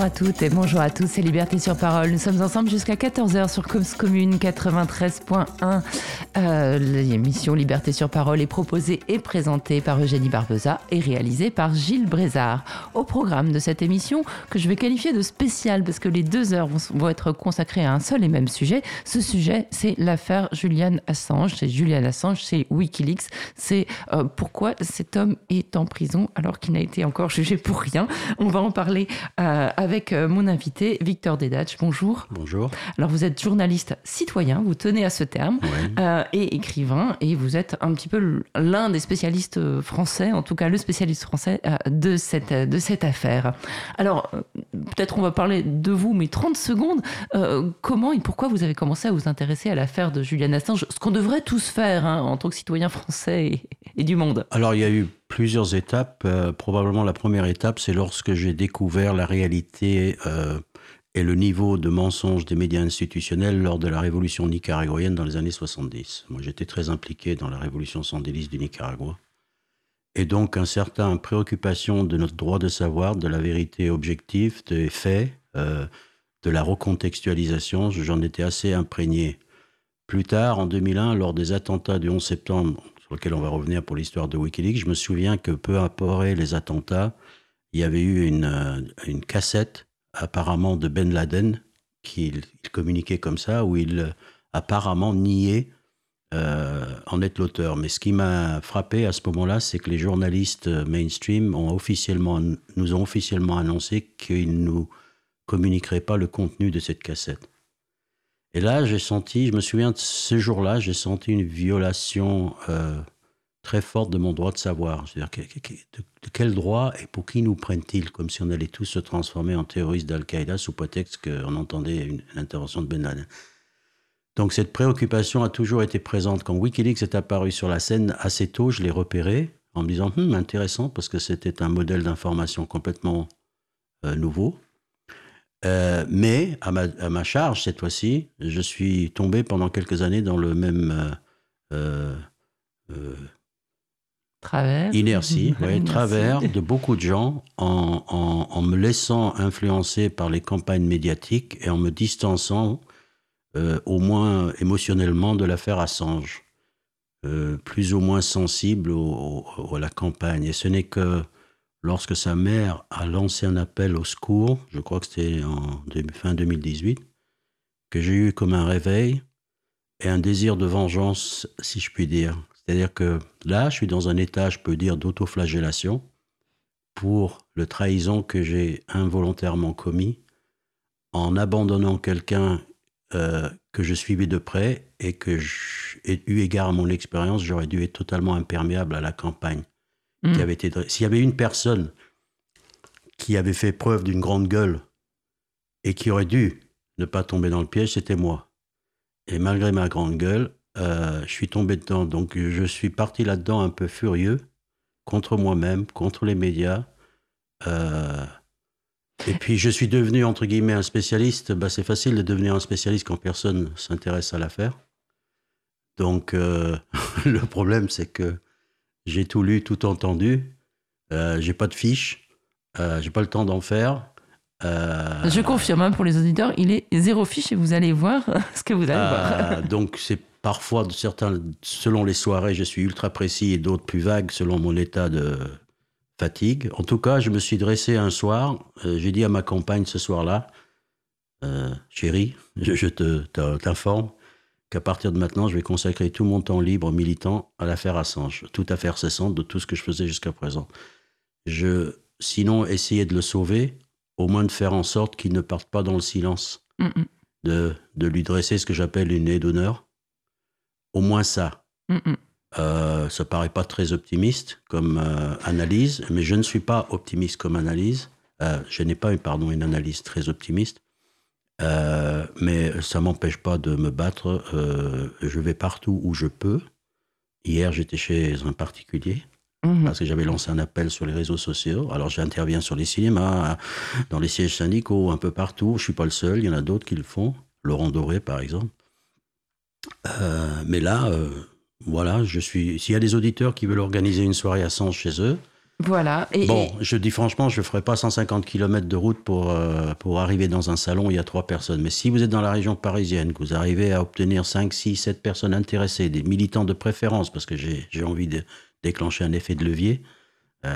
Bonjour à toutes et bonjour à tous, c'est Liberté sur Parole. Nous sommes ensemble jusqu'à 14h sur Cause Commune 93.1. Euh, L'émission Liberté sur Parole est proposée et présentée par Eugénie Barbeza et réalisée par Gilles Brézard. Au programme de cette émission, que je vais qualifier de spéciale parce que les deux heures vont, être consacrées à un seul et même sujet. Ce sujet, c'est l'affaire Julian Assange. C'est Julian Assange, c'est Wikileaks. C'est euh, pourquoi cet homme est en prison alors qu'il n'a été encore jugé pour rien? On va en parler. Euh, avec mon invité Victor Dedatch. Bonjour. Bonjour. Alors vous êtes journaliste citoyen, vous tenez à ce terme, euh, et écrivain, et vous êtes un petit peu l'un des spécialistes euh, français, en tout cas le spécialiste français de cette, de cette affaire. Alors peut-être on va parler de vous, mais 30 secondes, comment et pourquoi vous avez commencé à vous intéresser à l'affaire de Julian Assange, ce qu'on devrait tous faire hein, en tant que citoyen français et du monde Alors il y a eu plusieurs étapes. Euh, probablement la première étape, c'est lorsque j'ai découvert la réalité euh, et le niveau de mensonge des médias institutionnels lors de la révolution nicaraguayenne dans les années 70. Moi, j'étais très impliqué dans la révolution sandiniste du Nicaragua. Et donc, un certain préoccupation de notre droit de savoir, de la vérité objective, des faits, euh, de la recontextualisation, j'en étais assez imprégné. Plus tard, en 2001, lors des attentats du 11 septembre sur lequel on va revenir pour l'histoire de Wikileaks, je me souviens que peu après les attentats, il y avait eu une, euh, une cassette apparemment de Ben Laden, qui communiquait comme ça, où il euh, apparemment niait euh, en être l'auteur. Mais ce qui m'a frappé à ce moment-là, c'est que les journalistes mainstream ont officiellement, nous ont officiellement annoncé qu'ils ne nous communiqueraient pas le contenu de cette cassette. Et là, j'ai senti, je me souviens de ce jour-là, j'ai senti une violation euh, très forte de mon droit de savoir. C'est-à-dire, de, quel droit et pour qui nous prennent-ils Comme si on allait tous se transformer en terroristes d'Al-Qaïda sous prétexte qu'on entendait une, intervention de Ben Laden. Donc cette préoccupation a toujours été présente. Quand Wikileaks est apparu sur la scène assez tôt, je l'ai repéré en me disant hum, intéressant parce que c'était un modèle d'information complètement euh, nouveau. Euh, mais à ma, charge, cette fois-ci, je suis tombé pendant quelques années dans le même euh, travers, inertie, ouais, travers de beaucoup de gens en, en, en, me laissant influencer par les campagnes médiatiques et en me distançant au moins émotionnellement de l'affaire Assange, plus ou moins sensible au, au, à la campagne. Et ce n'est que lorsque sa mère a lancé un appel au secours, je crois que c'était en fin 2018, que j'ai eu comme un réveil et un désir de vengeance, si je puis dire. C'est-à-dire que là, je suis dans un état, je peux dire, d'autoflagellation pour le trahison que j'ai involontairement commis en abandonnant quelqu'un euh, que je suivais de près et que, eu égard à mon expérience, j'aurais dû être totalement imperméable à la campagne. Mm. avait été. S'il y avait une personne qui avait fait preuve d'une grande gueule et qui aurait dû ne pas tomber dans le piège, c'était moi. Et malgré ma grande gueule, euh, je suis tombé dedans. Donc je suis parti là-dedans un peu furieux contre moi-même, contre les médias. Euh, et puis je suis devenu entre guillemets un spécialiste. Bah, c'est facile de devenir un spécialiste quand personne s'intéresse à l'affaire. Donc euh, le problème c'est que j'ai tout lu, tout entendu. J'ai pas de fiche. J'ai pas le temps d'en faire. Euh, Je confirme hein, pour les auditeurs, il est zéro fiche et vous allez voir ce que vous allez voir. Euh, donc c'est parfois de certains, selon les soirées, je suis ultra précis et d'autres plus vagues selon mon état de fatigue. En tout cas, je me suis dressé un soir. j'ai dit à ma compagne ce soir-là, chérie, je, je te t'informe, qu'à partir de maintenant, je vais consacrer tout mon temps libre militant à l'affaire Assange, toute affaire cessante de tout ce que je faisais jusqu'à présent. Je, sinon, essayer de le sauver, au moins de faire en sorte qu'il ne parte pas dans le silence, de, de, lui dresser ce que j'appelle une aide d'honneur. Au moins ça. Euh, ça paraît pas très optimiste comme euh, analyse, mais je ne suis pas optimiste comme analyse. Euh, je n'ai pas, pardon, une analyse très optimiste. Mais ça m'empêche pas de me battre. Je vais partout où je peux. Hier, j'étais chez un particulier mhm. parce que j'avais lancé un appel sur les réseaux sociaux. Alors, j'interviens sur les cinémas, dans les sièges syndicaux, un peu partout. Je suis pas le seul. Il y en a d'autres qui le font. Laurent Doré, par exemple. Euh, mais là, voilà, je suis. S'il y a des auditeurs qui veulent organiser une soirée à Sens chez eux, Voilà. bon, je dis franchement, je ne ferai pas 150 km de route pour, euh, pour arriver dans un salon où il y a trois personnes. Mais si vous êtes dans la région parisienne, que vous arrivez à obtenir 5, 6, 7 personnes intéressées, des militants de préférence, parce que j'ai envie de déclencher un effet de levier, euh,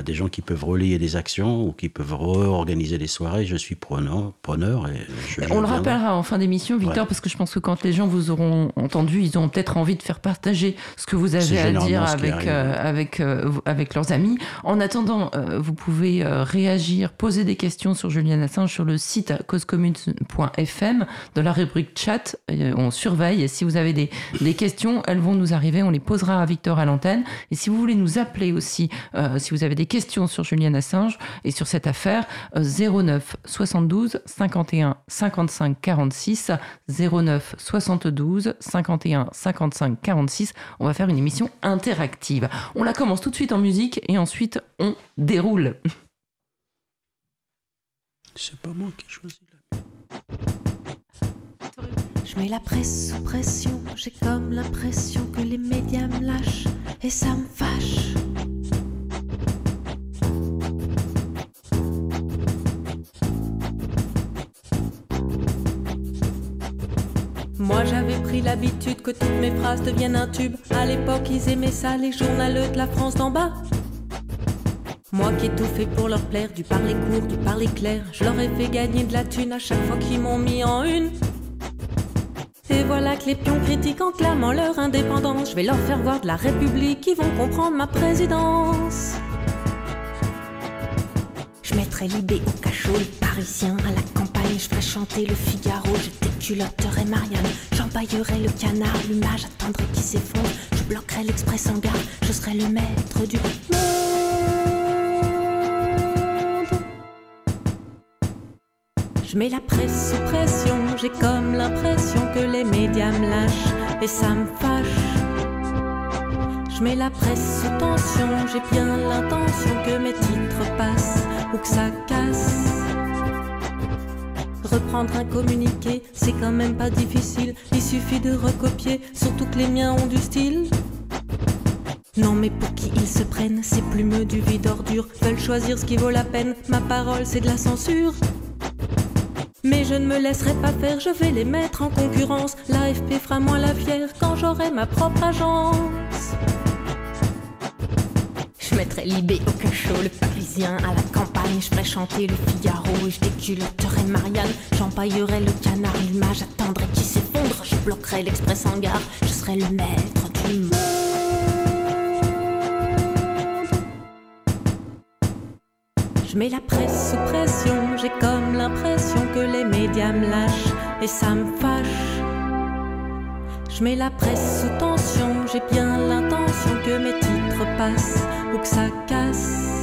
des gens qui peuvent relayer des actions ou qui peuvent réorganiser des soirées, je suis preneur. preneur et On le rappellera en fin d'émission, Victor, parce que je pense que quand les gens vous auront entendu, ils ont peut-être envie de faire partager ce que vous avez à dire avec, euh, avec, euh, avec leurs amis. En attendant, vous pouvez réagir, poser des questions sur Julien Assange sur le site causecommune.fm, dans la rubrique chat. On surveille et si vous avez des, des questions, elles vont nous arriver. On les posera à Victor à l'antenne. Et si vous voulez nous appeler aussi, si vous avez des questions sur Julian Assange et sur cette affaire, 09 72 51 55 46, 09 72 51 55 46. On va faire une émission interactive. On la commence tout de suite en musique et ensuite on déroule. C'est pas moi qui choisis la je mets la presse sous pression, j'ai comme l'impression que les médias me lâchent et ça me fâche. Moi j'avais pris l'habitude que toutes mes phrases deviennent un tube. À l'époque ils aimaient ça, les journaleux de la France d'en bas. Moi qui ai tout fait pour leur plaire, du parler court, du parler clair. Je leur ai fait gagner de la thune à chaque fois qu'ils m'ont mis en une. Et voilà que les pions critiquent en clamant leur indépendance. Je vais leur faire voir de la République, ils vont comprendre ma présidence. Je mettrai l'idée au cachot, les Parisiens à la campagne. Je ferai chanter le Figaro, je déculotterai Marianne. J'empaillerai le canard, l'image attendrait qui s'effondre. Je bloquerai l'express en gare, je serai le maître du monde. Je mets la presse sous pression, j'ai comme l'impression que les médias me lâchent et ça me fâche. Je mets la presse sous tension, j'ai bien l'intention que mes titres passent ou que ça casse. Reprendre un communiqué, c'est quand même pas difficile, il suffit de recopier, surtout que les miens ont du style. Non mais pour qui ils se prennent, ces plumeux du vide ordure veulent choisir ce qui vaut la peine, ma parole c'est de la censure. Mais je ne me laisserai pas faire, je vais les mettre en concurrence. L'AFP fera moins la fière quand j'aurai ma propre agence. Je mettrai Libé au cachot, le parisien à la campagne. Je ferai chanter le Figaro et je déculotterai Marianne. J'empaillerai le canard, l'image attendrai qui s'effondre. Je bloquerai l'express en gare, je serai le maître du monde. Je mets la presse sous pression, j'ai comme l'impression que les médias me lâchent et ça me fâche. Je mets la presse sous tension, j'ai bien l'intention que mes titres passent ou que ça casse.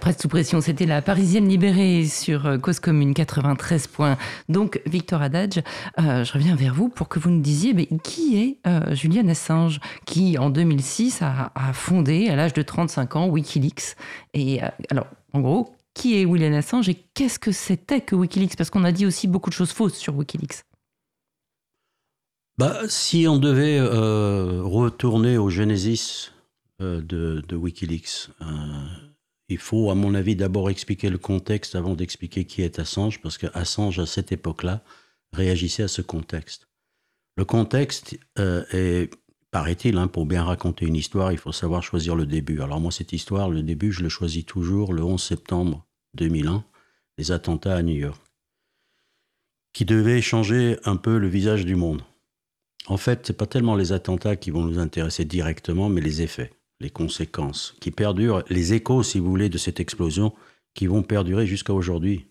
Presse sous pression, c'était la Parisienne libérée sur euh, Cause Commune 93 points. Donc, Victor Adadj, euh, je reviens vers vous pour que vous nous disiez mais qui est euh, Julian Assange, qui en 2006 a, a fondé à l'âge de 35 ans Wikileaks? Et alors, en gros, qui est Julian Assange et qu'est-ce que c'était que Wikileaks? Parce qu'on a dit aussi beaucoup de choses fausses sur Wikileaks. Bah, si on devait retourner au Genesis de, Wikileaks, il faut, à mon avis, d'abord expliquer le contexte avant d'expliquer qui est Assange, parce que Assange, à cette époque-là, réagissait à ce contexte. Le contexte est, paraît-il, hein, pour bien raconter une histoire, il faut savoir choisir le début. Alors moi, cette histoire, le début, je le choisis toujours le 11 septembre 2001, les attentats à New York, qui devaient changer un peu le visage du monde. En fait, ce n'est pas tellement les attentats qui vont nous intéresser directement, mais les effets, les conséquences qui perdurent, les échos, si vous voulez, de cette explosion qui vont perdurer jusqu'à aujourd'hui.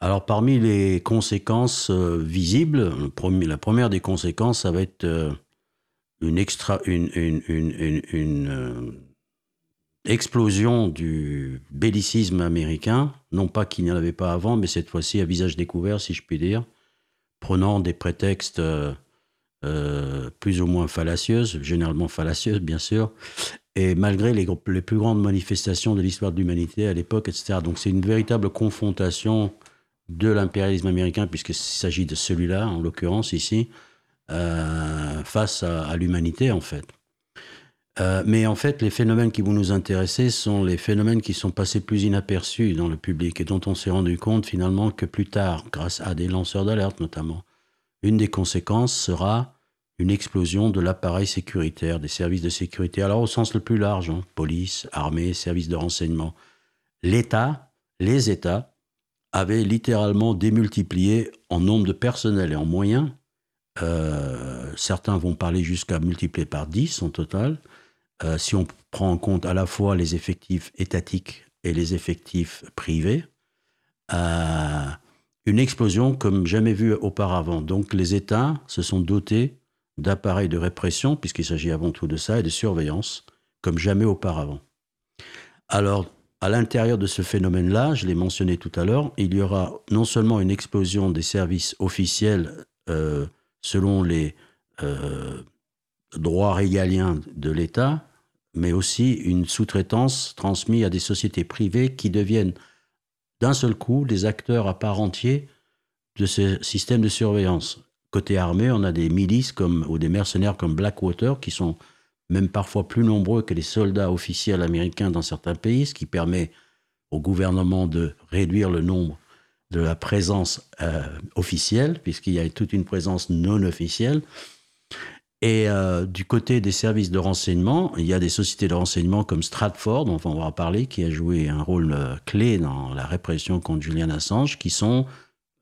Alors, parmi les conséquences euh, visibles, la première des conséquences, ça va être euh, une une, explosion du bellicisme américain, non pas qu'il n'y en avait pas avant, mais cette fois-ci à visage découvert, si je puis dire, prenant des prétextes euh, plus ou moins fallacieuses, généralement fallacieuses bien sûr, et malgré les, plus grandes manifestations de l'histoire de l'humanité à l'époque, etc. Donc c'est une véritable confrontation de l'impérialisme américain, puisqu'il s'agit de celui-là, en l'occurrence ici, euh, face à, l'humanité en fait. Euh, mais en fait, les phénomènes qui vont nous intéresser sont les phénomènes qui sont passés plus inaperçus dans le public et dont on s'est rendu compte finalement que plus tard, grâce à des lanceurs d'alerte notamment. Une des conséquences sera une explosion de l'appareil sécuritaire, des services de sécurité, alors au sens le plus large, hein, police, armée, services de renseignement. L'État, les États, avaient littéralement démultiplié en nombre de personnel et en moyens. Euh, certains vont parler jusqu'à multiplier par 10 en total. Euh, si on prend en compte à la fois les effectifs étatiques et les effectifs privés, euh, une explosion comme jamais vue auparavant. Donc les États se sont dotés d'appareils de répression, puisqu'il s'agit avant tout de ça, et de surveillance, comme jamais auparavant. Alors, à l'intérieur de ce phénomène-là, je l'ai mentionné tout à l'heure, il y aura non seulement une explosion des services officiels euh, selon les euh, droits régaliens de l'État, mais aussi une sous-traitance transmise à des sociétés privées qui deviennent d'un seul coup des acteurs à part entière de ce système de surveillance. Côté armée, on a des milices ou des mercenaires comme Blackwater qui sont même parfois plus nombreux que les soldats officiels américains dans certains pays, ce qui permet au gouvernement de réduire le nombre de la présence euh, officielle, puisqu'il y a toute une présence non officielle. Et euh, du côté des services de renseignement, il y a des sociétés de renseignement comme Stratford, dont on va parler, qui a joué un rôle euh, clé dans la répression contre Julian Assange, qui sont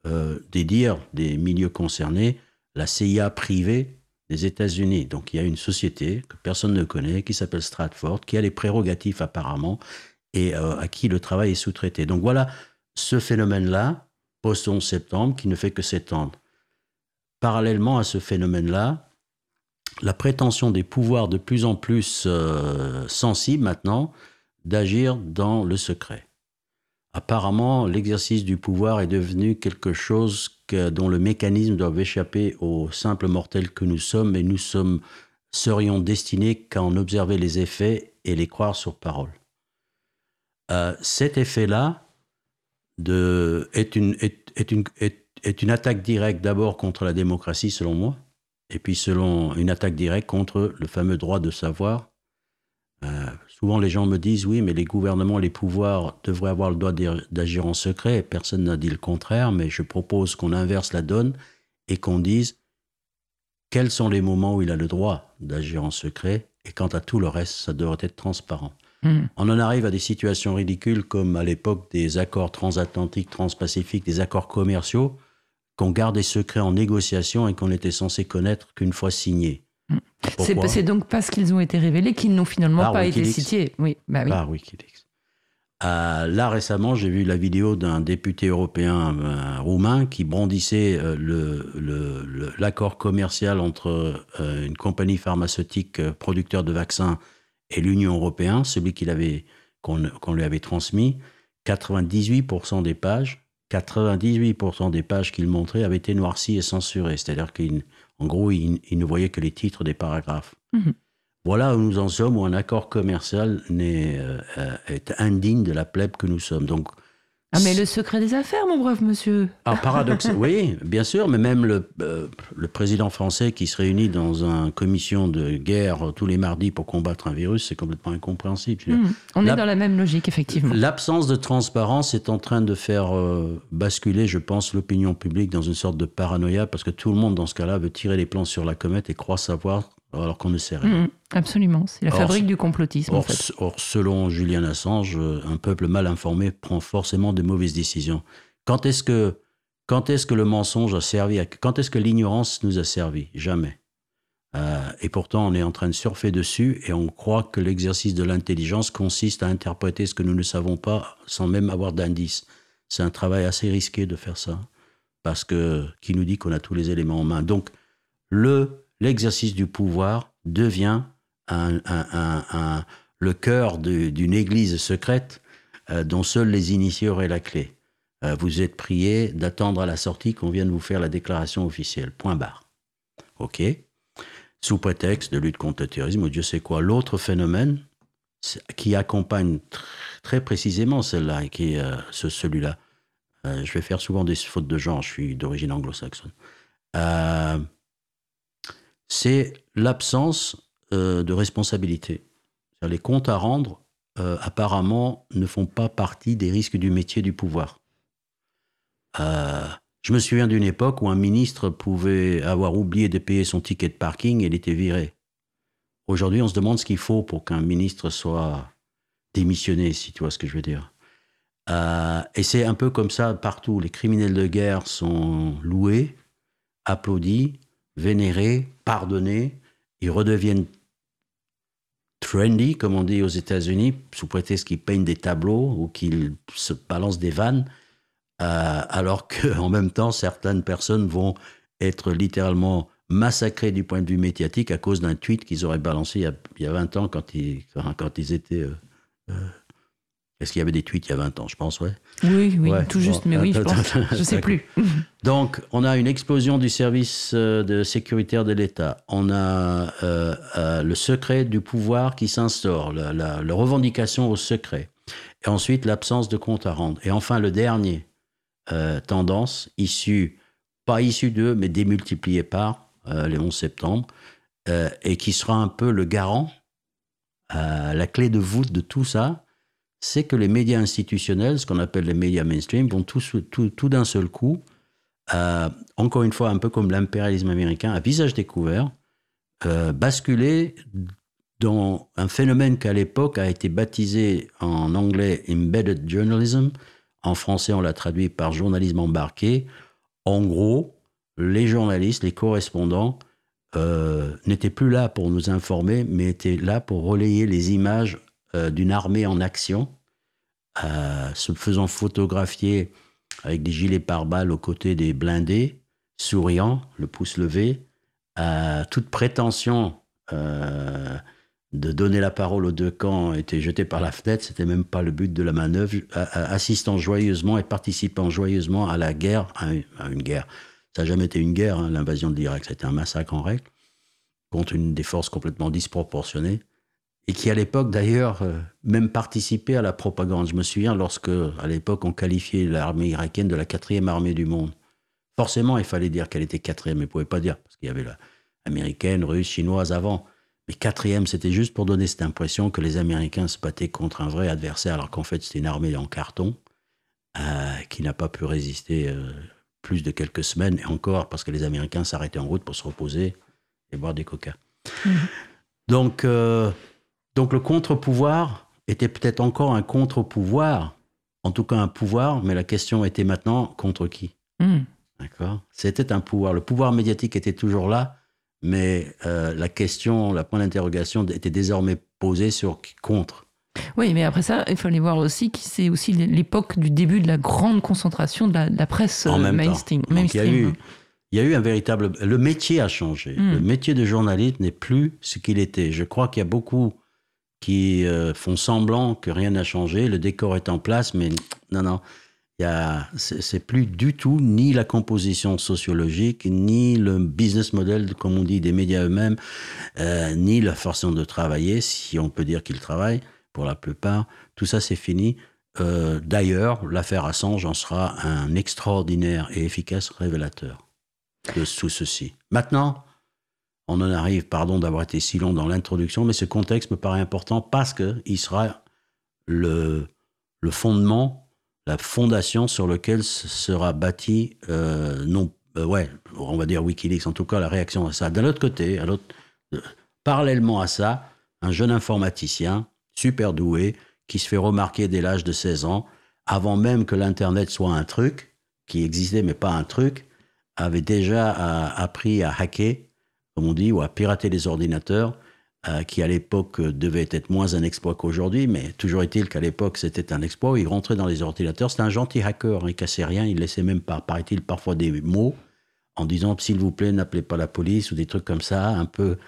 euh, des dires des milieux concernés, la CIA privée des États-Unis. Donc il y a une société que personne ne connaît qui s'appelle Stratford, qui a les prérogatives apparemment et euh, à qui le travail est sous-traité. Donc voilà ce phénomène-là, post-11 septembre, qui ne fait que s'étendre. Parallèlement à ce phénomène-là, la prétention des pouvoirs de plus en plus euh, sensibles maintenant d'agir dans le secret. Apparemment, l'exercice du pouvoir est devenu quelque chose dont le mécanisme doit échapper aux simples mortels que nous sommes, et nous serions destinés qu'à en observer les effets et les croire sur parole. Euh, cet effet-là est, une attaque directe d'abord contre la démocratie, selon moi, et puis selon une attaque directe contre le fameux droit de savoir. Euh, Souvent, les gens me disent oui, mais les gouvernements, les pouvoirs devraient avoir le droit d'agir en secret. Personne n'a dit le contraire, mais je propose qu'on inverse la donne et qu'on dise quels sont les moments où il a le droit d'agir en secret et quant à tout le reste, ça devrait être transparent. Hmm. On en arrive à des situations ridicules comme à l'époque des accords transatlantiques, transpacifiques, des accords commerciaux qu'on gardait secrets en négociation et qu'on était censé connaître qu'une fois signés. C'est donc parce qu'ils ont été révélés qu'ils n'ont finalement pas été cités. Oui, bah oui. Par Wikileaks. Euh, là, récemment, j'ai vu la vidéo d'un député européen euh, roumain qui brandissait euh, l'accord commercial entre une compagnie pharmaceutique producteur de vaccins et l'Union européenne, celui qu'on lui avait transmis. 98% des pages, 98% des pages qu'il montrait avaient été noircies et censurées. C'est-à-dire qu'il en gros, il, ne voyait que les titres des paragraphes. Mhm. Voilà où nous en sommes, où un accord commercial euh, est, indigne de la plèbe que nous sommes. Donc, ah, mais le secret des affaires, mon brave monsieur. Ah, paradoxe, oui, bien sûr, mais même le, euh, le, président français qui se réunit dans une commission de guerre tous les mardis pour combattre un virus, c'est complètement incompréhensible. Hmm. On est dans la même logique, effectivement. L'absence de transparence est en train de faire euh, basculer, je pense, l'opinion publique dans une sorte de paranoïa, parce que tout le monde, dans ce cas-là, veut tirer les plans sur la comète et croit savoir alors qu'on ne sait rien. Mm, absolument, c'est la fabrique du complotisme. Or, en fait. or, selon Julian Assange, un peuple mal informé prend forcément de mauvaises décisions. Quand est-ce que, quand est-ce que le mensonge a servi à, Quand est-ce que l'ignorance nous a servi? Jamais. Euh, et pourtant, on est en train de surfer dessus et on croit que l'exercice de l'intelligence consiste à interpréter ce que nous ne savons pas sans même avoir d'indices. C'est un travail assez risqué de faire ça, parce que qui nous dit qu'on a tous les éléments en main. Donc, le l'exercice du pouvoir devient le cœur d'une église secrète euh, dont seuls les initiés auraient la clé. Euh, vous êtes prié d'attendre à la sortie qu'on vienne vous faire la déclaration officielle. Point barre. OK Sous prétexte de lutte contre le terrorisme ou Dieu sait quoi. L'autre phénomène qui accompagne très précisément celle-là, qui est euh, celui-là, je vais faire souvent des fautes de genre, je suis d'origine anglo-saxonne, c'est l'absence de responsabilité. Les comptes à rendre, euh, apparemment, ne font pas partie des risques du métier du pouvoir. Euh, je me souviens d'une époque où un ministre pouvait avoir oublié de payer son ticket de parking et il était viré. Aujourd'hui, on se demande ce qu'il faut pour qu'un ministre soit démissionné, si tu vois ce que je veux dire. Euh, et c'est un peu comme ça partout. Les criminels de guerre sont loués, applaudis, vénérés, pardonnés. Ils redeviennent trendy, comme on dit aux États-Unis, sous prétexte qu'ils peignent des tableaux ou qu'ils se balancent des vannes, euh, alors qu'en même temps, certaines personnes vont être littéralement massacrées du point de vue médiatique à cause d'un tweet qu'ils auraient balancé il y, a, 20 ans quand ils, quand ils étaient euh, euh, est-ce qu'il y avait des tweets il y a 20 ans? Je pense, ouais. Oui, oui, tout juste, mais oui, je pense. Je sais plus. Donc, on a une explosion du service euh, de sécuritaire de l'État. On a euh, euh, le secret du pouvoir qui s'instaure, la, la, revendication au secret. Et ensuite, l'absence de compte à rendre. Et enfin, le dernier tendance, issu, pas issu d'eux, mais démultiplié par les 11 septembre, et qui sera un peu le garant, la clé de voûte de tout ça, c'est que les médias institutionnels, ce qu'on appelle les médias mainstream, vont tout, d'un seul coup, euh, encore une fois, un peu comme l'impérialisme américain, à visage découvert, euh, basculer dans un phénomène qu'à l'époque a été baptisé en anglais embedded journalism. En français, on l'a traduit par journalisme embarqué. En gros, les journalistes, les correspondants, euh, n'étaient plus là pour nous informer, mais étaient là pour relayer les images euh, d'une armée en action, euh, se faisant photographier avec des gilets pare-balles aux côtés des blindés, souriant, le pouce levé, euh, toute prétention de donner la parole aux deux camps était jetée par la fenêtre, c'était même pas le but de la manœuvre, assistant joyeusement et participant joyeusement à la guerre, à une, guerre. Ça n'a jamais été une guerre, hein, l'invasion de l'Irak, c'était un massacre en règle, contre une des forces complètement disproportionnées et qui à l'époque d'ailleurs euh, même participait à la propagande. Je me souviens lorsque à l'époque on qualifiait l'armée irakienne de la quatrième armée du monde. Forcément, il fallait dire qu'elle était quatrième, mais on ne pouvait pas dire parce qu'il y avait la américaine, russe, chinoise avant. Mais quatrième, c'était juste pour donner cette impression que les Américains se battaient contre un vrai adversaire, alors qu'en fait c'était une armée en carton euh, qui n'a pas pu résister euh, plus de quelques semaines, et encore parce que les Américains s'arrêtaient en route pour se reposer et boire des coca. Mmh. Donc donc le contre-pouvoir était peut-être encore un contre-pouvoir, en tout cas un pouvoir, mais la question était maintenant contre qui? Hmm. D'accord? C'était un pouvoir. Le pouvoir médiatique était toujours là, mais euh, la question, la point d'interrogation était désormais posée sur qui contre. Oui, mais après ça, il fallait voir aussi que c'est aussi l'époque du début de la grande concentration de la, presse en même mainstream. il, y a eu, il y a eu un véritable... Le métier a changé. Hmm. Le métier de journaliste n'est plus ce qu'il était. Je crois qu'il y a beaucoup qui euh, font semblant que rien n'a changé, le décor est en place, mais non, non. C'est plus du tout ni la composition sociologique, ni le business model, comme on dit, des médias eux-mêmes, euh, ni la façon de travailler, si on peut dire qu'ils travaillent, pour la plupart. Tout ça, c'est fini. Euh, d'ailleurs, l'affaire Assange en sera un extraordinaire et efficace révélateur de tout ceci. Maintenant, on en arrive, pardon d'avoir été si long dans l'introduction, mais ce contexte me paraît important parce qu'il sera le, fondement, la fondation sur lequel sera bâti, euh, non, euh, ouais, on va dire Wikileaks, en tout cas la réaction à ça. D'un autre côté, à l'autre, euh, parallèlement à ça, un jeune informaticien, super doué, qui se fait remarquer dès l'âge de 16 ans, avant même que l'Internet soit un truc, qui existait mais pas un truc, avait déjà appris à hacker comme on dit, ou à pirater les ordinateurs, euh, qui à l'époque devait être moins un exploit qu'aujourd'hui, mais toujours est-il qu'à l'époque c'était un exploit. Il rentrait dans les ordinateurs, c'était un gentil hacker, il cassait rien, il laissait même, pas, paraît-il, parfois des mots en disant s'il vous plaît, n'appelez pas la police ou des trucs comme ça, un peu.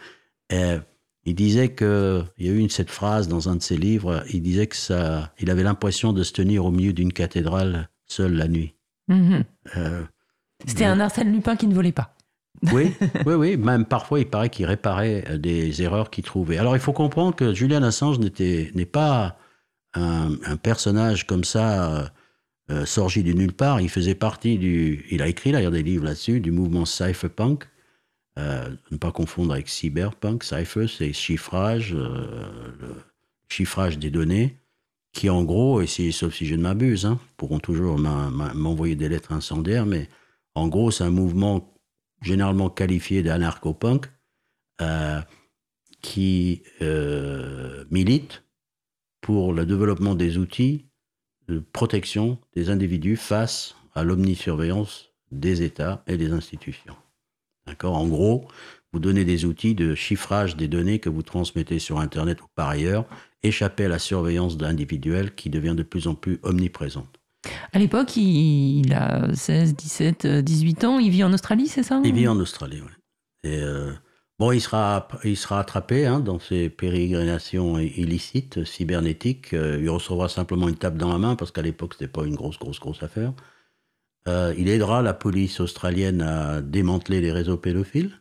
Euh, Il disait que, il y a eu une, cette phrase dans un de ses livres, il disait que ça, il avait l'impression de se tenir au milieu d'une cathédrale seul la nuit. Mhm. Euh, C'était un Arsène Lupin qui ne volait pas. Oui, oui, oui. Même parfois, il paraît qu'il réparait euh, des erreurs qu'il trouvait. Alors, il faut comprendre que Julian Assange n'est pas un, personnage comme ça, euh, euh, du nulle part. Il faisait partie du. Il a écrit d'ailleurs des livres là-dessus, du mouvement cypherpunk. Euh, ne pas confondre avec cyberpunk. Cypher, c'est chiffrage, le chiffrage des données, qui en gros, et si, sauf si je ne m'abuse, hein, pourront toujours m'envoyer des lettres incendiaires, mais en gros, c'est un mouvement généralement qualifié d'anarcho-punk euh, qui euh, milite pour le développement des outils de protection des individus face à l'omnisurveillance des États et des institutions. En gros, vous donnez des outils de chiffrage des données que vous transmettez sur Internet ou par ailleurs, échapper à la surveillance d'individuels qui devient de plus en plus omniprésente. À l'époque, il, il a 16, 17, euh, 18 ans. Il vit en Australie, c'est ça Il vit en Australie, oui. Euh, bon, il sera, il sera attrapé hein, dans ses pérégrinations illicites, cybernétiques. Euh, il recevra simplement une tape dans la main parce qu'à l'époque, c'était pas une grosse, grosse, grosse affaire. Euh, il aidera la police australienne à démanteler les réseaux pédophiles.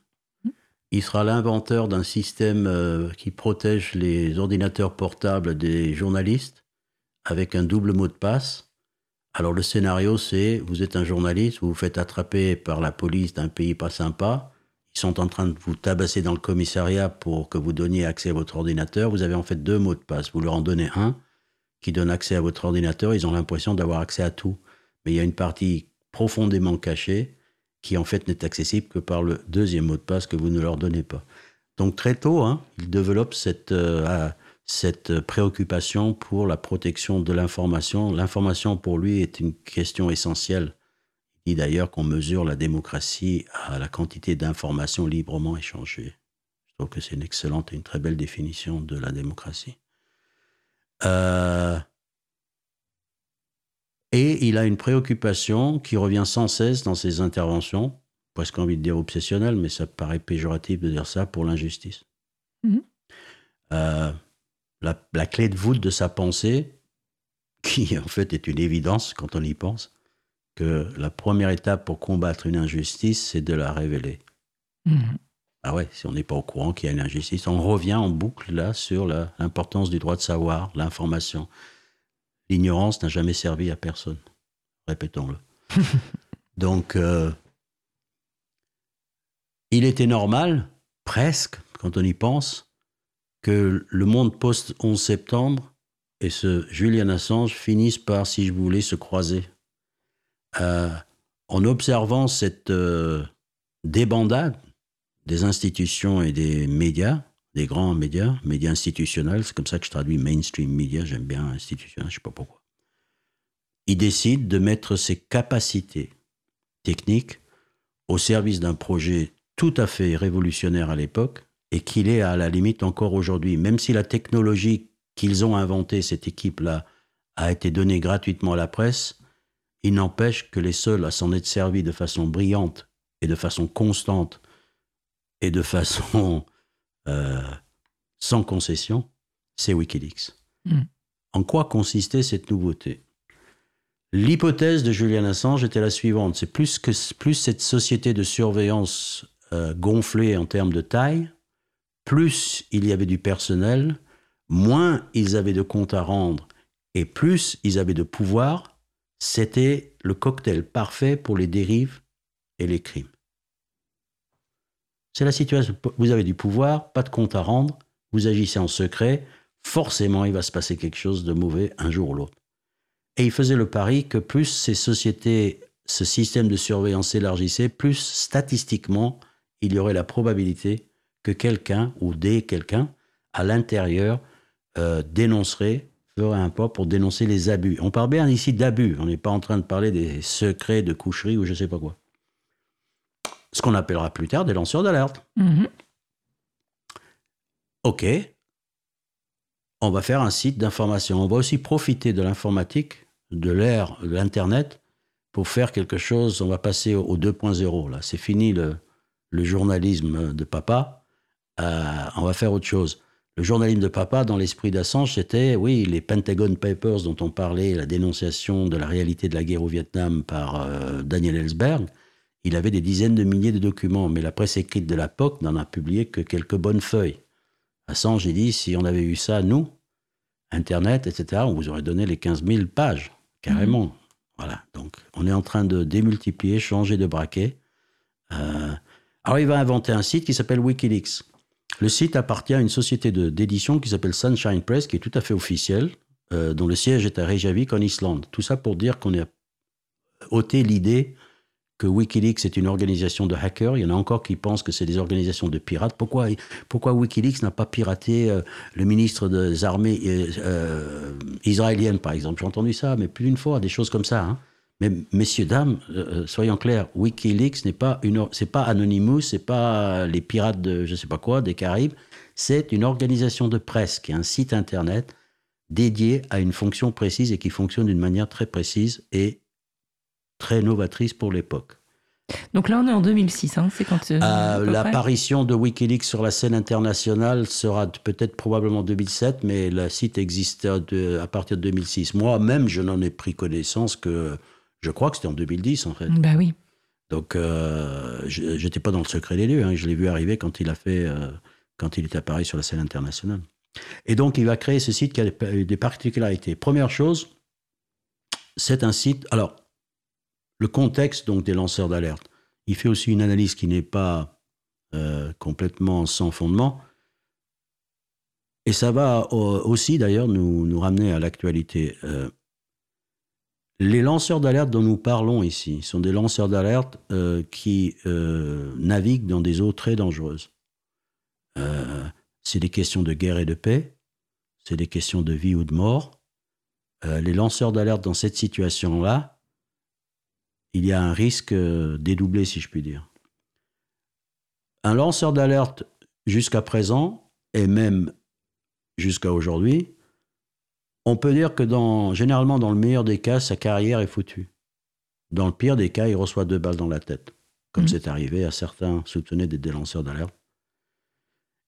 Il sera l'inventeur d'un système qui protège les ordinateurs portables des journalistes avec un double mot de passe. Alors le scénario, c'est vous êtes un journaliste, vous vous faites attraper par la police d'un pays pas sympa. Ils sont en train de vous tabasser dans le commissariat pour que vous donniez accès à votre ordinateur. Vous avez en fait deux mots de passe. Vous leur en donnez un qui donne accès à votre ordinateur. Ils ont l'impression d'avoir accès à tout. Mais il y a une partie profondément cachée qui en fait n'est accessible que par le deuxième mot de passe que vous ne leur donnez pas. Donc très tôt, hein, ils développent cette, euh, cette préoccupation pour la protection de l'information. L'information pour lui est une question essentielle. Il dit d'ailleurs qu'on mesure la démocratie à la quantité d'informations librement échangées. Je trouve que c'est une excellente et une très belle définition de la démocratie. Euh, et il a une préoccupation qui revient sans cesse dans ses interventions, presque envie de dire obsessionnelle, mais ça paraît péjoratif de dire ça, pour l'injustice. Mhm. Euh, la, la clé de voûte de sa pensée, qui en fait est une évidence quand on y pense, que la première étape pour combattre une injustice, c'est de la révéler. Mhm. Ah ouais, si on n'est pas au courant qu'il y a une injustice, on revient en boucle là sur l'importance du droit de savoir, l'information. L'ignorance n'a jamais servi à personne. Répétons-le. Donc, euh, il était normal, presque, quand on y pense, que le monde post-11 septembre et ce Julian Assange finissent par, si je voulais, se croiser. Euh, en observant cette euh, débandade des institutions et des médias, des grands médias, médias institutionnels, c'est comme ça que je traduis mainstream media, j'aime bien institutionnel, je sais pas pourquoi. Il décide de mettre ses capacités techniques au service d'un projet tout à fait révolutionnaire à l'époque et qu'il est à la limite encore aujourd'hui. Même si la technologie qu'ils ont inventée, cette équipe-là, a été donnée gratuitement à la presse, il n'empêche que les seuls à s'en être servis de façon brillante et de façon constante et de façon euh, sans concession, c'est Wikileaks. Mm. En quoi consistait cette nouveauté? L'hypothèse de Julian Assange était la suivante c'est plus, que, plus cette société de surveillance euh, gonflée en termes de taille, plus il y avait du personnel, moins ils avaient de comptes à rendre et plus ils avaient de pouvoir, c'était le cocktail parfait pour les dérives et les crimes. C'est la situation. Vous avez du pouvoir, pas de compte à rendre, vous agissez en secret, forcément il va se passer quelque chose de mauvais un jour ou l'autre. Et il faisait le pari que plus ces sociétés, ce système de surveillance s'élargissait, plus statistiquement il y aurait la probabilité que quelqu'un ou des quelqu'un à l'intérieur euh, dénoncerait, ferait un pas pour dénoncer les abus. On parle bien ici d'abus, on n'est pas en train de parler des secrets de coucherie ou je sais pas quoi. Ce qu'on appellera plus tard des lanceurs d'alerte. Mhm. OK, on va faire un site d'information. On va aussi profiter de l'informatique, de l'ère de l'Internet, pour faire quelque chose. On va passer au, au 2.0. Là, c'est fini le, le journalisme de papa. On va faire autre chose. Le journalisme de papa, dans l'esprit d'Assange, c'était, oui, les Pentagon Papers dont on parlait, la dénonciation de la réalité de la guerre au Vietnam par Daniel Ellsberg. Il avait des dizaines de milliers de documents, mais la presse écrite de l'époque n'en a publié que quelques bonnes feuilles. Assange, il dit, si on avait eu ça, nous, Internet, etc., on vous aurait donné les 15 000 pages, carrément. Mhm. Voilà, donc on est en train de démultiplier, changer de braquet. Euh, alors il va inventer un site qui s'appelle Wikileaks. Le site appartient à une société d'édition qui s'appelle Sunshine Press, qui est tout à fait officielle, euh, dont le siège est à Reykjavik, en Islande. Tout ça pour dire qu'on a ôté l'idée que Wikileaks est une organisation de hackers. Il y en a encore qui pensent que c'est des organisations de pirates. Pourquoi, pourquoi Wikileaks n'a pas piraté euh, le ministre des armées euh, euh, israéliennes, par exemple? J'ai entendu ça, mais plus d'une fois, des choses comme ça. Hein. Mais messieurs, dames, soyons clairs, Wikileaks n'est pas une, c'est pas Anonymous, c'est pas les pirates de je sais pas quoi, des Caraïbes. C'est une organisation de presse qui est un site internet dédié à une fonction précise et qui fonctionne d'une manière très précise et très novatrice pour l'époque. Donc là, on est en 2006, hein, c'est quand euh, euh, L'apparition de Wikileaks sur la scène internationale sera peut-être probablement 2007, mais le site existe à partir de 2006. Moi-même, je n'en ai pris connaissance que, je crois que c'était en 2010 en fait. Bah oui. Donc, euh, je j'étais pas dans le secret des lieux. Hein. je l'ai vu arriver quand il a fait, euh, quand il est apparu sur la scène internationale. Et donc, il va créer ce site qui a des particularités. Première chose, c'est un site. Alors, le contexte donc des lanceurs d'alerte. Il fait aussi une analyse qui n'est pas euh, complètement sans fondement. Et ça va aussi d'ailleurs nous, nous, ramener à l'actualité. Euh, les lanceurs d'alerte dont nous parlons ici sont des lanceurs d'alerte euh, qui naviguent dans des eaux très dangereuses. c'est des questions de guerre et de paix, c'est des questions de vie ou de mort. les lanceurs d'alerte dans cette situation-là, il y a un risque euh, dédoublé, si je puis dire. Un lanceur d'alerte jusqu'à présent, et même jusqu'à aujourd'hui, on peut dire que dans, généralement, dans le meilleur des cas, sa carrière est foutue. Dans le pire des cas, il reçoit deux balles dans la tête, comme mhm. c'est arrivé à certains soupçonnés d'être des lanceurs d'alerte.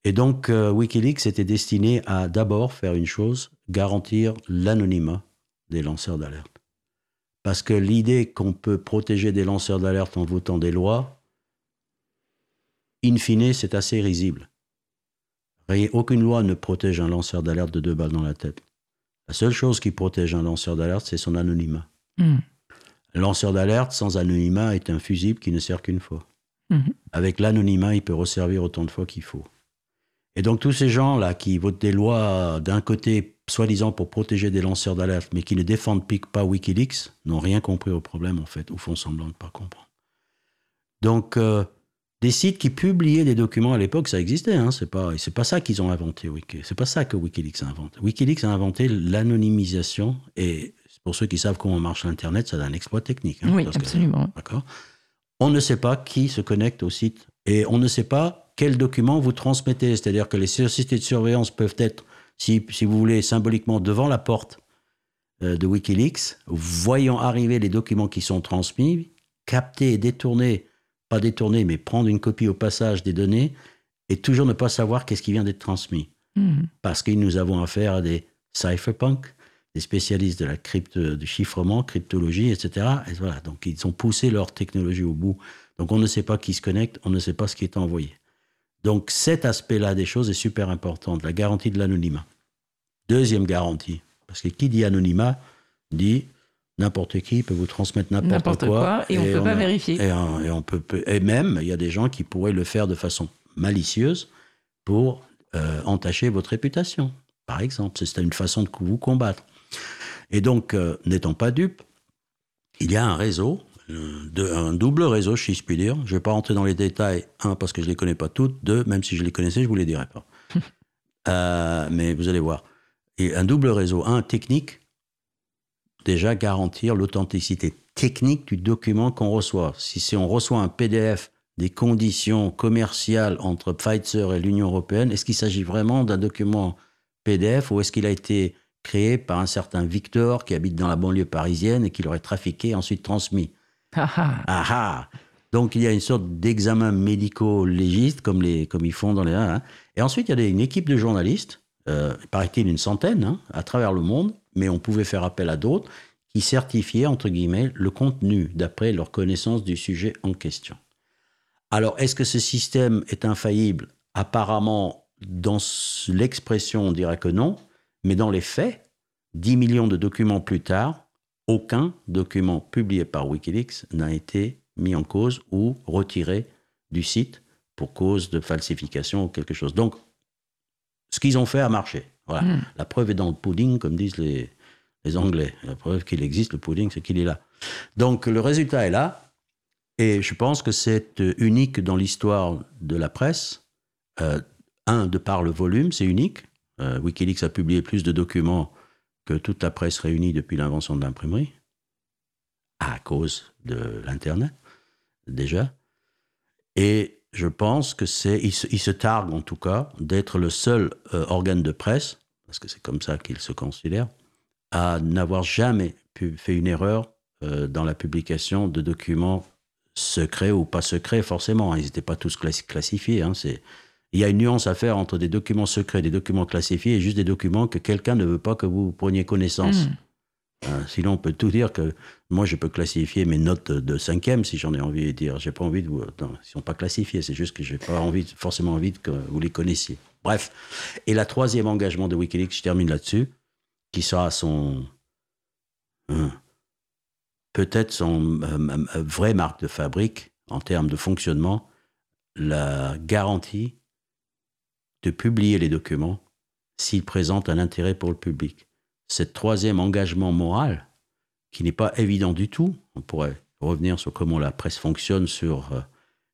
Et donc, euh, Wikileaks était destiné à d'abord faire une chose, garantir l'anonymat des lanceurs d'alerte. Parce que l'idée qu'on peut protéger des lanceurs d'alerte en votant des lois, in fine, c'est assez risible. Aucune loi ne protège un lanceur d'alerte de deux balles dans la tête. La seule chose qui protège un lanceur d'alerte, c'est son anonymat. Hmm. Un lanceur d'alerte sans anonymat est un fusible qui ne sert qu'une fois. Hmm. Avec l'anonymat, il peut resservir autant de fois qu'il faut. Et donc tous ces gens-là qui votent des lois d'un côté soi-disant pour protéger des lanceurs d'alerte, mais qui ne défendent pas Wikileaks, n'ont rien compris au problème en fait, ou font semblant de ne pas comprendre. Donc euh, des sites qui publiaient des documents à l'époque, ça existait. Hein, c'est pas c'est pas ça qu'ils ont inventé. C'est pas ça que WikiLeaks a inventé. WikiLeaks a inventé l'anonymisation et pour ceux qui savent comment marche l'Internet, ça a un exploit technique. Hein, oui, absolument. D'accord. On ne sait pas qui se connecte au site et on ne sait pas quels documents vous transmettez. C'est-à-dire que les sociétés de surveillance peuvent être, si, si vous voulez, symboliquement devant la porte euh, de Wikileaks, voyant arriver les documents qui sont transmis, capter et détourner, pas détourner, mais prendre une copie au passage des données et toujours ne pas savoir qu'est-ce qui vient d'être transmis. Hmm. Parce que nous avons affaire à des cypherpunks, des spécialistes de la crypte, du chiffrement, cryptologie, etc. Et voilà, donc ils ont poussé leur technologie au bout. Donc on ne sait pas qui se connecte, on ne sait pas ce qui est envoyé. Donc cet aspect-là des choses est super important, la garantie de l'anonymat. Deuxième garantie, parce que qui dit anonymat dit n'importe qui peut vous transmettre n'importe quoi, et, on ne peut pas vérifier. Et, on peut, et même, il y a des gens qui pourraient le faire de façon malicieuse pour euh, entacher votre réputation, par exemple. C'est une façon de vous combattre. Et donc, euh, n'étant pas dupe, il y a un réseau de, un double réseau, si je puis dire. Je ne vais pas rentrer dans les détails, un, parce que je ne les connais pas toutes, deux, même si je les connaissais, je ne vous les dirais pas. Euh, mais vous allez voir. Et un double réseau, un technique, déjà garantir l'authenticité technique du document qu'on reçoit. Si, si on reçoit un PDF des conditions commerciales entre Pfizer et l'Union européenne, est-ce qu'il s'agit vraiment d'un document PDF ou est-ce qu'il a été créé par un certain Victor qui habite dans la banlieue parisienne et qui l'aurait trafiqué et ensuite transmis? Ah ah. Donc il y a une sorte d'examen médico-légiste, comme, les, comme ils font dans les... Hein. Et ensuite, il y a des- une équipe de journalistes, euh, paraît-il une centaine, hein, à travers le monde, mais on pouvait faire appel à d'autres, qui certifiaient, entre guillemets, le contenu d'après leur connaissance du sujet en question. Alors, est-ce que ce système est infaillible? Apparemment, dans l'expression, on dirait que non, mais dans les faits, 10 millions de documents plus tard, aucun document publié par Wikileaks n'a été mis en cause ou retiré du site pour cause de falsification ou quelque chose. Donc, ce qu'ils ont fait a marché. Voilà. Mm. La preuve est dans le pudding, comme disent les, les Anglais. La preuve qu'il existe, le pudding, c'est qu'il est là. Donc, le résultat est là. Et je pense que c'est euh, unique dans l'histoire de la presse. Euh, un, de par le volume, c'est unique. Euh, Wikileaks a publié plus de documents que toute la presse réunie depuis l'invention de l'imprimerie, à cause de l'Internet, déjà. Et je pense que c'est, il se, targue en tout cas d'être le seul euh, organe de presse, parce que c'est comme ça qu'il se considère, à n'avoir jamais pu, fait une erreur euh, dans la publication de documents secrets ou pas secrets forcément. Ils n'étaient pas tous classi- classifiés. hein. Il y a une nuance à faire entre des documents secrets et des documents classifiés et juste des documents que quelqu'un ne veut pas que vous preniez connaissance. Mm. Euh, sinon, on peut tout dire que moi, je peux classifier mes notes de cinquième si j'en ai envie de dire. J'ai pas envie de vous. Non, ils sont pas classifiés. C'est juste que j'ai pas envie, forcément envie que vous les connaissiez. Bref. Et la troisième engagement de WikiLeaks, je termine là-dessus, qui sera son. hein, Peut-être son euh, euh, vraie marque de fabrique en termes de fonctionnement, la garantie de publier les documents s'ils présentent un intérêt pour le public cet troisième engagement moral, qui n'est pas évident du tout, on pourrait revenir sur comment la presse fonctionne sur euh,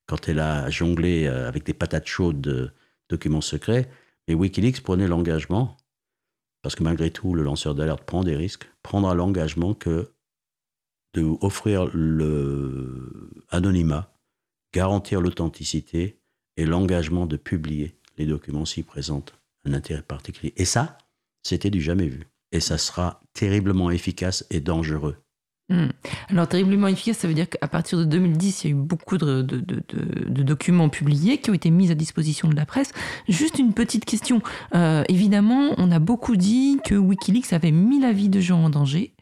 quand elle a jonglé euh, avec des patates chaudes de documents secrets, mais Wikileaks prenait l'engagement, parce que malgré tout, le lanceur d'alerte prend des risques, prendra l'engagement que de offrir le anonymat, garantir l'authenticité et l'engagement de publier les documents s'ils présentent un intérêt particulier. Et ça, c'était du jamais vu et ça sera terriblement efficace et dangereux. Hmm. Alors, terriblement efficace, ça veut dire qu'à partir de 2010, il y a eu beaucoup de, documents publiés qui ont été mis à disposition de la presse. Juste une petite question. Euh, évidemment, on a beaucoup dit que Wikileaks avait mis la vie de gens en danger.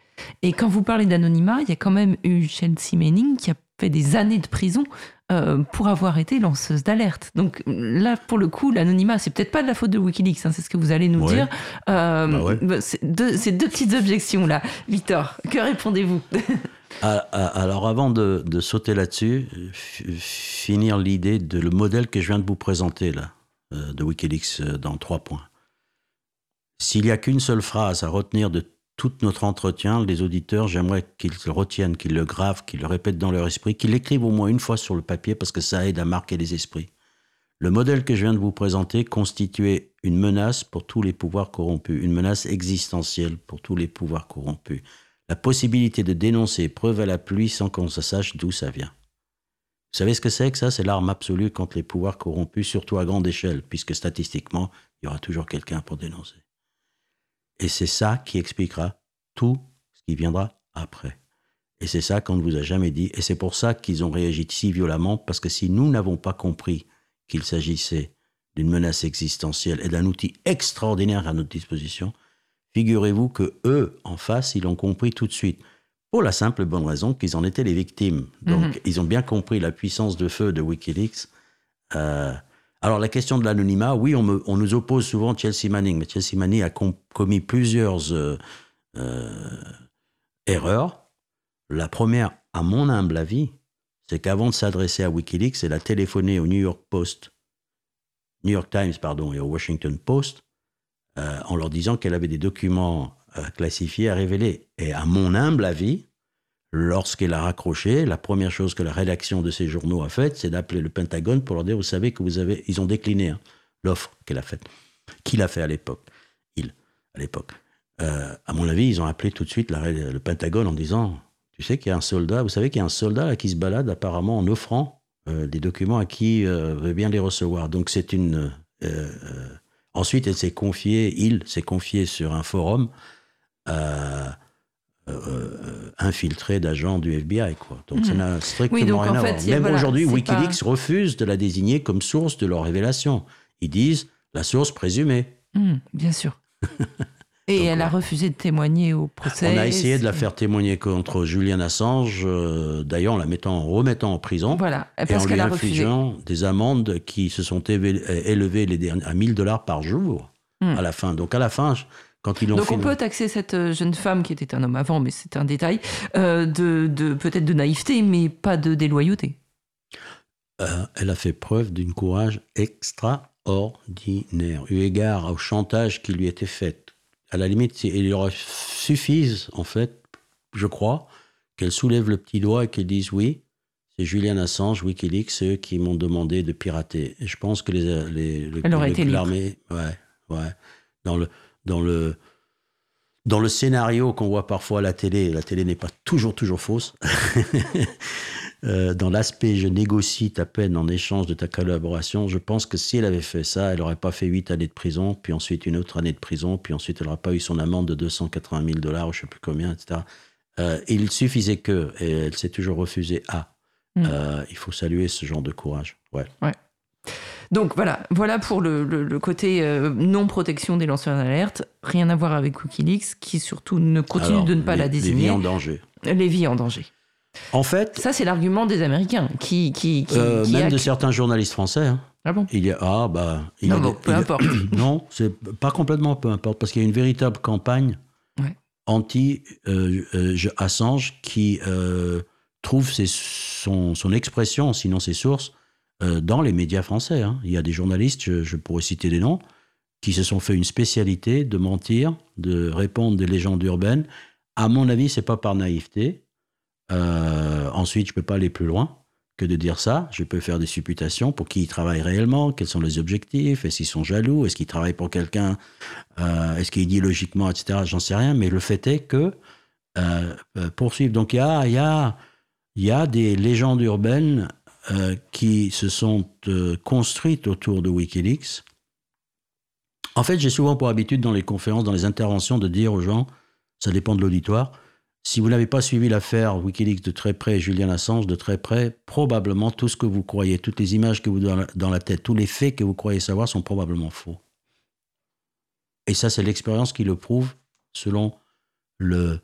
Et quand vous parlez d'anonymat, il y a quand même eu Chelsea Manning qui a fait des années de prison euh, pour avoir été lanceuse d'alerte. Donc là, pour le coup, l'anonymat, c'est peut-être pas de la faute de Wikileaks, hein, c'est ce que vous allez nous Ouais. dire. Euh, Bah ouais. bah, c'est deux, petites objections là. Victor, que répondez-vous? Ah, ah, Alors avant de, de sauter là-dessus, finir l'idée de le modèle que je viens de vous présenter là, euh, de Wikileaks euh, dans trois points. S'il n'y a qu'une seule phrase à retenir de tout notre entretien, les auditeurs, j'aimerais qu'ils le retiennent, qu'ils le gravent, qu'ils le répètent dans leur esprit, qu'ils l'écrivent au moins une fois sur le papier parce que ça aide à marquer les esprits. Le modèle que je viens de vous présenter constituait une menace pour tous les pouvoirs corrompus, une menace existentielle pour tous les pouvoirs corrompus. La possibilité de dénoncer preuve à la pluie sans qu'on sache d'où ça vient. Vous savez ce que c'est que ça? C'est l'arme absolue contre les pouvoirs corrompus, surtout à grande échelle, puisque statistiquement, il y aura toujours quelqu'un pour dénoncer. Et c'est ça qui expliquera tout ce qui viendra après. Et c'est ça qu'on ne vous a jamais dit. Et c'est pour ça qu'ils ont réagi si violemment, parce que si nous n'avons pas compris qu'il s'agissait d'une menace existentielle et d'un outil extraordinaire à notre disposition, figurez-vous que eux, en face, ils l'ont compris tout de suite. Pour la simple bonne raison qu'ils en étaient les victimes. Donc, Mhm. ils ont bien compris la puissance de feu de Wikileaks. Euh, alors, la question de l'anonymat, oui, on, nous oppose souvent Chelsea Manning, mais Chelsea Manning a com- commis plusieurs euh, euh, erreurs. La première, à mon humble avis, c'est qu'avant de s'adresser à Wikileaks, elle a téléphoné au New York Post, New York Times, pardon, et au Washington Post, euh, en leur disant qu'elle avait des documents classifiés à révéler. Et à mon humble avis, lorsqu'elle a raccroché, la première chose que la rédaction de ces journaux a faite, c'est d'appeler le Pentagone pour leur dire, vous savez que vous avez, ils ont décliné hein, l'offre qu'elle a faite. Qui l'a fait à l'époque Il, à l'époque. Euh, à mon avis, ils ont appelé tout de suite le Pentagone en disant, tu sais qu'il y a un soldat, vous savez qu'il y a un soldat qui se balade apparemment en offrant euh, des documents à qui euh, veut bien les recevoir. Donc c'est une... ensuite, elle s'est confiée, il s'est confié sur un forum euh, euh, infiltré d'agents du FBI. Quoi. Donc ça Mhm. n'a strictement Oui, donc, rien en à voir. Même voilà, aujourd'hui, Wikileaks refuse de la désigner comme source de leurs révélations. Ils disent la source présumée. Hum, bien sûr. Et Donc, elle a ouais. refusé de témoigner au procès. On a essayé de la faire témoigner contre Julian Assange, euh, d'ailleurs en la mettant, en remettant en prison. Voilà, Et parce en lui qu'elle a refusé. infligeant des amendes qui se sont élevées les derniers- à 1000 dollars par jour Hmm. à la fin. Donc à la fin, quand ils l'ont Donc fait. on peut taxer cette euh, jeune femme, qui était un homme avant, mais c'est un détail, euh, de, de peut-être de naïveté, mais pas de déloyauté. Euh, elle a fait preuve d'un courage extraordinaire, eu égard au chantage qui lui était fait. À la limite, il aurait suffi, en fait, je crois, qu'elle soulève le petit doigt et qu'elle dise oui, c'est Julian Assange, Wikileaks, eux qui m'ont demandé de pirater. Et je pense que les, les, le- Elle aurait le- été libre. l'armée, ouais, ouais, dans le, dans le, dans le scénario qu'on voit parfois à la télé, la télé n'est pas toujours, toujours fausse. Euh, dans l'aspect je négocie ta peine en échange de ta collaboration, je pense que si elle avait fait ça, elle n'aurait pas fait huit années de prison, puis ensuite une autre année de prison, puis ensuite elle n'aurait pas eu son amende de 280 000 dollars, ou je ne sais plus combien, etc. Euh, il suffisait que, et elle s'est toujours refusée à. Mm. Euh, il faut saluer ce genre de courage. Ouais. Donc voilà, voilà pour le, le- le côté euh, non-protection des lanceurs d'alerte. Rien à voir avec Wikileaks, qui surtout ne continue Alors, de ne pas les- la Les désigner. vies en danger. Les vies en danger. En fait, Ça, c'est l'argument des Américains qui. qui, qui, euh, qui même de certains journalistes français, hein, Ah bon? Il y a ah bah il Non, a bon, peu il y a- importe. non, c'est pas complètement peu importe parce qu'il y a une véritable campagne Ouais. anti euh, euh, Assange qui trouve ses- son, son expression, sinon ses sources, dans les médias français. hein. Il y a des journalistes, je, pourrais citer des noms, qui se sont fait une spécialité de mentir, de répondre des légendes urbaines. À mon avis, c'est pas par naïveté. Euh, ensuite, je peux pas aller plus loin que de dire ça. Je peux faire des supputations pour qui ils travaillent réellement, quels sont les objectifs, est-ce qu'ils sont jaloux, est-ce qu'ils travaillent pour quelqu'un, euh, est-ce qu'idéologiquement, etc. J'en sais rien, mais le fait est que euh, euh, poursuivre. Donc il y a, y, a, y a des légendes urbaines euh, qui se sont euh, construites autour de Wikileaks. En fait, j'ai souvent pour habitude dans les conférences, dans les interventions, de dire aux gens, ça dépend de l'auditoire, si vous n'avez pas suivi l'affaire Wikileaks de très près, Julian Assange de très près, probablement tout ce que vous croyez, toutes les images que vous avez dans la- tête, tous les faits que vous croyez savoir sont probablement faux. Et ça, c'est l'expérience qui le prouve selon le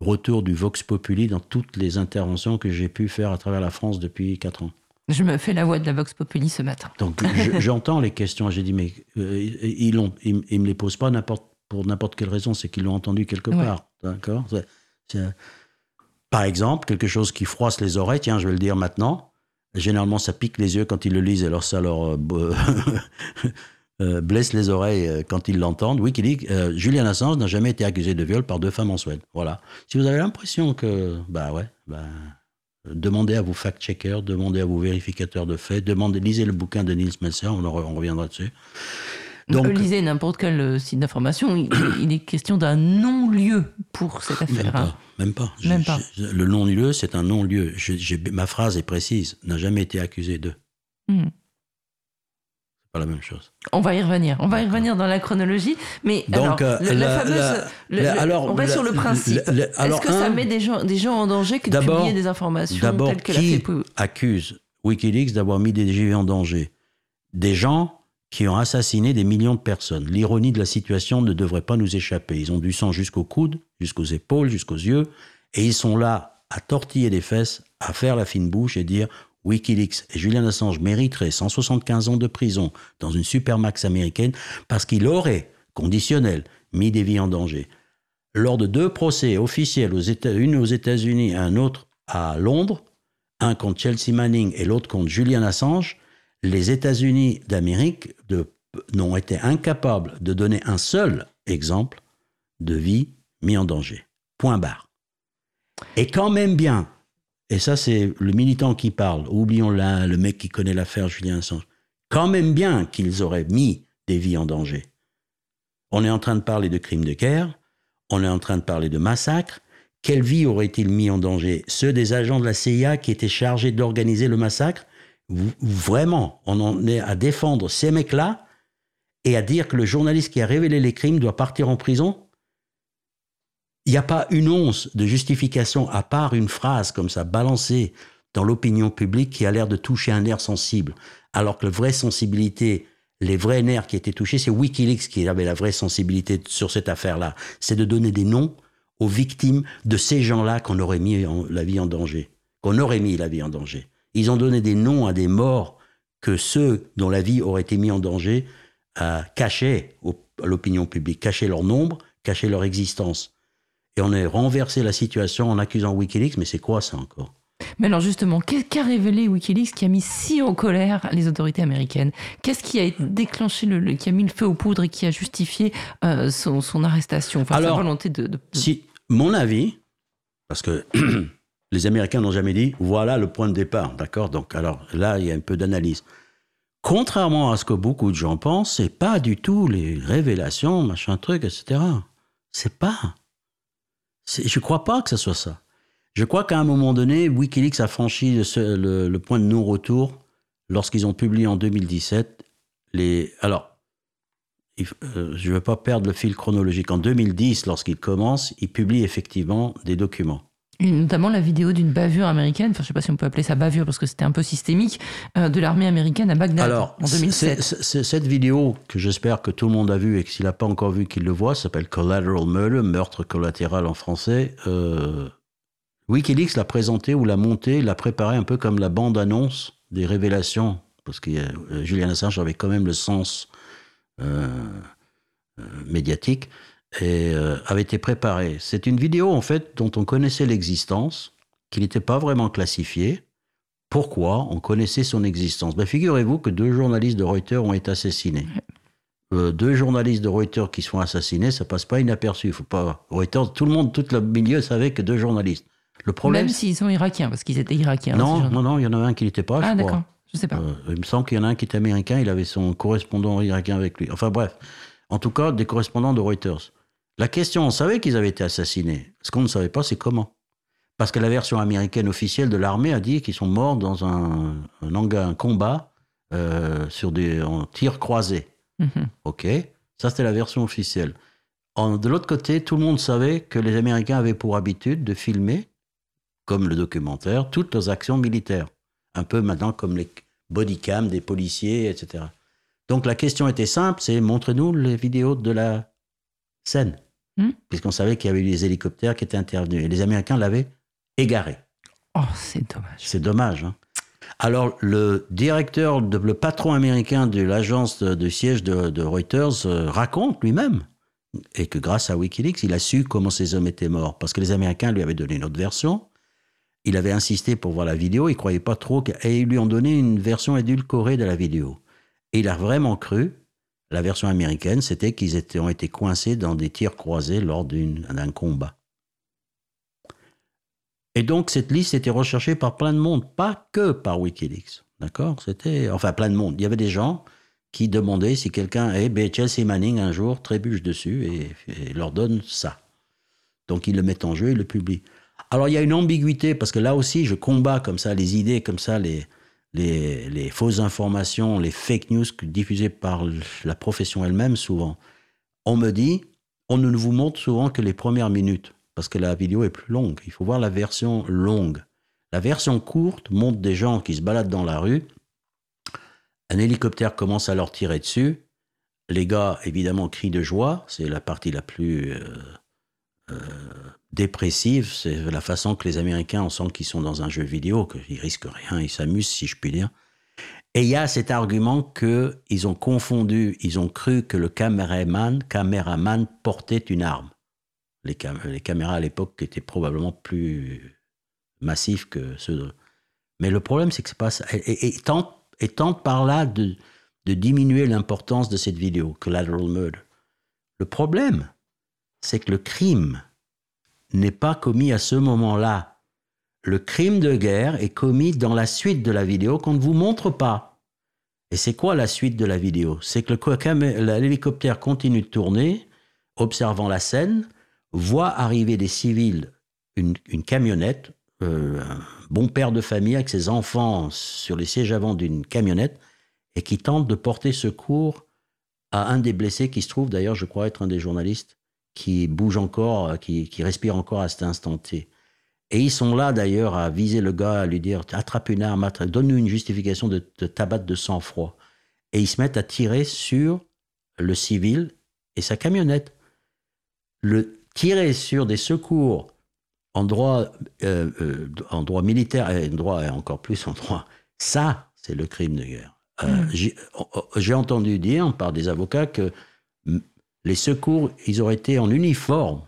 retour du Vox Populi dans toutes les interventions que j'ai pu faire à travers la France depuis 4 ans. Je me fais la voix de la Vox Populi ce matin. Donc je- j'entends les questions. J'ai dit, mais euh, ils ne ils, ils me les posent pas pour n'importe quelle raison, c'est qu'ils l'ont entendu quelque Ouais. part. D'accord? Par exemple, quelque chose qui froisse les oreilles, tiens, je vais le dire maintenant. Généralement, ça pique les yeux quand ils le lisent, alors ça leur euh, euh, blesse les oreilles quand ils l'entendent. Wikileaks, euh, Julian Assange n'a jamais été accusé de viol par deux femmes en Suède. Voilà. Si vous avez l'impression que, bah ouais, bah, demandez à vos fact-checkers, demandez à vos vérificateurs de faits, demandez, lisez le bouquin de Niels Messer, on, en re- on reviendra dessus. Donc- lisez n'importe quel euh, site d'information, il, il est question d'un non-lieu pour cette Même affaire. hein. pas. Même pas. Même pas. je- le non-lieu, c'est un non-lieu. Ma phrase est précise. N'a jamais été accusé de. Pas la même chose. On va y revenir. On va y revenir dans la chronologie. Mais Donc, alors, euh, le- la, la- fameuse. la- le- la- le- alors, on reste la- sur le principe. la- la- Est-ce que ça met des gens, des gens en danger que de publier des informations D'abord, telles que l'a qui Pou- accuse Wikileaks d'avoir mis des GV en danger? Des gens qui ont assassiné des millions de personnes. L'ironie de la situation ne devrait pas nous échapper. Ils ont du sang jusqu'au coude, jusqu'aux épaules, jusqu'aux yeux, et ils sont là à tortiller des fesses, à faire la fine bouche et dire Wikileaks et Julian Assange mériteraient 175 ans de prison dans une supermax américaine parce qu'il aurait, conditionnel, mis des vies en danger. Lors de deux procès officiels, aux États, une aux États-Unis et un autre à Londres, un contre Chelsea Manning et l'autre contre Julian Assange, les États-Unis d'Amérique n'ont été incapables de donner un seul exemple de vie mis en danger. Point barre. Et quand même bien, et ça c'est le militant qui parle, oublions là le mec qui connaît l'affaire Julian Assange, quand même bien qu'ils auraient mis des vies en danger. On est en train de parler de crimes de guerre, on est en train de parler de massacres. Quelle vie auraient-ils mis en danger? Ceux des agents de la CIA qui étaient chargés d'organiser le massacre? Vraiment, on en est à défendre ces mecs-là et à dire que le journaliste qui a révélé les crimes doit partir en prison? Il n'y a pas une once de justification à part une phrase comme ça balancée dans l'opinion publique qui a l'air de toucher un nerf sensible, alors que la vraie sensibilité, les vrais nerfs qui étaient touchés, c'est Wikileaks qui avait la vraie sensibilité sur cette affaire-là. C'est de donner des noms aux victimes de ces gens-là qu'on aurait mis la vie en danger, qu'on aurait mis la vie en danger. Ils ont donné des noms à des morts que ceux dont la vie aurait été mise en danger euh, cachaient à l'opinion publique, cachaient leur nombre, cachaient leur existence. Et on a renversé la situation en accusant Wikileaks, mais c'est quoi ça encore? Mais alors justement, qu'est-ce qu'a révélé Wikileaks qui a mis si en colère les autorités américaines? Qu'est-ce qui a déclenché, le, qui a mis le feu aux poudres et qui a justifié euh, son, arrestation? Enfin, alors, sa volonté de, Si, mon avis, parce que les Américains n'ont jamais dit voilà le point de départ, d'accord? Donc alors là, il y a un peu d'analyse. Contrairement à ce que beaucoup de gens pensent, c'est pas du tout les révélations, machin truc, etc. C'est pas. Je crois pas que ce soit ça. Je crois qu'à un moment donné, Wikileaks a franchi le, point de non-retour lorsqu'ils ont publié en 2017 les. Alors, euh, je ne veux pas perdre le fil chronologique. En 2010, lorsqu'ils commencent, ils publient effectivement des documents notamment la vidéo d'une bavure américaine, enfin je ne sais pas si on peut appeler ça bavure parce que c'était un peu systémique, euh, de l'armée américaine à Bagdad en 2007. cette vidéo que j'espère que tout le monde a vue et que s'il n'a pas encore vu qu'il le voit, s'appelle Collateral Murder, meurtre collatéral en français. Euh, Wikileaks l'a présenté ou l'a monté, l'a préparé un peu comme la bande-annonce des révélations, parce que euh, Julian Assange avait quand même le sens médiatique et euh, avait été préparé. C'est une vidéo en fait dont on connaissait l'existence, qui n'était pas vraiment classifiée. Pourquoi on connaissait son existence? Ben, Figurez-vous que deux journalistes de Reuters ont été assassinés. Euh, deux journalistes de Reuters qui sont assassinés, ça passe pas inaperçu. Faut pas Reuters, tout le monde, tout le milieu savait que deux journalistes. Le problème, même s'ils sont irakiens, parce qu'ils étaient irakiens. Non, non, non, il y en a un qui n'était pas. Ah d'accord, je sais pas. Euh, il me semble qu'il y en a un qui était américain. Il avait son correspondant irakien avec lui. Enfin bref, en tout cas des correspondants de Reuters. La question, on savait qu'ils avaient été assassinés. Ce qu'on ne savait pas, c'est comment. Parce que la version américaine officielle de l'armée a dit qu'ils sont morts dans un, un, combat euh, sur des en tir croisé. Mhm. Ok, ça c'était la version officielle. de l'autre côté, tout le monde savait que les Américains avaient pour habitude de filmer, comme le documentaire, toutes leurs actions militaires. Un peu maintenant comme les bodycams des policiers, etc. Donc la question était simple, c'est montrez-nous les vidéos de la scène. Hmm? puisqu'on savait qu'il y avait eu des hélicoptères qui étaient intervenus. Et les Américains l'avaient égaré. Oh, c'est dommage. C'est dommage. Hein. Alors, le directeur, le patron américain de l'agence de, siège de, Reuters euh, raconte lui-même et que grâce à Wikileaks, il a su comment ces hommes étaient morts. Parce que les Américains lui avaient donné une autre version. Il avait insisté pour voir la vidéo, il croyait pas trop, et ils lui ont donné une version édulcorée de la vidéo. Et il a vraiment cru la version américaine, c'était qu'ils ont été coincés dans des tirs croisés lors d'un combat. Et donc cette liste était recherchée par plein de monde, pas que par Wikileaks. D'accord? C'était enfin plein de monde. Il y avait des gens qui demandaient si quelqu'un, eh ben Chelsea Manning un jour trébuche dessus et, leur donne ça. Donc ils le mettent en jeu, ils le publient. Alors il y a une ambiguïté parce que là aussi je combats comme ça les idées, comme ça les les, fausses informations, les fake news diffusées par la profession elle-même souvent. On me dit, on ne vous montre souvent que les premières minutes, parce que la vidéo est plus longue. Il faut voir la version longue. La version courte montre des gens qui se baladent dans la rue. Un hélicoptère commence à leur tirer dessus. Les gars, évidemment, crient de joie. C'est la partie la plus euh, euh, dépressive, c'est la façon que les Américains, on sent qu'ils sont dans un jeu vidéo, qu'ils risquent rien, ils s'amusent, si je puis dire. Et il y a cet argument qu'ils ont confondu, ils ont cru que le caméraman, caméraman portait une arme. Les, caméras à l'époque étaient probablement plus massifs que ceux de... Mais le problème, c'est que c'est pas ça. Et, et, tente, par là de, de diminuer l'importance de cette vidéo, Collateral Murder. Le problème, c'est que le crime n'est pas commis à ce moment-là. Le crime de guerre est commis dans la suite de la vidéo qu'on ne vous montre pas. Et c'est quoi la suite de la vidéo? C'est que l'hélicoptère continue de tourner, observant la scène, voit arriver des civils, une, camionnette, euh, un bon père de famille avec ses enfants sur les sièges avant d'une camionnette, et qui tente de porter secours à un des blessés qui se trouve d'ailleurs, je crois, être un des journalistes qui bouge encore, qui, qui respire encore à cet instant T. Et ils sont là d'ailleurs à viser le gars, à lui dire attrape une arme, donne-nous une justification de te tabattre de sang-froid. Et ils se mettent à tirer sur le civil et sa camionnette. Le tirer sur des secours en droit, euh, euh, en droit militaire et en droit et encore plus en droit, ça, c'est le crime de guerre. Euh, mmh. J'ai entendu dire par des avocats que les secours, ils auraient été en uniforme,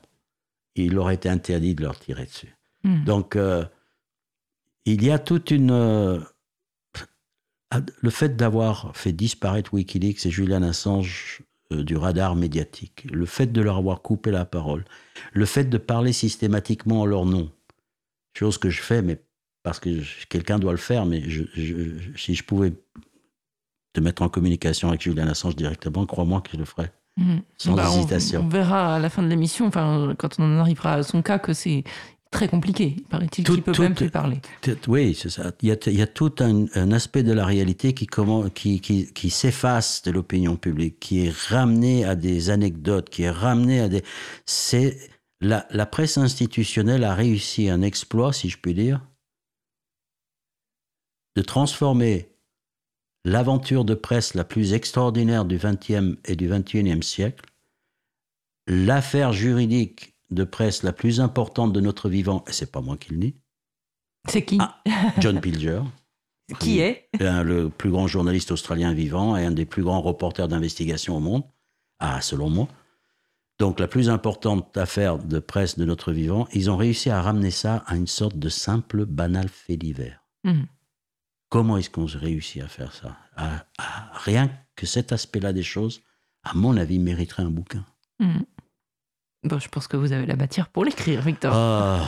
il aurait été interdit de leur tirer dessus. Hmm. Donc, euh, il y a toute une. Euh, le fait d'avoir fait disparaître Wikileaks et Julian Assange euh, du radar médiatique, le fait de leur avoir coupé la parole, le fait de parler systématiquement en leur nom, chose que je fais, mais parce que quelqu'un doit le faire, mais si je pouvais te mettre en communication avec Julian Assange directement, crois-moi que je le ferais. Hmm. Sans bah, hésitation. On, verra à la fin de l'émission, enfin, quand on en arrivera à son cas, que c'est très compliqué, paraît-il, qu'il peut même plus parler. Oui, c'est ça. Il y, a, il y a, tout un, aspect de la réalité qui, qui, qui, qui s'efface de l'opinion publique, qui est ramené à des anecdotes, qui est ramené à des... C'est la, la presse institutionnelle a réussi un exploit, si je puis dire, de transformer l'aventure de presse la plus extraordinaire du XXe et du XXIe siècle, l'affaire juridique de presse la plus importante de notre vivant, et c'est pas moi qui le dis. C'est qui? Ah, John Pilger. qui est? Le plus grand journaliste australien vivant et un des plus grands reporters d'investigation au monde, ah, selon moi. Donc la plus importante affaire de presse de notre vivant, ils ont réussi à ramener ça à une sorte de simple, banal fait divers. Hmm. Comment est-ce qu'on réussit à faire ça? Rien que cet aspect-là des choses, à mon avis, mériterait un bouquin. Hmm. Bon, je pense que vous avez la matière pour l'écrire, Victor. Ah,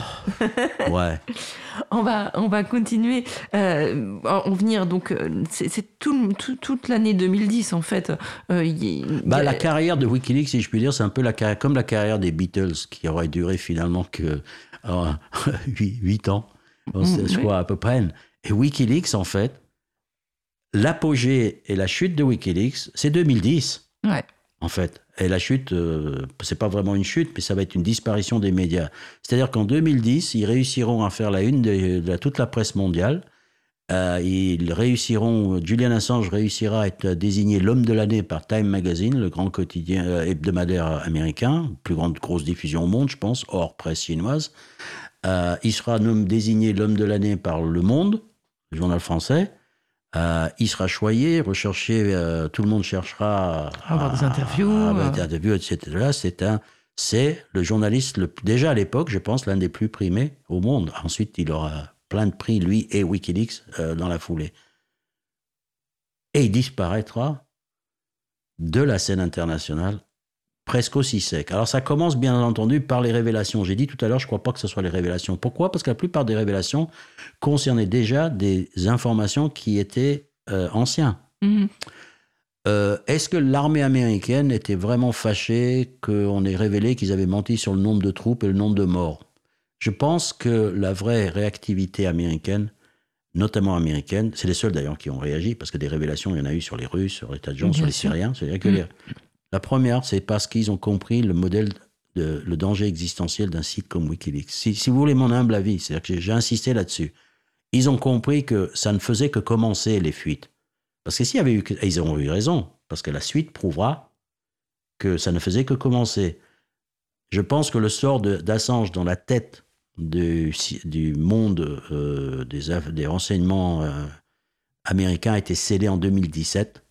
ouais. on, va, on va continuer. Euh, en venir, donc, euh, c'est tout, toute l'année 2010, en fait. Euh, bah, La carrière de Wikileaks, si je puis dire, c'est un peu la carrière, comme la carrière des Beatles, qui aurait duré finalement que 8, ans, je crois, à peu près. Et Wikileaks, en fait, l'apogée et la chute de Wikileaks, c'est 2010. Ouais. En fait. Et la chute, euh, c'est pas vraiment une chute, mais ça va être une disparition des médias. C'est-à-dire qu'en 2010, ils réussiront à faire la une de, toute la presse mondiale. Euh, ils réussiront, Julian Assange réussira à être désigné l'homme de l'année par Time Magazine, le grand quotidien euh, hebdomadaire américain, plus grande grosse diffusion au monde, je pense, hors presse chinoise. il sera désigné l'homme de l'année par Le Monde, le journal français. Euh, il sera choyé, recherché, euh, tout le monde cherchera à avoir des interviews, à, des interviews etc. C'est un, c'est le journaliste, le, déjà à l'époque, je pense, l'un des plus primés au monde. Ensuite, il aura plein de prix, lui et Wikileaks, euh, dans la foulée. Et il disparaîtra de la scène internationale presque aussi sec. Alors ça commence bien entendu par les révélations. J'ai dit tout à l'heure, je ne crois pas que ce soit les révélations. Pourquoi? Parce que la plupart des révélations concernaient déjà des informations qui étaient euh, anciennes. Mhm. Euh, est-ce que l'armée américaine était vraiment fâchée qu'on ait révélé qu'ils avaient menti sur le nombre de troupes et le nombre de morts? Je pense que la vraie réactivité américaine, notamment américaine, c'est les seuls d'ailleurs qui ont réagi, parce que des révélations, il y en a eu sur les Russes, sur les Tadjans, sur les Syriens. C'est-à-dire que mhm. La première, c'est parce qu'ils ont compris le modèle, de, le danger existentiel d'un site comme Wikileaks. Si, vous voulez mon humble avis, c'est-à-dire que j'ai insisté là-dessus. Ils ont compris que ça ne faisait que commencer les fuites. Parce que s'il y avait eu, ils ont eu raison, parce que la suite prouvera que ça ne faisait que commencer. Je pense que le sort d'Assange dans la tête du, monde euh, des, des, renseignements euh, américains a été scellé en 2017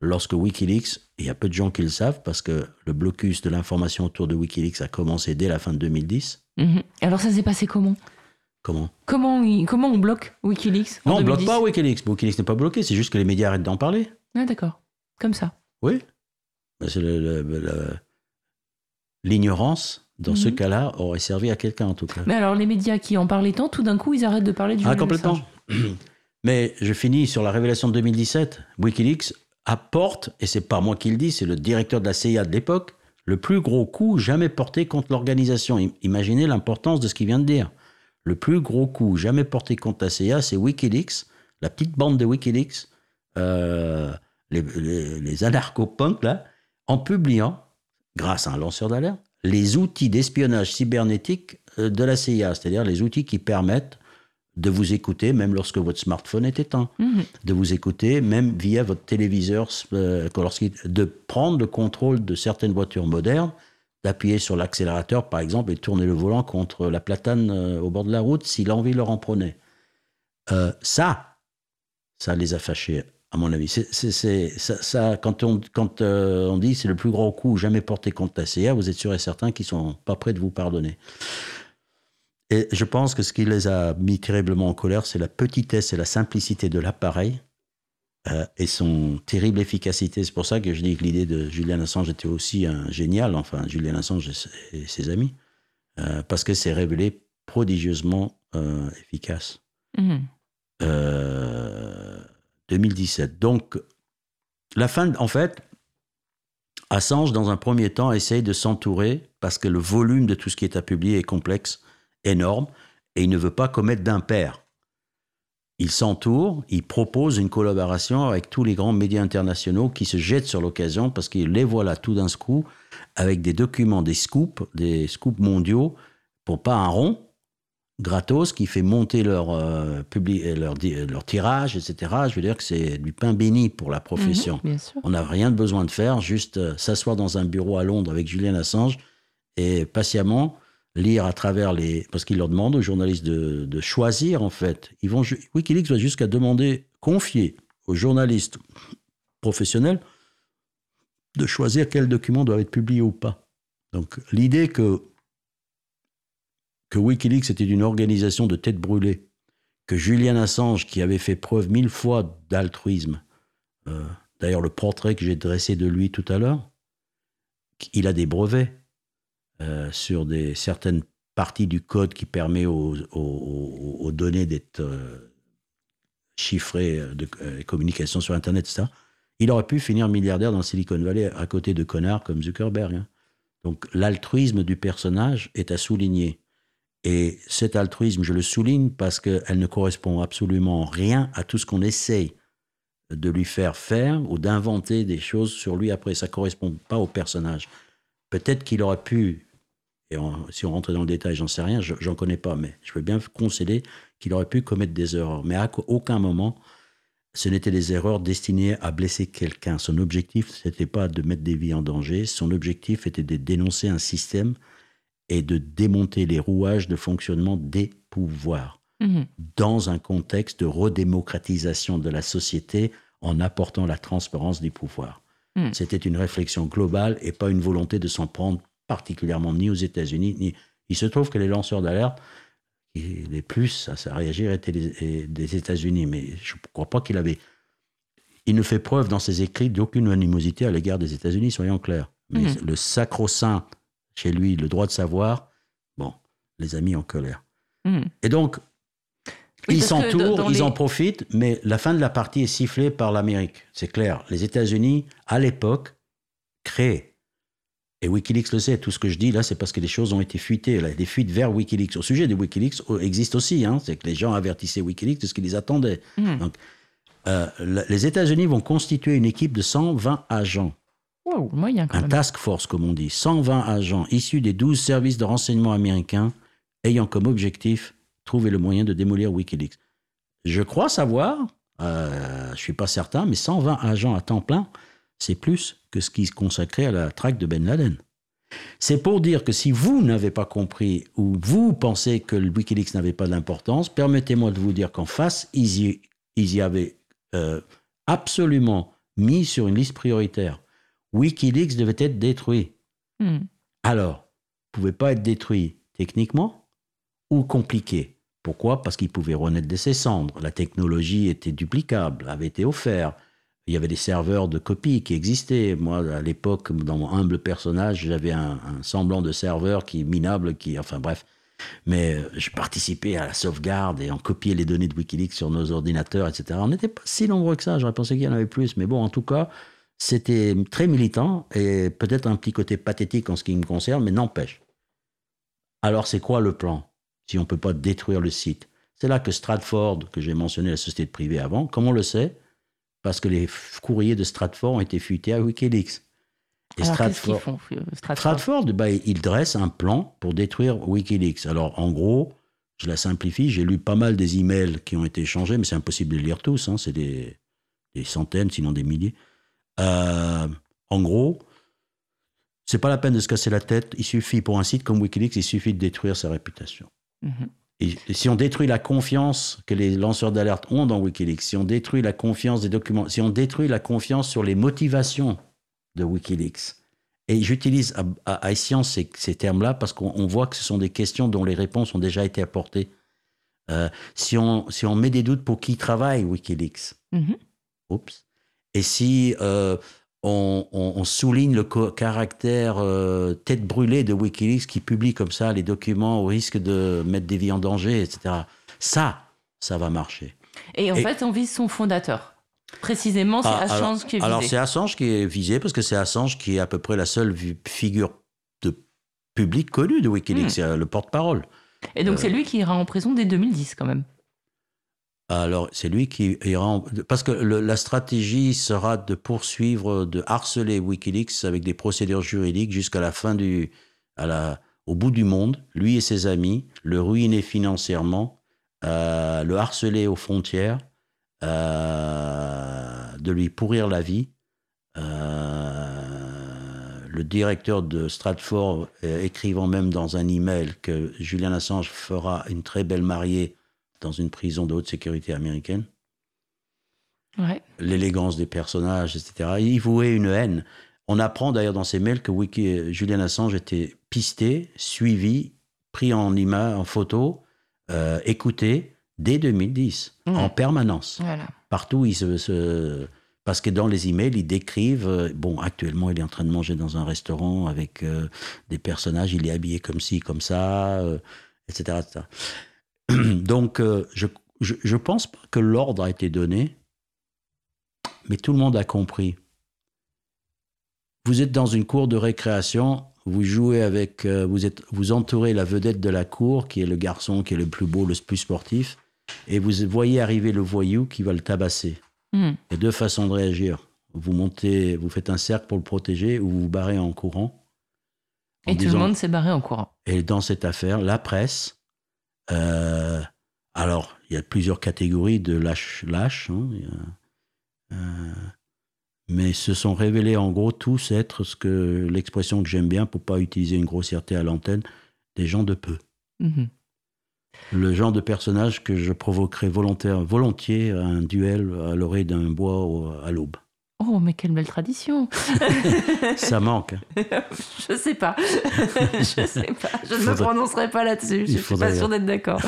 lorsque Wikileaks, il y a peu de gens qui le savent parce que le blocus de l'information autour de Wikileaks a commencé dès la fin de 2010. Mhm. Alors ça s'est passé comment? Comment? Comment, comment on bloque Wikileaks Non, on ne bloque pas Wikileaks. Wikileaks n'est pas bloqué, c'est juste que les médias arrêtent d'en parler. Ah d'accord, comme ça. Oui. Ben, c'est l'ignorance dans ce mhm. cas-là, aurait servi à quelqu'un en tout cas. Mais alors, les médias qui en parlaient tant, tout d'un coup, ils arrêtent de parler du Ah, complètement. Mais je finis sur la révélation de 2017. Wikileaks apporte, et c'est pas moi qui le dis, c'est le directeur de la CIA de l'époque, le plus gros coup jamais porté contre l'organisation. Imaginez l'importance de ce qu'il vient de dire. Le plus gros coup jamais porté contre la CIA, c'est Wikileaks, la petite bande de Wikileaks, euh, les, anarcho-punks, là, en publiant, grâce à un lanceur d'alerte, les outils d'espionnage cybernétique euh, de la CIA, c'est-à-dire les outils qui permettent de vous écouter même lorsque votre smartphone est éteint, Mhm. de vous écouter même via votre téléviseur, euh, de prendre le contrôle de certaines voitures modernes, d'appuyer sur l'accélérateur par exemple et de tourner le volant contre la platane euh, au bord de la route si l'envie leur en prenait. Euh, ça, ça les a fâchés, à mon avis. C'est, ça, ça, quand on, quand, on dit c'est le plus grand coup jamais porté contre la CIA, vous êtes sûr et certain qu'ils sont pas prêts de vous pardonner. Et je pense que ce qui les a mis terriblement en colère, c'est la petitesse et la simplicité de l'appareil euh, et son terrible efficacité. C'est pour ça que je dis que l'idée de Julian Assange était aussi un génial, enfin Julian Assange et ses, et ses amis, euh, parce que c'est révélé prodigieusement euh, efficace. Mhm. Euh, 2017. Donc, la fin, en fait, Assange, dans un premier temps, essaye de s'entourer parce que le volume de tout ce qui est à publier est complexe, énorme, et il ne veut pas commettre d'impair. Il s'entoure, il propose une collaboration avec tous les grands médias internationaux qui se jettent sur l'occasion parce qu'il les voit là tout d'un coup avec des documents, des scoops, des scoops mondiaux pour pas un rond, gratos, qui fait monter leur, euh, leur, tirage, etc. Je veux dire que c'est du pain béni pour la profession. Mhm. On n'a rien de besoin de faire, juste euh, s'asseoir dans un bureau à Londres avec Julian Assange et patiemment lire à travers les... Parce qu'il leur demande aux journalistes de, de choisir, en fait. Ils vont, Wikileaks va jusqu'à demander, confier aux journalistes professionnels de choisir quels documents doivent être publiés ou pas. Donc l'idée que, que Wikileaks était une organisation de tête brûlée, que Julian Assange, qui avait fait preuve mille fois d'altruisme, euh, d'ailleurs le portrait que j'ai dressé de lui tout à l'heure, il a des brevets euh, sur des, certaines parties du code qui permet aux, données d'être euh, chiffrées, euh, de euh, communication sur Internet, etc. Il aurait pu finir milliardaire dans Silicon Valley à côté de connards comme Zuckerberg. hein. Donc l'altruisme du personnage est à souligner. Et cet altruisme, je le souligne parce qu'elle ne correspond absolument rien à tout ce qu'on essaye de lui faire faire ou d'inventer des choses sur lui après. Ça ne correspond pas au personnage. Peut-être qu'il aurait pu, et on- si on rentrait dans le détail, j'en sais rien, je- j'en connais pas, mais je veux bien concéder qu'il aurait pu commettre des erreurs. Mais à aucun moment, ce n'étaient des erreurs destinées à blesser quelqu'un. Son objectif, ce n'était pas de mettre des vies en danger. Son objectif était de dénoncer un système et de démonter les rouages de fonctionnement des pouvoirs Mhm. dans un contexte de redémocratisation de la société en apportant la transparence des pouvoirs. Mm. C'était une réflexion globale et pas une volonté de s'en prendre particulièrement ni aux États-Unis, ni. Il se trouve que les lanceurs d'alerte, les plus à, réagir étaient les- des États-Unis, mais je ne crois pas qu'il avait. Il ne fait preuve dans ses écrits d'aucune animosité à l'égard des États-Unis, soyons clairs. Mais Mhm. le sacro-saint chez lui, le droit de savoir, bon, les a mis en colère. Mhm. Et donc, Oui, ils s'entourent, ils les- en profitent, mais la fin de la partie est sifflée par l'Amérique. C'est clair. Les États-Unis, à l'époque, créent. Et Wikileaks le sait. Tout ce que je dis là, c'est parce que les choses ont été fuitées. Là, des fuites vers Wikileaks. Au sujet de Wikileaks existent aussi. Hein, c'est que les gens avertissaient Wikileaks de ce qui les attendait. Mhm. Donc, euh, les États-Unis vont constituer une équipe de 120 agents. Wow, moyen quand Un même. task force, comme on dit, 120 agents issus des 12 services de renseignement américains ayant comme objectif trouver le moyen de démolir Wikileaks. Je crois savoir, euh, je ne suis pas certain, mais 120 agents à temps plein, c'est plus que ce qui se consacrait à la traque de Ben Laden. C'est pour dire que si vous n'avez pas compris ou vous pensez que le Wikileaks n'avait pas d'importance, permettez-moi de vous dire qu'en face, ils y, ils y avaient euh, absolument mis sur une liste prioritaire. Wikileaks devait être détruit. Mhm. Alors, il ne pouvait pas être détruit techniquement ou compliqué. Pourquoi? Parce qu'il pouvait renaître de ses cendres. La technologie était duplicable, avait été offerte. Il y avait des serveurs de copie qui existaient. Moi, à l'époque, dans mon humble personnage, j'avais un, semblant de serveur qui minable, qui, enfin bref. Mais euh, je participais à la sauvegarde et on copiait les données de Wikileaks sur nos ordinateurs, etc. On n'était pas si nombreux que ça. J'aurais pensé qu'il y en avait plus. Mais bon, en tout cas, c'était très militant et peut-être un petit côté pathétique en ce qui me concerne, mais n'empêche. Alors, c'est quoi le plan si on ne peut pas détruire le site? C'est là que Stratford, que j'ai mentionné, la société privée avant, comment on le sait Parce que les courriers de Stratford ont été fuités à Wikileaks. Et Alors, Stratford, font, euh, Stratford? Stratford, bah, il dresse un plan pour détruire Wikileaks. Alors, en gros, je la simplifie, j'ai lu pas mal des emails qui ont été échangés, mais c'est impossible de les lire tous, hein, c'est des, des centaines, sinon des milliers. Euh, en gros, c'est pas la peine de se casser la tête, il suffit, pour un site comme Wikileaks, il suffit de détruire sa réputation. Mhm. Et si on détruit la confiance que les lanceurs d'alerte ont dans Wikileaks, si on détruit la confiance des documents, si on détruit la confiance sur les motivations de Wikileaks, et j'utilise à, Science ces, ces termes-là parce qu'on on voit que ce sont des questions dont les réponses ont déjà été apportées. Euh, si, on, si on met des doutes pour qui travaille Wikileaks, Mhm. oups, et si euh, on, on- on souligne le caractère euh, tête brûlée de Wikileaks qui publie comme ça les documents au risque de mettre des vies en danger, etc. Ça, ça va marcher. Et en Et- fait, on vise son fondateur. Précisément, c'est Ah, Assange alors, qui est visé. alors, c'est Assange qui est visé parce que c'est Assange qui est à peu près la seule figure de public connue de Wikileaks, euh, le porte-parole. Et donc, euh, c'est lui qui ira en prison dès 2010, quand même. Alors, c'est lui qui ira. en- Parce que la stratégie sera de poursuivre, de harceler Wikileaks avec des procédures juridiques jusqu'à la fin du. À la, au bout du monde, lui et ses amis, le ruiner financièrement, euh, le harceler aux frontières, euh, de lui pourrir la vie. Euh, le directeur de Stratford écrivant même dans un email que Julian Assange fera une très belle mariée dans une prison de haute sécurité américaine. Ouais. L'élégance des personnages, etc. Il vouait une haine. On apprend d'ailleurs dans ces mails que Wiki, Julian Assange était pisté, suivi, pris en image, en photo, euh, écouté dès 2010, Mmh. en permanence. Voilà. Partout, il se, se- parce que dans les emails, ils décrivent. euh, Bon, actuellement, il est en train de manger dans un restaurant avec euh, des personnages. Il est habillé comme ci, comme ça, euh, etc., etc. Donc, euh, je, pense pas que l'ordre a été donné, mais tout le monde a compris. Vous êtes dans une cour de récréation, vous jouez avec, euh, vous êtes, vous entourez la vedette de la cour, qui est le garçon qui est le plus beau, le plus sportif, et vous voyez arriver le voyou qui va le tabasser. Mhm. Il y a deux façons de réagir. Vous montez, vous faites un cercle pour le protéger, ou vous vous barrez en courant. en Et tout le monde s'est barré en courant. et dans cette affaire, la presse, euh, alors il y a plusieurs catégories de lâches, lâches hein, euh, mais se sont révélés en gros tous être ce que l'expression que j'aime bien pour pas utiliser une grossièreté à l'antenne, des gens de peu. Mhm. Le genre de personnage que je provoquerais volontaire, volontiers à un duel à l'orée d'un bois à l'aube. Oh, mais quelle belle tradition Ça manque. hein. Je sais pas. je sais pas. Je ne me prononcerai pas là-dessus. Je Il suis pas sûre d'être d'accord.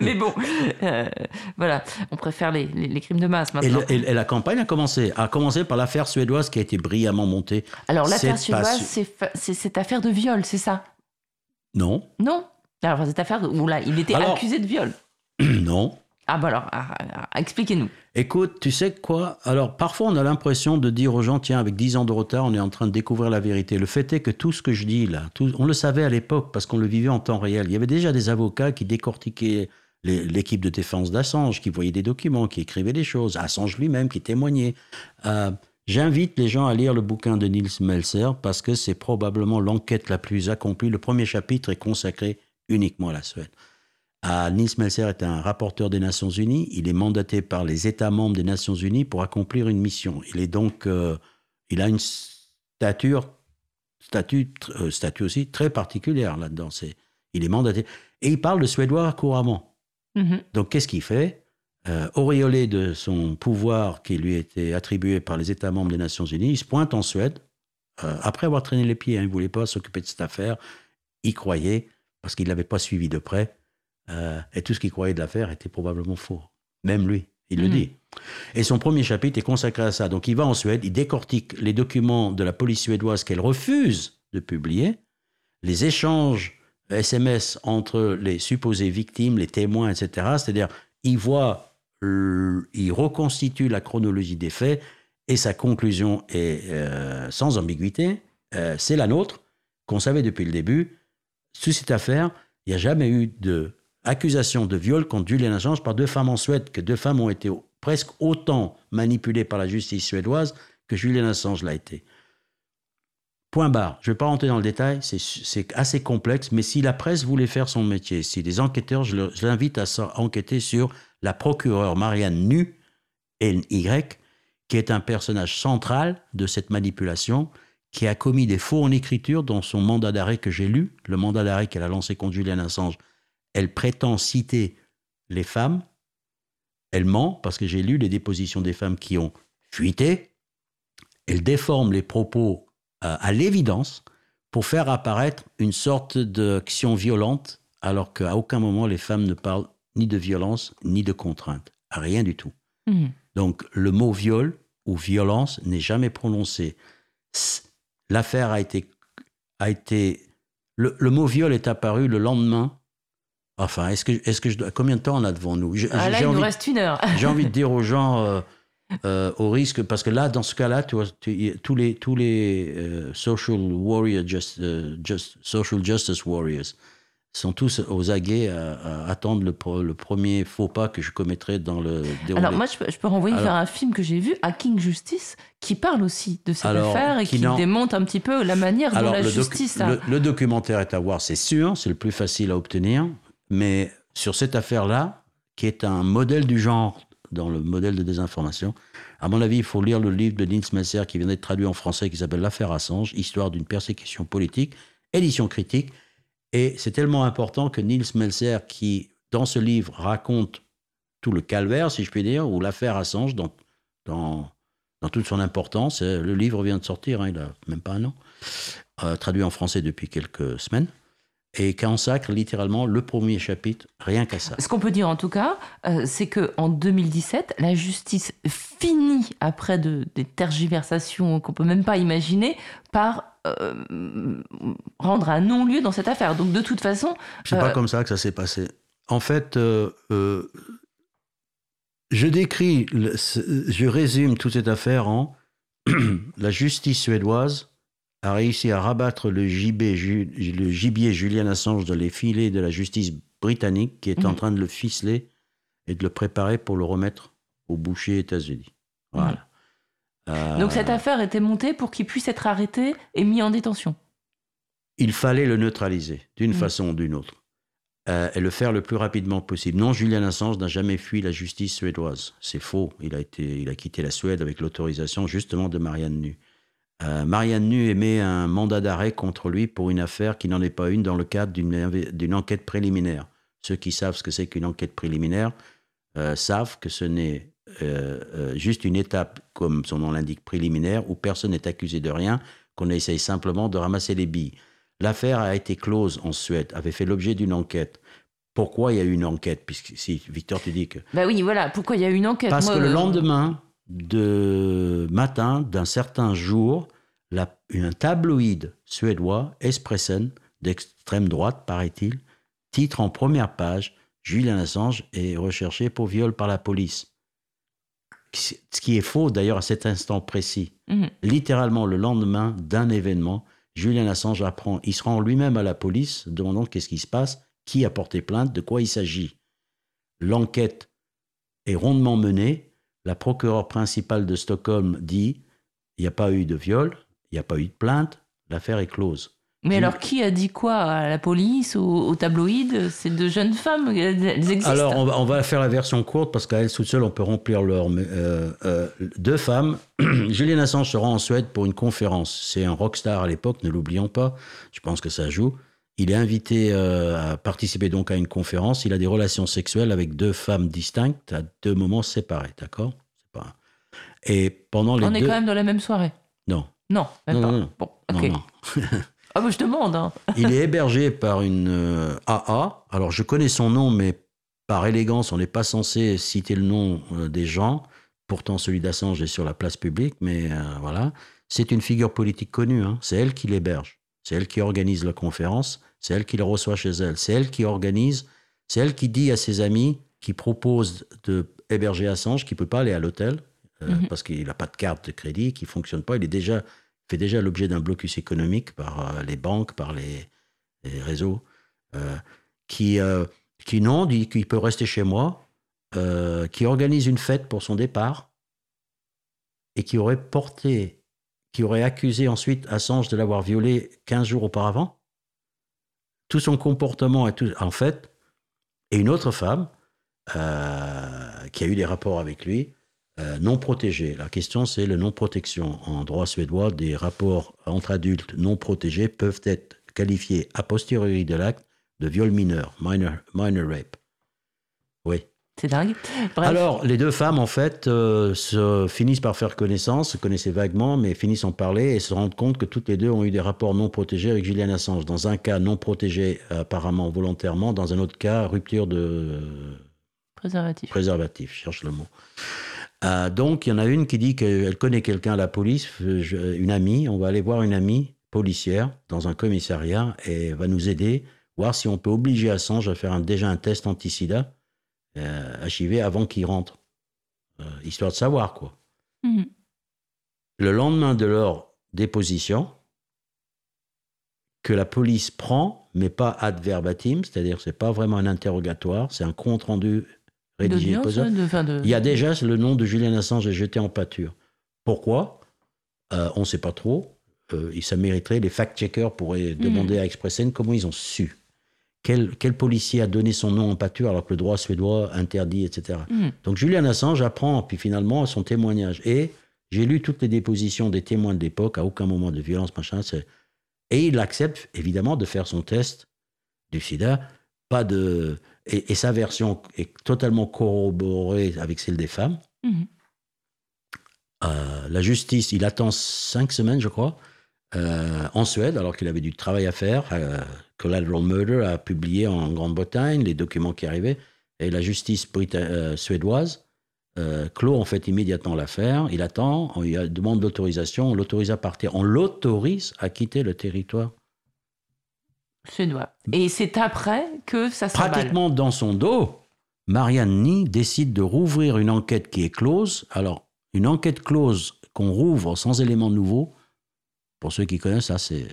mais bon, euh, voilà. On préfère les, les- les crimes de masse Et, maintenant. le- et- la campagne a commencé, a commencé par l'affaire suédoise qui a été brillamment montée. Alors, l'affaire suédoise, su- c'est fa- cette affaire de viol, c'est ça? Non, Non Alors, cette affaire où là, il était Alors- accusé de viol. non. Ah, bah alors, ah, ah, ah, expliquez-nous. Écoute, tu sais quoi? Alors, parfois, on a l'impression de dire aux gens, tiens, avec 10 ans de retard, on est en train de découvrir la vérité. Le fait est que tout ce que je dis là, on le savait à l'époque parce qu'on le vivait en temps réel. Il y avait déjà des avocats qui décortiquaient l'équipe de défense d'Assange, qui voyaient des documents, qui écrivaient des choses. Assange lui-même qui témoignait. Euh, J'invite les gens à lire le bouquin de Niels Melzer parce que c'est probablement l'enquête la plus accomplie. Le premier chapitre est consacré uniquement à la Suède. Ah, Niels Melzer est un rapporteur des Nations Unies. Il est mandaté par les États membres des Nations Unies pour accomplir une mission. Il est donc, euh, il a une stature, statut, euh, statut aussi très particulière là-dedans. Il est mandaté et il parle le suédois couramment. Mhm. Donc, qu'est-ce qu'il fait? Euh, Auréolé de son pouvoir qui lui été attribué par les États membres des Nations Unies, il se pointe en Suède, après avoir traîné les pieds. hein, il ne voulait pas s'occuper de cette affaire. Il croyait, parce qu'il ne l'avait pas suivi de près, euh, et tout ce qu'il croyait de l'affaire était probablement faux. Même lui, il le Mhm. dit. Et son premier chapitre est consacré à ça. Donc, il va en Suède, il décortique les documents de la police suédoise qu'elle refuse de publier, les échanges SMS entre les supposées victimes, les témoins, etc. C'est-à-dire, il voit, euh, il reconstitue la chronologie des faits et sa conclusion est euh, sans ambiguïté. C'est la nôtre, qu'on savait depuis le début. Sous cette affaire, il n'y a jamais eu de accusation de viol contre Julian Assange par deux femmes en Suède, que deux femmes ont été presque autant manipulées par la justice suédoise que Julian Assange l'a été. Point barre. Je ne vais pas rentrer dans le détail, c'est assez complexe, mais si la presse voulait faire son métier, si les enquêteurs, je l'invite à enquêter sur la procureure Marianne Nu, NY, qui est un personnage central de cette manipulation, qui a commis des faux en écriture dans son mandat d'arrêt que j'ai lu, le mandat d'arrêt qu'elle a lancé contre Julian Assange. Elle prétend citer les femmes, elle ment parce que j'ai lu les dépositions des femmes qui ont fuité, elle déforme les propos euh, à l'évidence pour faire apparaître une sorte d'action violente alors qu'à aucun moment les femmes ne parlent ni de violence ni de contrainte, rien du tout. Mmh. Donc le mot viol ou violence n'est jamais prononcé. L'affaire a été, a été le, mot viol est apparu le lendemain. Enfin, est-ce que, est-ce que je dois, combien de temps on a devant nous? Ah, Là, il nous reste une heure. j'ai envie de dire aux gens, euh, euh, au risque, parce que là, dans ce cas-là, tous les, tous les euh, social warriors, just, just, social justice warriors, sont tous aux aguets à, attendre le, le, premier faux pas que je commettrai dans le déroulé. Alors moi, je peux, renvoyer vers un film que j'ai vu, Hacking Justice, qui parle aussi de cette affaire et qui, démonte un petit peu la manière dont la justice... A... Le, documentaire est à voir, c'est sûr, c'est le plus facile à obtenir, mais sur cette affaire-là, qui est un modèle du genre dans le modèle de désinformation, à mon avis, il faut lire le livre de Nils Messer qui vient d'être traduit en français, qui s'appelle L'affaire Assange, Histoire d'une persécution politique, édition critique, et c'est tellement important que Niels Melzer, qui dans ce livre raconte tout le calvaire, si je puis dire, ou l'affaire Assange dans, dans, dans, toute son importance, euh, le livre vient de sortir, hein, il n'a même pas un an, euh, traduit en français depuis quelques semaines et consacre littéralement le premier chapitre rien qu'à ça. Ce qu'on peut dire en tout cas, euh, c'est que en 2017, la justice finit après de, des tergiversations qu'on peut même pas imaginer par euh, rendre un non-lieu dans cette affaire. Donc de toute façon, c'est pas euh, comme ça que ça s'est passé. En fait, je décris, je résume toute cette affaire en la justice suédoise a réussi à rabattre le, gibier, le gibier Julian Assange dans les filets de la justice britannique qui est en mhm. train de le ficeler et de le préparer pour le remettre au boucher États-Unis. Voilà. Euh, Donc cette affaire était montée pour qu'il puisse être arrêté et mis en détention. Il fallait le neutraliser d'une mhm. façon ou d'une autre. Euh, et le faire le plus rapidement possible. Non, Julian Assange n'a jamais fui la justice suédoise. C'est faux. Il a, été, il a quitté la Suède avec l'autorisation justement de Marianne Nu. Euh, Marianne Nu émet un mandat d'arrêt contre lui pour une affaire qui n'en est pas une dans le cadre d'une enquête préliminaire. Ceux qui savent ce que c'est qu'une enquête préliminaire euh, savent que ce n'est euh, juste une étape, comme son nom l'indique, préliminaire, où personne n'est accusé de rien, qu'on essaye simplement de ramasser les billes. L'affaire a été close en Suède, avait fait l'objet d'une enquête. Pourquoi il y a eu une enquête? Puisque si Victor te dit que. Bah oui, voilà. Pourquoi il y a eu une enquête? Parce que le lendemain, de matin d'un certain jour, la, un tabloïd suédois, Espressen, d'extrême droite, paraît-il, titre en première page Julian Assange est recherché pour viol par la police. Ce qui est faux d'ailleurs à cet instant précis. Mhm. Littéralement, le lendemain d'un événement, Julian Assange apprend, il se rend lui-même à la police, demandant qu'est-ce qui se passe, qui a porté plainte, de quoi il s'agit. L'enquête est rondement menée, la procureure principale de Stockholm dit il n'y a pas eu de viol, il n'y a pas eu de plainte, l'affaire est close. Mais alors, qui a dit quoi À la police, au, tabloïd C'est de jeunes femmes Elles existent Alors, on va, faire la version courte parce qu'à elles toutes seules, on peut remplir leur. Euh, euh, deux femmes. Julian Assange se rend en Suède pour une conférence. C'est un rockstar à l'époque, ne l'oublions pas. Je pense que ça joue. Il est invité euh, à participer donc à une conférence. Il a des relations sexuelles avec deux femmes distinctes à deux moments séparés, d'accord? Pas... Et pendant les On est quand même dans la même soirée. Non. Non, même non, pas. Non, bon, ok. ah bah je demande. Hein. il est hébergé par une AA. Euh, Alors je connais son nom, mais par élégance, on n'est pas censé citer le nom euh, des gens. Pourtant, celui d'Assange est sur la place publique, mais voilà. C'est une figure politique connue. Hein. C'est elle qui l'héberge. C'est elle qui organise la conférence, c'est elle qui le reçoit chez elle, c'est elle qui organise, c'est elle qui dit à ses amis, qui propose de héberger Assange, qui peut pas aller à l'hôtel euh, mhm. parce qu'il n'a pas de carte de crédit, qui fonctionne pas, il est déjà fait déjà l'objet d'un blocus économique par euh, les banques, par les, réseaux, euh, qui qui non dit qu'il peut rester chez moi, qui organise une fête pour son départ et qui aurait porté qui aurait accusé ensuite Assange de l'avoir violé 15 jours auparavant. Tout son comportement, est tout, en fait, et une autre femme euh, qui a eu des rapports avec lui, euh, non protégés. La question, c'est le non-protection. En droit suédois, des rapports entre adultes non protégés peuvent être qualifiés a posteriori de l'acte de viol mineur, minor, minor rape. Oui. C'est dingue. Alors, les deux femmes, en fait, euh, se finissent par faire connaissance, se connaissaient vaguement, mais finissent en parler et se rendent compte que toutes les deux ont eu des rapports non protégés avec Julian Assange. Dans un cas, non protégé apparemment volontairement. Dans un autre cas, rupture de... Préservatif. Préservatif, je cherche le mot. Euh, donc, il y en a une qui dit qu'elle connaît quelqu'un à la police, une amie. On va aller voir une amie policière dans un commissariat et va nous aider, voir si on peut obliger Assange à faire un, déjà un test anti-sida euh, HIV avant qu'il rentre. Euh, histoire de savoir, quoi. Mhm. Le lendemain de leur déposition, que la police prend, mais pas ad verbatim, c'est-à-dire c'est pas vraiment un interrogatoire, c'est un compte rendu rédigé. De- Il y a déjà le nom de Julian Assange est jeté en pâture. Pourquoi? Euh, On ne sait pas trop. Euh, ça mériterait, les fact-checkers pourraient demander à Expressen comment ils ont su. Quel, quel policier a donné son nom en pâture alors que le droit suédois interdit, etc. Mhm. Donc Julian Assange apprend, puis finalement, son témoignage. Et j'ai lu toutes les dépositions des témoins de l'époque, à aucun moment de violence, machin. Et il accepte, évidemment, de faire son test du sida. Pas de... et, et sa version est totalement corroborée avec celle des femmes. Mhm. Euh, la justice, il attend cinq semaines, je crois, euh, en Suède, alors qu'il avait du travail à faire. Euh, Collateral Murder a publié en Grande-Bretagne les documents qui arrivaient. Et la justice euh, suédoise euh, clôt en fait immédiatement l'affaire. Il attend, on lui demande l'autorisation, on l'autorise à partir. On l'autorise à quitter le territoire. Suédois. Et c'est après que ça s'emballe. Pratiquement dans son dos, Marianne Ni décide de rouvrir une enquête qui est close. Alors, une enquête close qu'on rouvre sans éléments nouveaux, pour ceux qui connaissent, ça c'est...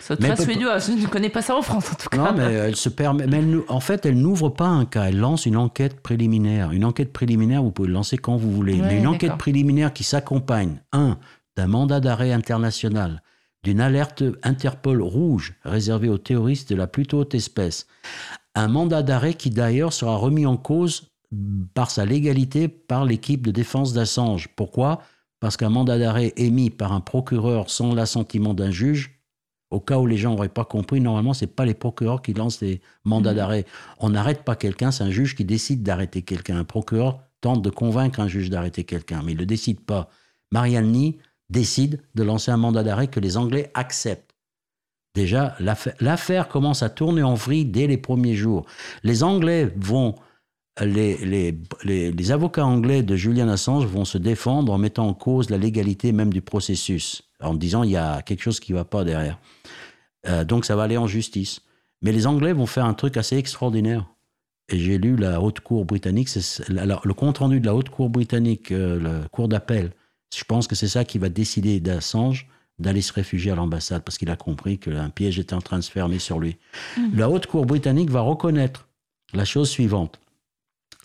C'est très suédois. Je ne connais pas ça en France, en tout cas. Non, mais elle se permet. Mais elle en fait, elle n'ouvre pas un cas. Elle lance une enquête préliminaire. Une enquête préliminaire, vous pouvez le lancer quand vous voulez. Ouais, mais une enquête préliminaire qui s'accompagne, un, d'un mandat d'arrêt international, d'une alerte Interpol rouge réservée aux terroristes de la plus haute espèce. Un mandat d'arrêt qui d'ailleurs sera remis en cause par sa légalité par l'équipe de défense d'Assange. Pourquoi? Parce qu'un mandat d'arrêt émis par un procureur sans l'assentiment d'un juge, au cas où les gens n'auraient pas compris, normalement, ce n'est pas les procureurs qui lancent des mandats Mhm. d'arrêt. On n'arrête pas quelqu'un, c'est un juge qui décide d'arrêter quelqu'un. Un procureur tente de convaincre un juge d'arrêter quelqu'un, mais il ne le décide pas. Marianne décide de lancer un mandat d'arrêt que les Anglais acceptent. Déjà, l'affaire- l'affaire commence à tourner en vrille dès les premiers jours. Les Anglais vont, les, les, les- les avocats anglais de Julian Assange vont se défendre en mettant en cause la légalité même du processus, en disant il y a quelque chose qui ne va pas derrière. Euh, donc ça va aller en justice. Mais les Anglais vont faire un truc assez extraordinaire. Et j'ai lu la haute cour britannique, alors, le compte rendu de la haute cour britannique, euh, la cour d'appel. Je pense que c'est ça qui va décider d'Assange d'aller se réfugier à l'ambassade parce qu'il a compris qu'un piège était en train de se fermer sur lui. La haute cour britannique va reconnaître la chose suivante.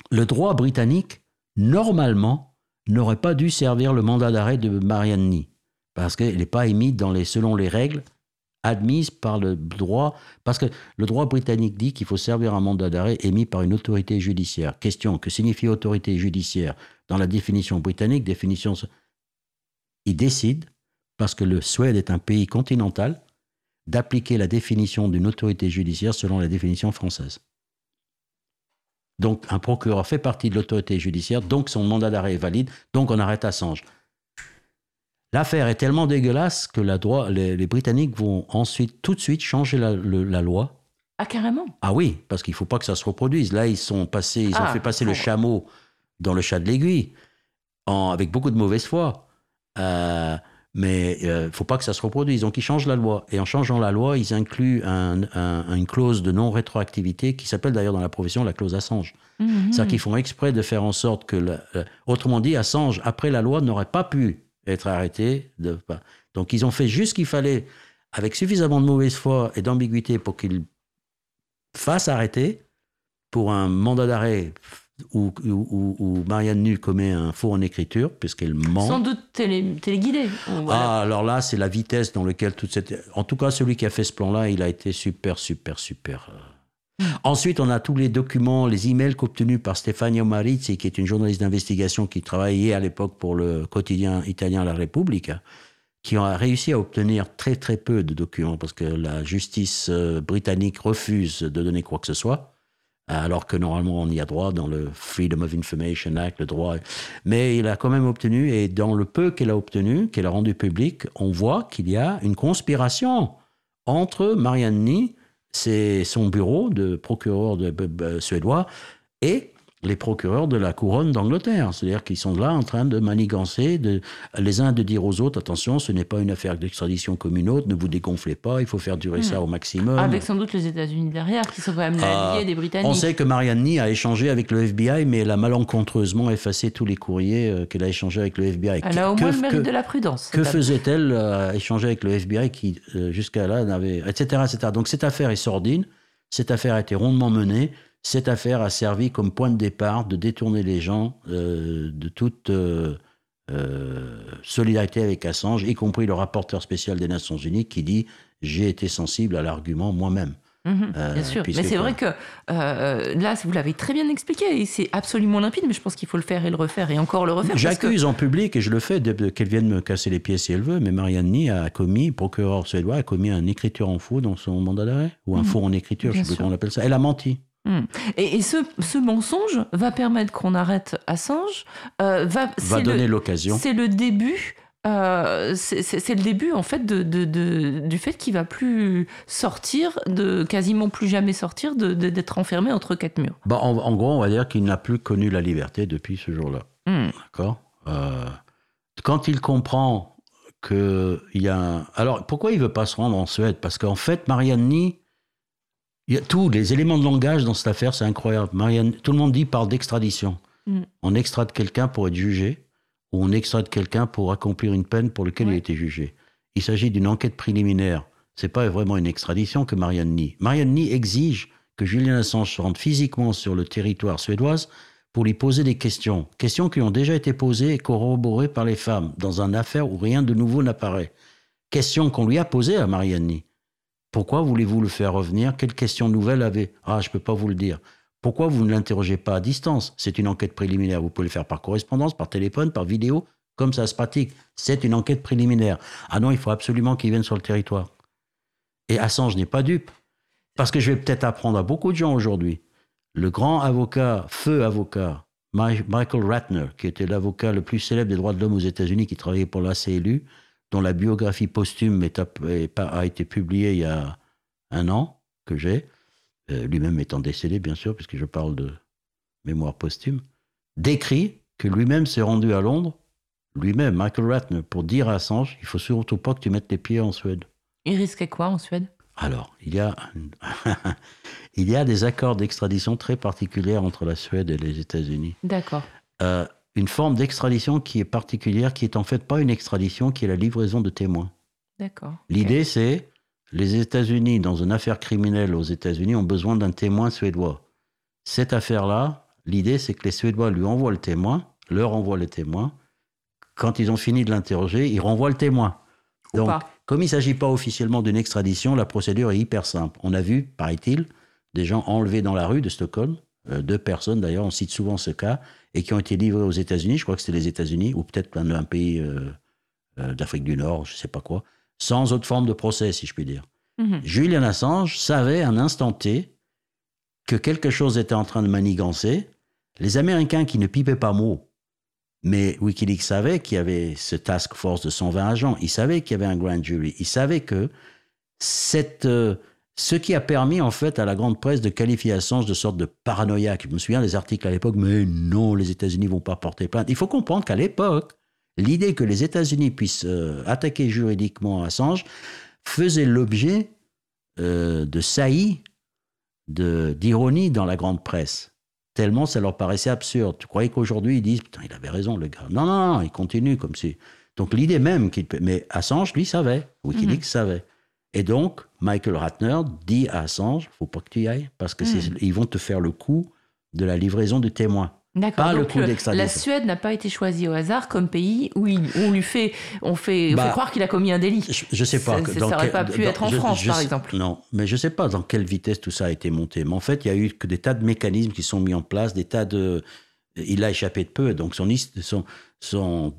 Le droit britannique, normalement, n'aurait pas dû servir le mandat d'arrêt de Marianne Ni parce qu'il n'est pas émis dans les, selon les règles admises par le droit, parce que le droit britannique dit qu'il faut servir un mandat d'arrêt émis par une autorité judiciaire. Question, que signifie autorité judiciaire? Dans la définition britannique, définition... Il décide, parce que le Suède est un pays continental, d'appliquer la définition d'une autorité judiciaire selon la définition française. Donc un procureur fait partie de l'autorité judiciaire, donc son mandat d'arrêt est valide, donc on arrête Assange. L'affaire est tellement dégueulasse que la droit, les, les Britanniques vont ensuite, tout de suite, changer la, le- la loi. Ah, carrément. Ah oui, parce qu'il ne faut pas que ça se reproduise. Là, ils sont passés, ils ont Ah, fait passer le chameau dans le chat de l'aiguille, avec beaucoup de mauvaise foi. Euh, mais il ne faut pas que ça se reproduise. Donc, ils changent la loi. Et en changeant la loi, ils incluent un- un- une clause de non-rétroactivité qui s'appelle d'ailleurs dans la profession la clause Assange. Mhm. C'est-à-dire qu'ils font exprès de faire en sorte que, le- autrement dit, Assange, après la loi, n'aurait pas pu être arrêté. De, donc, ils ont fait juste ce qu'il fallait, avec suffisamment de mauvaise foi et d'ambiguïté pour qu'il fasse arrêter pour un mandat d'arrêt où, où, où Marianne Nu commet un faux en écriture, puisqu'elle ment. Sans doute télé, téléguidé. Ah, alors là, c'est la vitesse dans laquelle toute cette. En tout cas, celui qui a fait ce plan-là, il a été super, super, super. Euh. Ensuite, on a tous les documents, les emails qu'obtenus par Stefania Marizzi, qui est une journaliste d'investigation qui travaillait à l'époque pour le quotidien italien La Repubblica, qui a réussi à obtenir très très peu de documents parce que la justice euh, britannique refuse de donner quoi que ce soit alors que normalement on y a droit dans le Freedom of Information Act, le droit. Mais il a quand même obtenu, et dans le peu qu'elle a obtenu, qu'elle a rendu public, on voit qu'il y a une conspiration entre Marianne c'est son bureau de procureur de, de- suédois, et les procureurs de la couronne d'Angleterre. C'est-à-dire qu'ils sont là en train de manigancer, de, les uns de dire aux autres, attention, ce n'est pas une affaire d'extradition comme une autre, ne vous dégonflez pas, il faut faire durer ça au maximum. Avec sans doute les États-Unis derrière, qui sont quand même l'allié Ah, des Britanniques. On sait que Marianne Ni a échangé avec le FBI, mais elle a malencontreusement effacé tous les courriers euh, qu'elle a échangés avec le FBI. Elle a au Que- moins le mérite de la prudence. que faisait-elle euh, à échanger avec le FBI qui, euh, jusqu'à là, n'avait. Etc., etc. Donc cette affaire est sordide. Cette affaire a été rondement menée. Cette affaire a servi comme point de départ de détourner les gens euh, de toute euh, euh, solidarité avec Assange, y compris le rapporteur spécial des Nations Unies qui dit J'ai été sensible à l'argument moi-même. Mhm, bien sûr. Mais c'est vrai que là, vous l'avez très bien expliqué et c'est absolument limpide, mais je pense qu'il faut le faire et le refaire et encore le refaire. que- J'accuse en public, et je le fais, qu'elle vienne me casser les pieds si elle veut, mais Marianne Ni a commis, procureur suédois, a commis un écriture en faux dans son mandat d'arrêt, ou un Mhm. faux en écriture, je Bien sais plus comment on appelle ça. Elle a menti. Et, et ce, ce mensonge va permettre qu'on arrête Assange, euh, va, donner l'occasion. C'est le début. euh, c'est le début en fait de, de- de- du fait qu'il va plus sortir, de quasiment plus jamais sortir, d'être enfermé entre quatre murs. Bah, en, en gros, on va dire qu'il n'a plus connu la liberté depuis ce jour-là. Hmm. D'accord? Euh, Quand il comprend qu'il y a un... Alors, pourquoi il veut pas se rendre en Suède? Parce qu'en fait, Marianne Ni, il y a tous les éléments de langage dans cette affaire, c'est incroyable. Marianne, tout le monde dit parle d'extradition. Mm. On extrade quelqu'un pour être jugé, ou on extrade quelqu'un pour accomplir une peine pour laquelle il a été jugé. Il s'agit d'une enquête préliminaire. C'est pas vraiment une extradition que Marianne Nie. Marianne Nie exige que Julian Assange se rende physiquement sur le territoire suédois pour lui poser des questions. Questions qui ont déjà été posées et corroborées par les femmes dans une affaire où rien de nouveau n'apparaît. Questions qu'on lui a posées à Marianne Nie. Pourquoi voulez-vous le faire revenir? Quelle question nouvelle avez? Ah, je ne peux pas vous le dire. Pourquoi vous ne l'interrogez pas à distance? C'est une enquête préliminaire. Vous pouvez le faire par correspondance, par téléphone, par vidéo, comme ça se pratique. C'est une enquête préliminaire. Ah non, il faut absolument qu'il vienne sur le territoire. Et Assange n'est pas dupe. Parce que je vais peut-être apprendre à beaucoup de gens aujourd'hui. Le grand avocat, feu avocat, Michael Ratner, qui était l'avocat le plus célèbre des droits de l'homme aux États-Unis, qui travaillait pour l'ACLU, dont la biographie posthume est a été publiée il y a un an, que j'ai, euh, lui-même étant décédé, bien sûr, puisque je parle de mémoire posthume, décrit que lui-même s'est rendu à Londres, lui-même, Michael Ratner, pour dire à Assange, il faut surtout pas que tu mettes les pieds en Suède. Il risquait quoi en Suède? Alors, il y a, il y a des accords d'extradition très particuliers entre la Suède et les États-Unis. D'accord. Euh, une forme d'extradition qui est particulière, qui est en fait pas une extradition, qui est la livraison de témoins. D'accord. L'idée, c'est les États-Unis, dans une affaire criminelle aux États-Unis, ont besoin d'un témoin suédois. Cette affaire-là, l'idée, c'est que les Suédois lui envoient le témoin, leur envoient le témoin. Quand ils ont fini de l'interroger, ils renvoient le témoin. Ou Donc, pas. comme il ne s'agit pas officiellement d'une extradition, la procédure est hyper simple. On a vu, paraît-il, des gens enlevés dans la rue de Stockholm, euh, deux personnes d'ailleurs, on cite souvent ce cas, et qui ont été livrés aux États-Unis, je crois que c'était les États-Unis, ou peut-être un, un pays euh, euh, d'Afrique du Nord, je ne sais pas quoi, sans autre forme de procès, si je puis dire. Mhm. Julian Assange savait à un instant T que quelque chose était en train de manigancer. Les Américains qui ne pipaient pas mot, mais Wikileaks savait qu'il y avait ce task force de 120 agents, ils savaient qu'il y avait un grand jury, ils savaient que cette, euh, ce qui a permis en fait à la grande presse de qualifier Assange de sorte de paranoïaque. Je me souviens des articles à l'époque, mais non, les États-Unis vont pas porter plainte. Il faut comprendre qu'à l'époque, l'idée que les États-Unis puissent euh, attaquer juridiquement Assange faisait l'objet euh, de saillies, de- d'ironie dans la grande presse. Tellement ça leur paraissait absurde. Tu croyais qu'aujourd'hui ils disent Putain, il avait raison, le gars. Non, non, non, il continue comme si. Donc l'idée même qu'il. peut- Mais Assange, lui, savait. Wikileaks savait. Et donc, Michael Ratner dit à Assange Faut pas que tu y ailles, parce que c'est- ils vont te faire le coup de la livraison du témoin. D'accord. Pas le coup le- d'extradition. La Suède n'a pas été choisie au hasard comme pays où il- où on lui fait, on fait, on Bah, fait croire qu'il a commis un délit. Je, je sais pas. Ça- que- ça dans aurait quel- pas pu dans- être en je- France, je par exemple. Non, mais je sais pas dans quelle vitesse tout ça a été monté. Mais en fait, il y a eu que des tas de mécanismes qui sont mis en place, des tas de. Il a échappé de peu, donc son, hist- son, son-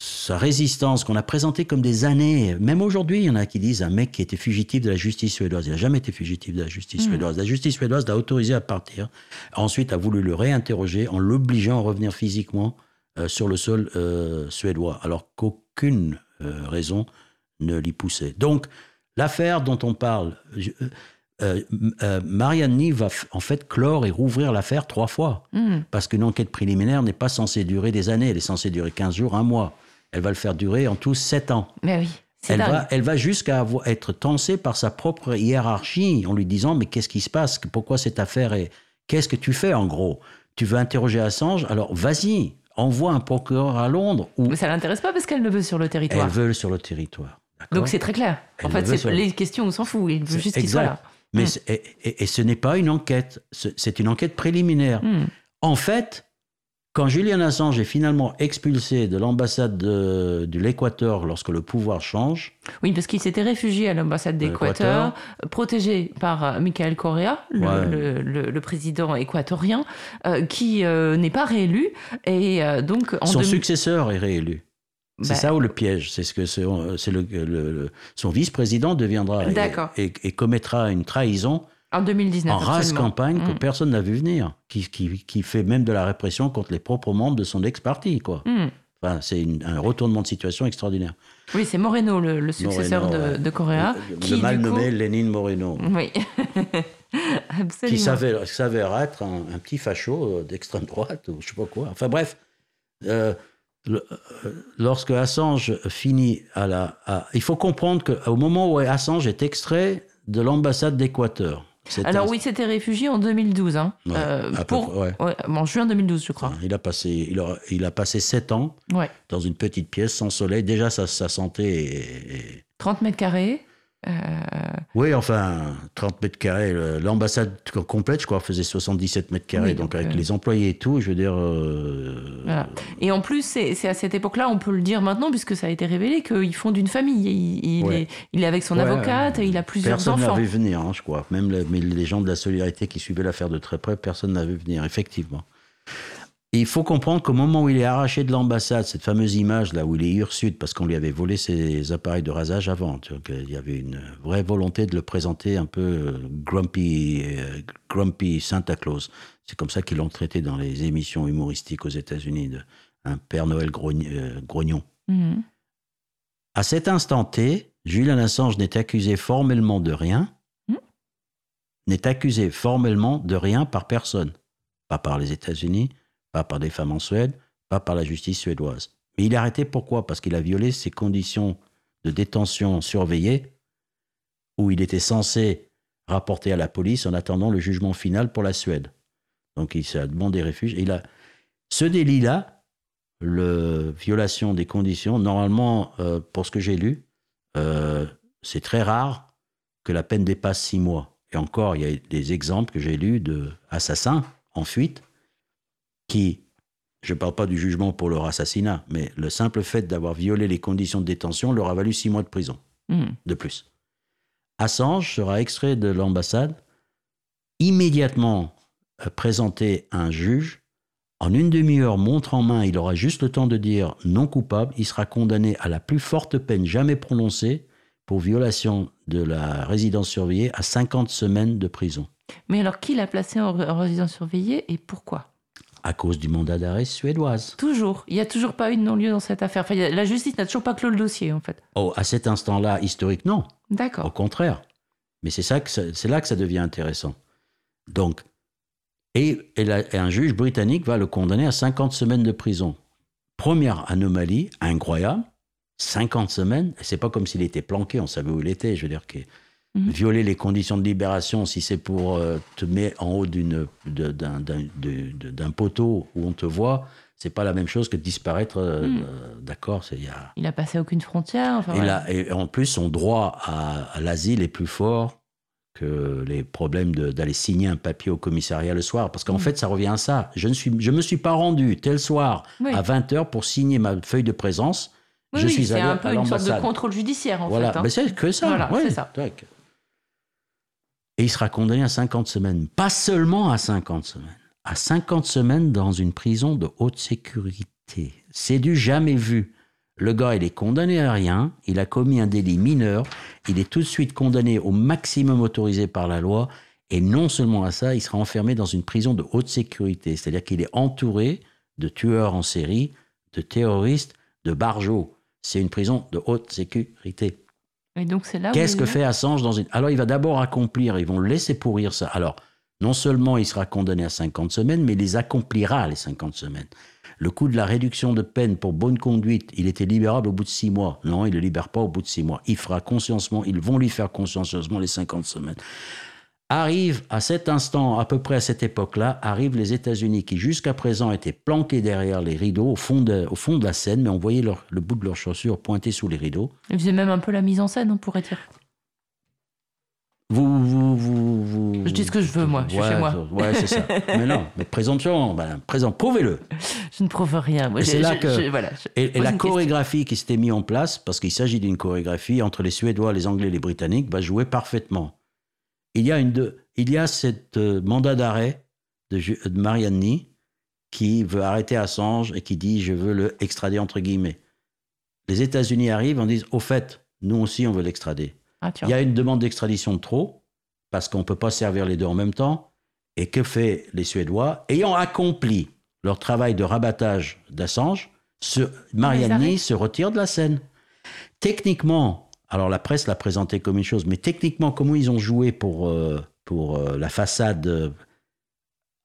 sa résistance qu'on a présentée comme des années. Même aujourd'hui, il y en a qui disent un mec qui était fugitif de la justice suédoise. Il n'a jamais été fugitif de la justice Mm. suédoise. La justice suédoise l'a autorisé à partir. Ensuite, a voulu le réinterroger en l'obligeant à revenir physiquement euh, sur le sol euh, suédois, alors qu'aucune euh, raison ne l'y poussait. Donc, l'affaire dont on parle, Mariani va en fait clore et rouvrir l'affaire trois fois. Hmm. Parce qu'une enquête préliminaire n'est pas censée durer des années, elle est censée durer 15 jours, un mois. Elle va le faire durer en tout 7 ans. Mais oui, c'est Elle dingue. va, elle va jusqu'à être tensée par sa propre hiérarchie en lui disant Mais qu'est-ce qui se passe? Pourquoi cette affaire est. Qu'est-ce que tu fais en gros? Tu veux interroger Assange? Alors vas-y, envoie un procureur à Londres Mais ça l'intéresse pas parce qu'elle le veut sur le territoire. elle veut sur le territoire. Donc c'est très clair. En fait, c'est sur- les questions, on s'en fout. Il veut juste qu'il soit exact. là. Mais Mm. et, et- et ce n'est pas une enquête, ce- c'est une enquête préliminaire. Hmm. En fait, quand Julian Assange est finalement expulsé de l'ambassade de, de l'Équateur lorsque le pouvoir change, Oui, parce qu'il s'était réfugié à l'ambassade d'Équateur, protégé par euh, Michael Correa, le, Ouais. le- le- le président équatorien, euh, qui euh, n'est pas réélu. Et euh, donc, en son 2000 successeur est réélu. C'est Bah, ça où le piège, c'est ce que c'est, son vice-président deviendra et, et commettra une trahison En 2019. en race campagne que Mm. personne n'a vu venir, qui, qui, qui fait même de la répression contre les propres membres de son ex-parti, quoi. Hmm. Enfin, c'est un retournement de situation extraordinaire. Oui, c'est Moreno, le, le successeur Moreno, de, ouais. de Correa. le, qui, le du mal coup- nommé Lénine Moreno, Oui. Absolument. qui s'avère, s'avère être un, un petit facho euh, d'extrême droite, ou je sais pas quoi. Enfin bref, euh, le- euh, lorsque Assange finit à la... à- il faut comprendre qu'au moment où Assange est extrait de l'ambassade d'Équateur, Alors oui, c'était réfugié en 2012. Hein, Ouais, euh, peu ouais. ouais, en juin 2012, je crois. il a passé, il a, il a passé sept ans Ouais. dans une petite pièce sans soleil. Déjà, sa, sa santé est, est- 30 mètres carrés. Euh, Oui, enfin, 30 mètres carrés. L'ambassade complète, je crois, faisait 77 mètres carrés. Oui, donc, donc, avec euh, les employés et tout, je veux dire... euh, Voilà. Et en plus, c'est à cette époque-là, on peut le dire maintenant, puisque ça a été révélé, qu'ils font d'une famille. Il, il Ouais. est, il est avec son Ouais, avocate, et il a plusieurs Personne enfants. n'avait venir, hein, je crois. Même les, les gens de la solidarité qui suivaient l'affaire de très près, personne n'avait venir, effectivement. Et il faut comprendre qu'au moment où il est arraché de l'ambassade, cette fameuse image là où il est hirsute parce qu'on lui avait volé ses appareils de rasage avant, tu vois, qu'il y avait une vraie volonté de le présenter un peu euh, grumpy, euh, grumpy Santa Claus. C'est comme ça qu'ils l'ont traité dans les émissions humoristiques aux États-Unis, un Père Noël euh, grognon. Mhm. À cet instant T, Julian Assange n'est accusé formellement de rien, Hmm. n'est accusé formellement de rien par personne. Pas par les États-Unis, pas par des femmes en Suède, pas par la justice suédoise. Mais il est arrêté pourquoi? Parce qu'il a violé ses conditions de détention surveillée, où il était censé rapporter à la police en attendant le jugement final pour la Suède. Donc il s'est demandé refuge. Et il a ce délit-là, le violation des conditions, normalement, euh, pour ce que j'ai lu, euh, c'est très rare que la peine dépasse six mois. Et encore, il y a des exemples que j'ai lus d'assassins en fuite qui, je ne parle pas du jugement pour leur assassinat, mais le simple fait d'avoir violé les conditions de détention leur a valu six mois de prison Mhm. de plus. Assange sera extrait de l'ambassade, immédiatement euh, présenté à un juge. En une demi-heure, montre en main, il aura juste le temps de dire non coupable. Il sera condamné à la plus forte peine jamais prononcée pour violation de la résidence surveillée à 50 semaines de prison Mais alors, qui l'a placé en, en résidence surveillée et pourquoi? À cause du mandat d'arrêt suédoise. Toujours. Il n'y a toujours pas eu de non-lieu dans cette affaire. Enfin, la justice n'a toujours pas clos le dossier, en fait. Oh, à cet instant-là, historique, non. Au D'accord. contraire. Mais c'est ça que c'est là que ça devient intéressant. Donc, et, et la- et un juge britannique va le condamner à 50 semaines de prison. Première anomalie, incroyable, 50 semaines. Et C'est pas comme s'il était planqué, on savait où il était. Je veux dire que Mhm. violer les conditions de libération, si c'est pour euh, te mettre en haut d'un poteau où on te voit, c'est pas la même chose que disparaître. euh, Mhm. euh, D'accord, y a. Il a passé aucun frontière. Enfin, Et, voilà. là, et en plus, son droit à, à l'asile est plus fort que les problèmes d'aller signer un papier au commissariat le soir. Parce qu'en fait, ça revient à ça. Je ne suis, je me suis pas rendu tel soir à 20h pour signer ma feuille de présence. je suis allé un peu une sorte de contrôle judiciaire, en voilà. fait. Hein. Mais c'est que ça. Voilà, c'est ça. Et il sera condamné à 50 semaines. Pas seulement à 50 semaines. À 50 semaines dans une prison de haute sécurité. C'est du jamais vu. Le gars, il est condamné à rien, il a commis un délit mineur, il est tout de suite condamné au maximum autorisé par la loi, et non seulement à ça, il sera enfermé dans une prison de haute sécurité, c'est-à-dire qu'il est entouré de tueurs en série, de terroristes, de barjots. C'est une prison de haute sécurité. Et donc c'est là. Qu'est-ce que fait Assange dans une Alors il va d'abord accomplir, ils vont le laisser pourrir ça. Alors non seulement il sera condamné à 50 semaines, mais il les accomplira les 50 semaines. Le coût de la réduction de peine pour bonne conduite, il était libérable au bout de six mois. Non, il ne le libère pas au bout de six mois. Il fera consciencement, ils vont lui faire consciencieusement les 50 semaines. Arrive à cet instant, à peu près à cette époque-là, arrivent les États-Unis qui jusqu'à présent étaient planqués derrière les rideaux, au fond de, au fond de la scène, mais on voyait le bout de leurs chaussures pointé sous les rideaux. Ils faisaient même un peu la mise en scène, on pourrait dire. Vous, vous, vous, vous, Je dis ce que je veux, moi. Je ouais, suis chez moi. Ouais, c'est ça. mais non, mais présomption, ben, présent, prouvez-le. Je ne prouve rien. c'est là que. voilà, et, la chorégraphie qui s'était mise en place, parce qu'il s'agit d'une chorégraphie entre les Suédois, les Anglais et les Britanniques, va jouer parfaitement. Il y a, une, il y a cette euh, mandat d'arrêt de, de Marianne qui veut arrêter Assange et qui dit je veux le extrader entre guillemets. Les États-Unis arrivent, en disent au fait, nous aussi on veut l'extrader. Ah, il y a une demande d'extradition de trop, parce qu'on ne peut pas servir les deux en même temps. Et que fait les Suédois? Ayant accompli leur travail de rabattage d'Assange, Mariani se retire de la scène. Techniquement, alors la presse l'a présenté comme une chose, mais techniquement, comment ils ont joué pour, euh, pour euh, la façade euh,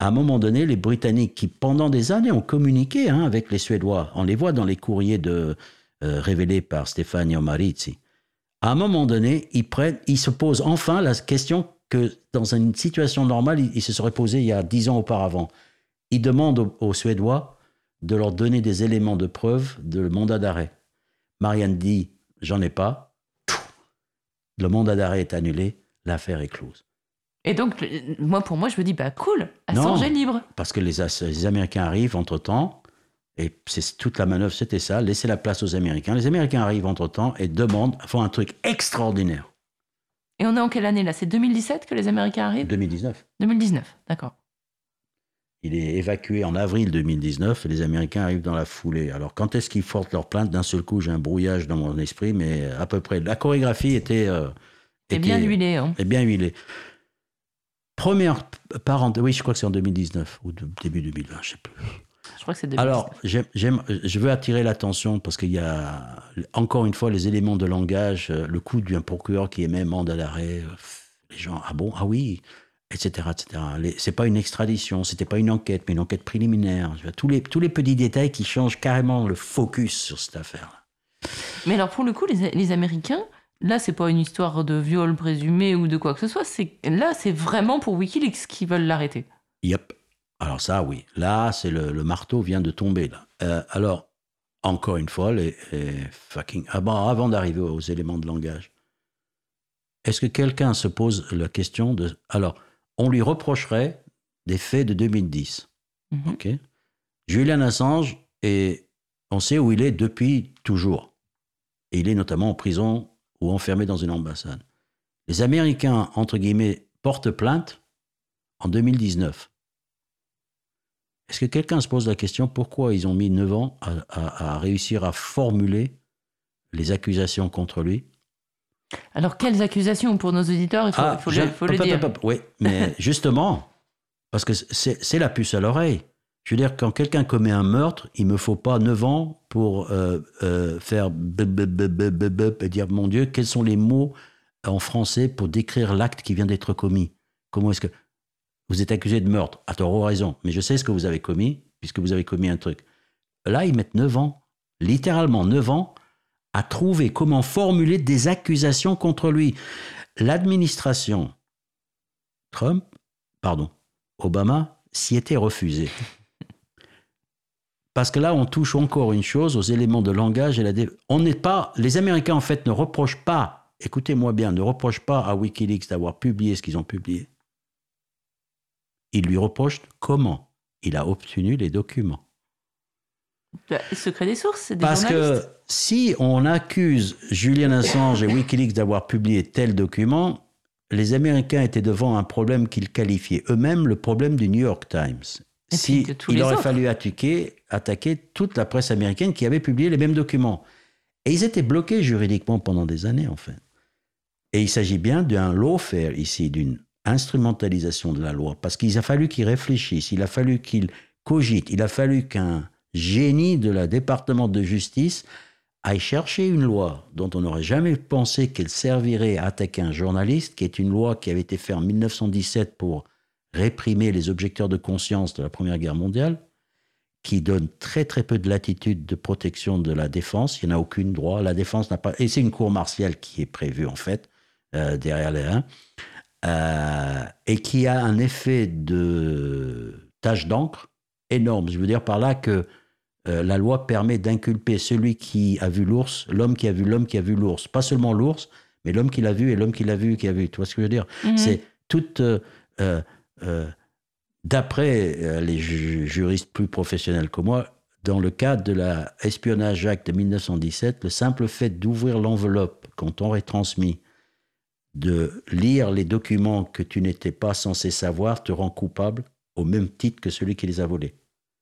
à un moment donné, les Britanniques, qui pendant des années ont communiqué hein, avec les Suédois, on les voit dans les courriers de, révélés par Stefano Marizzi, à un moment donné, ils, prennent, ils se posent enfin la question que dans une situation normale, ils, se seraient posés il y a dix ans auparavant. Ils demandent aux, Suédois de leur donner des éléments de preuve de mandat d'arrêt. Marianne dit J'en ai pas. Le mandat d'arrêt est annulé, l'affaire est close. Et donc, moi, pour moi, je me dis Bah cool, Assange est libre. Parce que les, les Américains arrivent entre temps et c'est toute la manœuvre, c'était ça, laisser la place aux Américains. Les Américains arrivent entre-temps et demandent, font un truc extraordinaire. Et on est en quelle année là? C'est 2017 que les Américains arrivent? 2019. 2019, d'accord. Il est évacué en avril 2019 et les Américains arrivent dans la foulée. Alors quand est-ce qu'ils portent leur plainte? D'un seul coup, j'ai un brouillage dans mon esprit, mais à peu près. La chorégraphie était... Euh, était bien huilée. Hein. Et bien huilée. Première parenthèse, oui, je crois que c'est en 2019 ou début 2020, je ne sais plus. Je crois que c'est Alors, j'aime, je veux attirer l'attention parce qu'il y a, encore une fois, les éléments de langage, euh, le coup d'un procureur qui émet mandat d'arrêt, euh, les gens, ah bon, ah oui, etc. etc. C'est pas une extradition, c'était pas une enquête, mais une enquête préliminaire. Tous les, tous les petits détails qui changent carrément le focus sur cette affaire. Mais alors, pour le coup, les, les Américains, Là, c'est pas une histoire de viol présumé ou de quoi que ce soit. C'est là, c'est vraiment pour WikiLeaks qu'ils veulent l'arrêter. Yep. Alors ça, oui. Là, c'est le, marteau vient de tomber. Là. Euh, alors, encore une fois, les, fucking... Avant, avant d'arriver aux éléments de langage, est-ce que quelqu'un se pose la question de... Alors, on lui reprocherait des faits de 2010. Mhm. Julian Assange, et on sait où il est depuis toujours. Et il est notamment en prison ou enfermé dans une ambassade. Les Américains, entre guillemets, portent plainte en 2019. Est-ce que quelqu'un se pose la question pourquoi ils ont mis 9 ans à, réussir à formuler les accusations contre lui? Alors, quelles accusations pour nos auditeurs Il faut, ah, le, dire. oui, mais justement, parce que c'est la puce à l'oreille. Je veux dire, quand quelqu'un commet un meurtre, il me faut pas 9 ans pour euh, euh, faire et dire, mon Dieu, quels sont les mots en français pour décrire l'acte qui vient d'être commis? Comment est-ce que... Vous êtes accusé de meurtre, à tort ou raison, mais je sais ce que vous avez commis, puisque vous avez commis un truc. Là, ils mettent 9 ans, littéralement 9 ans, à trouver comment formuler des accusations contre lui. L'administration Trump, pardon, Obama, s'y était refusé. Parce que là, on touche encore une chose aux éléments de langage et la. On n'est pas. Les Américains, en fait, ne reprochent pas écoutez-moi bien, ne reproche pas à Wikileaks d'avoir publié ce qu'ils ont publié. Il lui reproche comment il a obtenu les documents. Le secret des sources, c'est des Parce que. Si on accuse Julian Assange et Wikileaks d'avoir publié tel document, les Américains étaient devant un problème qu'ils qualifiaient eux-mêmes le problème du New York Times. Et si il aurait autres. fallu attaquer, attaquer toute la presse américaine qui avait publié les mêmes documents. Et ils étaient bloqués juridiquement pendant des années, en fait. Et il s'agit bien d'un lawfare ici, d'une instrumentalisation de la loi, parce qu'il a fallu qu'ils réfléchissent, il a fallu qu'ils cogitent, il a fallu qu'un génie de la département de justice aille chercher une loi dont on n'aurait jamais pensé qu'elle servirait à attaquer un journaliste, qui est une loi qui avait été faite en 1917 pour réprimer les objecteurs de conscience de la Première Guerre mondiale, qui donne très très peu de latitude de protection de la défense. Il n'y en a aucune droit. La défense n'a pas. Et c'est une cour martiale qui est prévue en fait euh, derrière les 1 et qui a un effet de tache d'encre énorme. Je veux dire par là que euh, la loi permet d'inculper celui qui a vu l'ours, l'homme qui a vu l'homme qui a vu l'ours. Pas seulement l'ours, mais l'homme qui l'a vu et l'homme qui l'a vu qui a vu. Tu vois ce que je veux dire? Mhm. C'est toute. euh, euh, D'après les ju- juristes plus professionnels que moi, dans le cadre de la Espionnage Act de 1917, le simple fait d'ouvrir l'enveloppe quand on retransmis, de lire les documents que tu n'étais pas censé savoir, te rend coupable au même titre que celui qui les a volés.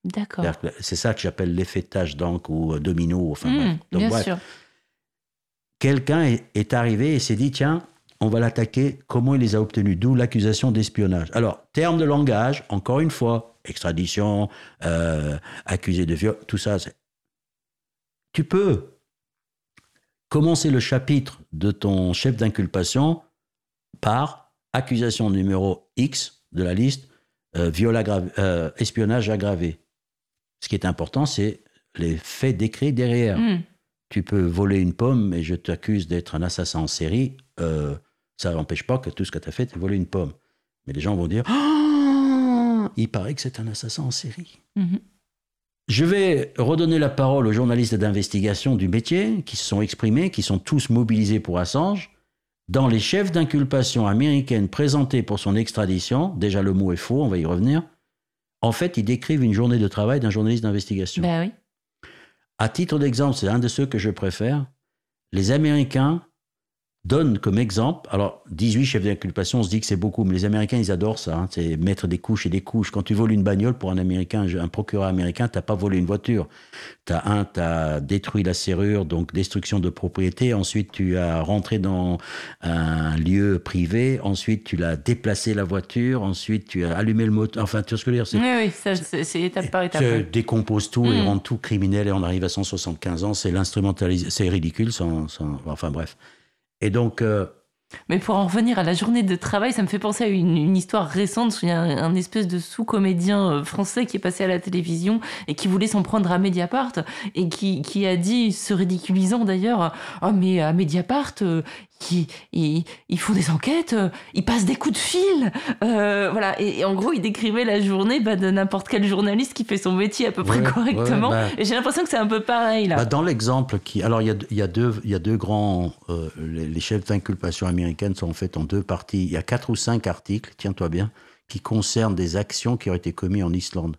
D'accord. C'est ça que j'appelle l'effet tache d'encre ou euh, domino. Enfin, Mmh, bref. Donc, bien bref. sûr. Quelqu'un est, arrivé et s'est dit tiens, on va l'attaquer. Comment il les a obtenus? D'où l'accusation d'espionnage. Alors, terme de langage, encore une fois, extradition, euh, accusé de viol, tout ça. Tu peux commencer le chapitre de ton chef d'inculpation par accusation numéro X de la liste, euh, viol aggravé- euh, espionnage aggravé. Ce qui est important, c'est les faits décrits derrière Hmm. tu peux voler une pomme et je t'accuse d'être un assassin en série, euh, ça n'empêche pas que tout ce que tu as fait, c'est voler une pomme. Mais les gens vont dire Ah, il paraît que c'est un assassin en série. Mhm. Je vais redonner la parole aux journalistes d'investigation du métier qui se sont exprimés, qui sont tous mobilisés pour Assange. Dans les chefs d'inculpation américaines présentés pour son extradition, déjà le mot est faux, on va y revenir. En fait, ils décrivent une journée de travail d'un journaliste d'investigation. Bah oui. À titre d'exemple, c'est un de ceux que je préfère. Les Américains donnent comme exemple, alors 18 chefs d'inculpation, on se dit que c'est beaucoup, mais les Américains, ils adorent ça, hein, c'est mettre des couches et des couches. Quand tu voles une bagnole pour un Américain, un procureur américain, t'as pas volé une voiture. T'as un, t'as détruit la serrure, donc destruction de propriété. Ensuite, tu as rentré dans un lieu privé. Ensuite, tu l'as déplacé la voiture. Ensuite, tu as allumé le moteur. Enfin, tu vois ce que je veux dire c'est- Oui, oui, ça, c'est c'est étape par étape. tu décomposes tout et Mm. rend tout criminel et on arrive à 175 ans. C'est l'instrumentalisation. C'est ridicule. sans- sans- Enfin bref. Et donc, euh, Mais pour en revenir à la journée de travail, ça me fait penser à une, histoire récente. Il y a un, espèce de sous-comédien euh, français qui est passé à la télévision et qui voulait s'en prendre à Mediapart et qui, qui a dit, se ridiculisant d'ailleurs, oh mais à Mediapart, euh, ils, ils- ils font des enquêtes, euh, ils passent des coups de fil. Euh, voilà. Et, et en gros, il décrivait la journée bah, de n'importe quel journaliste qui fait son métier à peu près Ouais, correctement. ouais, bah. Et j'ai l'impression que c'est un peu pareil là. bah, dans l'exemple qui. Alors, il y a, y a deux, y a deux grands. euh, les, les chefs d'inculpation américaines sont en fait en deux parties. Il y a quatre ou cinq articles, tiens-toi bien, qui concernent des actions qui ont été commises en Islande.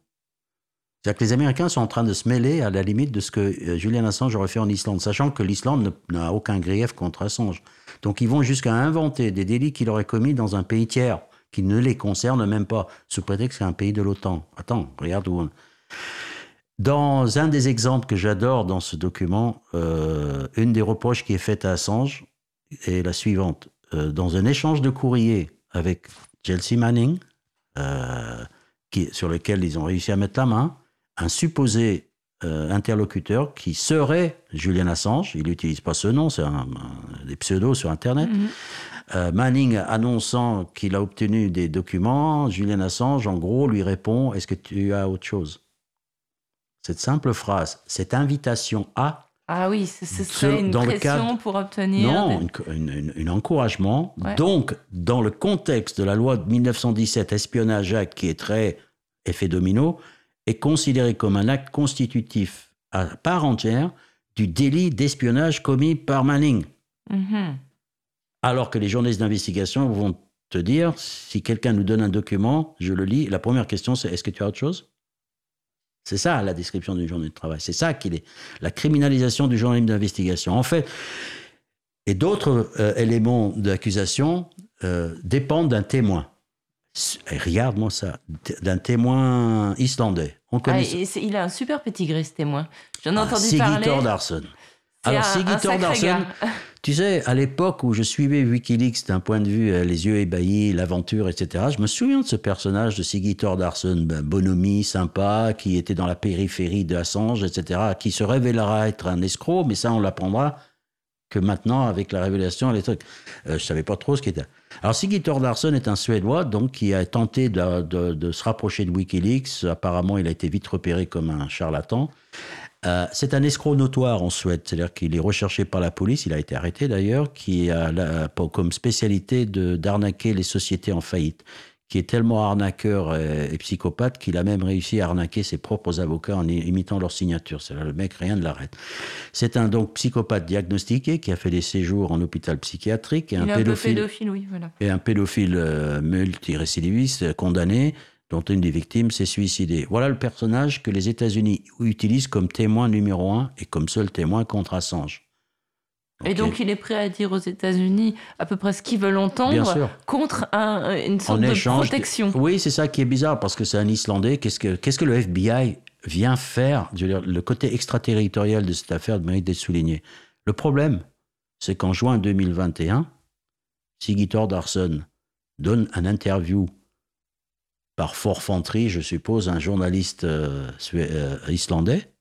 C'est-à-dire que les Américains sont en train de se mêler à la limite de ce que Julian Assange aurait fait en Islande, sachant que l'Islande n'a aucun grief contre Assange. Donc ils vont jusqu'à inventer des délits qu'il aurait commis dans un pays tiers, qui ne les concerne même pas, sous prétexte que c'est un pays de l'OTAN. Attends, regarde où on... Dans un des exemples que j'adore dans ce document, euh, une des reproches qui est faite à Assange est la suivante. Euh, dans un échange de courrier avec Chelsea Manning, euh, sur lequel ils ont réussi à mettre la main, un supposé euh, interlocuteur qui serait Julian Assange, il n'utilise pas ce nom, c'est un, un- des pseudos sur Internet, Mhm. euh, Manning annonçant qu'il a obtenu des documents, Julian Assange, en gros, lui répond Est-ce que tu as autre chose? Cette simple phrase, cette invitation à, Ah oui, ce, ce serait une dans le pression cadre- pour obtenir. non, des- une encouragement. Ouais. Donc, dans le contexte de la loi de 1917, espionnage acte, qui est très effet domino, est considéré comme un acte constitutif à part entière du délit d'espionnage commis par Manning. Mhm. Alors que les journalistes d'investigation vont te dire, si quelqu'un nous donne un document, je le lis, la première question c'est est-ce que tu as autre chose? C'est ça la description d'une journée de travail. C'est ça qu'il est. La criminalisation du journalisme d'investigation. En fait, et d'autres euh, éléments d'accusation euh, dépendent d'un témoin. Regarde-moi ça, d'un témoin islandais. On connaît ah, il a un super petit gris, ce témoin. J'en ai ah, entendu Siggy parler. Thordarson. Alors, Siggy Thordarson, tu sais, à l'époque où je suivais Wikileaks d'un point de vue euh, les yeux ébahis, l'aventure, etc., je me souviens de ce personnage de Siggy Thordarson, ben, bonhomie, sympa, qui était dans la périphérie de Assange, etc., qui se révélera être un escroc, mais ça, on l'apprendra que maintenant, avec la révélation, les trucs. Euh, je savais pas trop ce qui était. Alors, Siggy Thordarson est un Suédois, donc, qui a tenté de, se rapprocher de Wikileaks. Apparemment, il a été vite repéré comme un charlatan. Euh, c'est un escroc notoire en Suède, c'est-à-dire qu'il est recherché par la police, il a été arrêté d'ailleurs, qui a comme spécialité d'arnaquer les sociétés en faillite qui est tellement arnaqueur et, psychopathe qu'il a même réussi à arnaquer ses propres avocats en imitant leur signature. C'est là le mec, rien ne l'arrête. C'est un donc psychopathe diagnostiqué qui a fait des séjours en hôpital psychiatrique et un pédophile, oui, voilà. et un pédophile euh, multirécidiviste euh, condamné dont une des victimes s'est suicidée. Voilà le personnage que les États-Unis utilisent comme témoin numéro un et comme seul témoin contre Assange. Et donc, il est prêt à dire aux États-Unis à peu près ce qu'ils veulent entendre contre une sorte de protection. Oui, c'est ça qui est bizarre parce que c'est un Islandais. Qu'est-ce que, qu'est-ce que le FBI vient faire Le côté extraterritorial de cette affaire mérite d'être souligné. Le problème, c'est qu'en juin 2021, Siggy Thordarson donne un interview par forfanterie, je suppose, un journaliste euh, euh, islandais.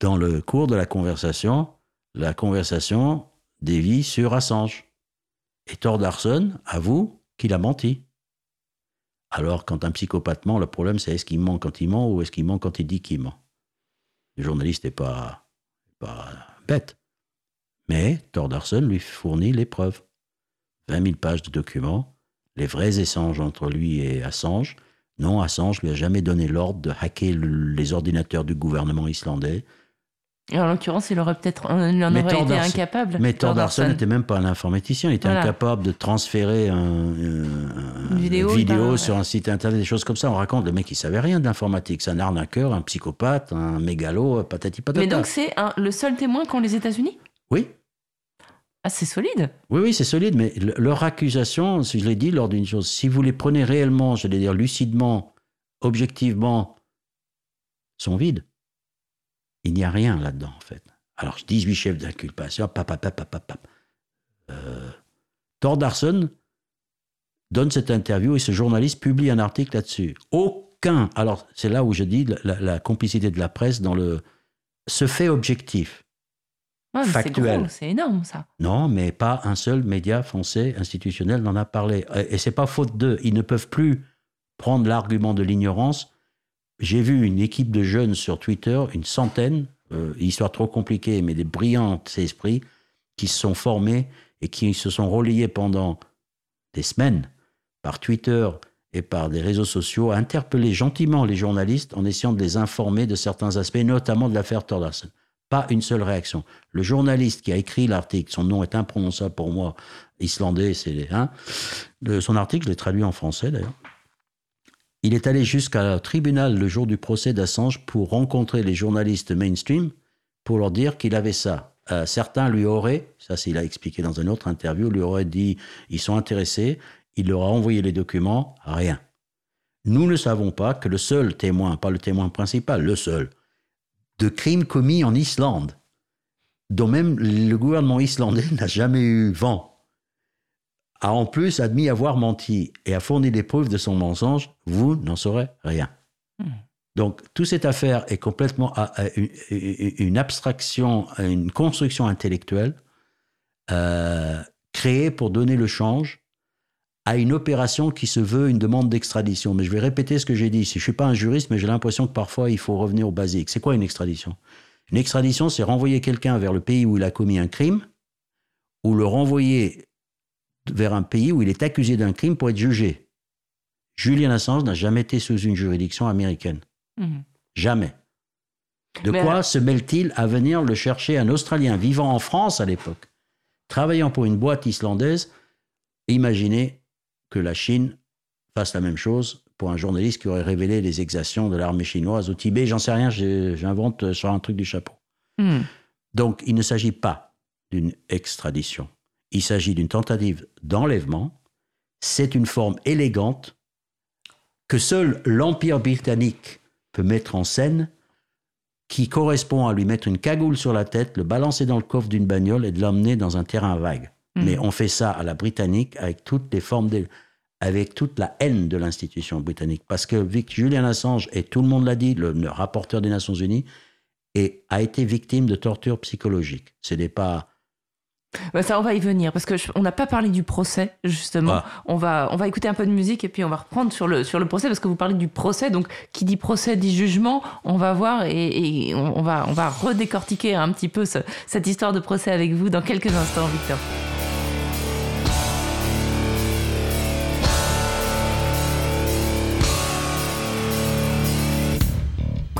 Dans le cours de la conversation, la conversation dévie sur Assange. Et Thordarson avoue qu'il a menti. Alors, quand un psychopathe ment, le problème c'est est-ce qu'il ment quand il ment ou est-ce qu'il ment quand il dit qu'il ment. Le journaliste n'est pas, bête. Mais Thordarson lui fournit les preuves. 20 000 pages de documents, les vrais échanges entre lui et Assange. Non, Assange lui a jamais donné l'ordre de hacker les ordinateurs du gouvernement islandais en l'occurrence, il aurait peut-être il en aurait été incapable. Mais Thordarson n'était même pas un informaticien. Il était incapable de transférer un, une vidéo, sur un site internet, des choses comme ça. On raconte le mec, il savait rien d'informatique. C'est un arnaqueur, un psychopathe, un mégalo, patati patata. Mais donc c'est le seul témoin qu'ont les États-Unis? Oui. Ah, c'est solide. Oui, oui, c'est solide. Mais leur accusation, je l'ai dit lors d'une chose, si vous les prenez réellement, j'allais dire lucidement, objectivement, sont vides. Il n'y a rien là-dedans, en fait. Alors, 18 chefs d'inculpation, papa, papa, papa. Euh, Thordarson donne cette interview et ce journaliste publie un article là-dessus. Aucun, alors c'est là où je dis la, complicité de la presse dans le ce fait objectif, factuel. C'est énorme ça. Non, mais pas un seul média français institutionnel n'en a parlé. Et c'est pas faute d'eux. Ils ne peuvent plus prendre l'argument de l'ignorance j'ai vu une équipe de jeunes sur Twitter, une centaine, euh, histoire trop compliquée, mais des brillants esprits, qui se sont formés et qui se sont relayés pendant des semaines par Twitter et par des réseaux sociaux à interpeller gentiment les journalistes en essayant de les informer de certains aspects, notamment de l'affaire Thordarson. Pas une seule réaction. Le journaliste qui a écrit l'article, son nom est imprononçable pour moi, islandais, c'est hein, son article, je l'ai traduit en français d'ailleurs. Il est allé jusqu'à tribunal le jour du procès d'Assange pour rencontrer les journalistes mainstream pour leur dire qu'il avait ça. Euh, certains lui auraient, ça c'est il a expliqué dans une autre interview, lui auraient dit ils sont intéressés, il leur a envoyé les documents, rien. Nous ne savons pas que le seul témoin, pas le témoin principal, le seul, de crimes commis en Islande, dont même le gouvernement islandais n'a jamais eu vent, a en plus admis avoir menti et a fourni des preuves de son mensonge, vous n'en saurez rien. Hmm. Donc, toute cette affaire est complètement une abstraction, une construction intellectuelle euh, créée pour donner le change à une opération qui se veut une demande d'extradition. Mais je vais répéter ce que j'ai dit. Je ne suis pas un juriste, mais j'ai l'impression que parfois il faut revenir au basique. C'est quoi une extradition? Une extradition, c'est renvoyer quelqu'un vers le pays où il a commis un crime, ou le renvoyer vers un pays où il est accusé d'un crime pour être jugé. Julian Assange n'a jamais été sous une juridiction américaine. Mhm. Jamais. De quoi se mêle-t-il à venir le chercher un Australien vivant en France à l'époque, travaillant pour une boîte islandaise, imaginez que la Chine fasse la même chose pour un journaliste qui aurait révélé les exactions de l'armée chinoise au Tibet. J'en sais rien, j'invente sur un truc du chapeau. Hmm. Donc, il ne s'agit pas d'une extradition. Il s'agit d'une tentative d'enlèvement. C'est une forme élégante que seul l'Empire britannique peut mettre en scène, qui correspond à lui mettre une cagoule sur la tête, le balancer dans le coffre d'une bagnole et de l'emmener dans un terrain vague. Hmm. Mais on fait ça à la britannique avec toutes les formes de avec toute la haine de l'institution britannique. Parce que Julian Assange, et tout le monde l'a dit, le, rapporteur des Nations Unies, et a été victime de torture psychologique. Ce n'est pas... ça, on va y venir, parce qu'on n'a pas parlé du procès, justement. Ah. On, va, on va écouter un peu de musique et puis on va reprendre sur le, sur le procès, parce que vous parlez du procès. Donc, qui dit procès dit jugement. On va voir et, on, va, on va redécortiquer un petit peu cette histoire de procès avec vous dans quelques instants, Victor.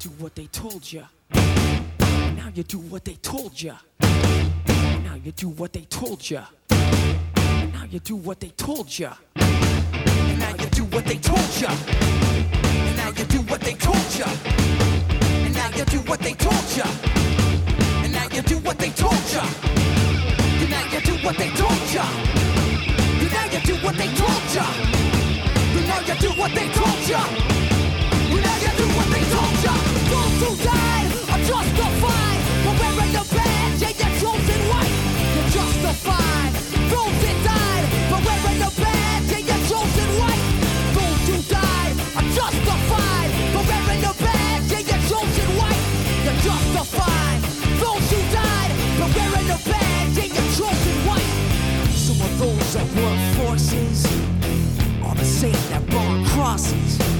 do what they told you. Now you do what they told you. Now you do what they told you. Now you do what they told you. Now you do what they told you. Now you do what they told you. And now you do what they told you. And now you do what they told you. And now you do what they told you. And now you do what they told you. And now you do what they told you forces. Are the same that burn crosses.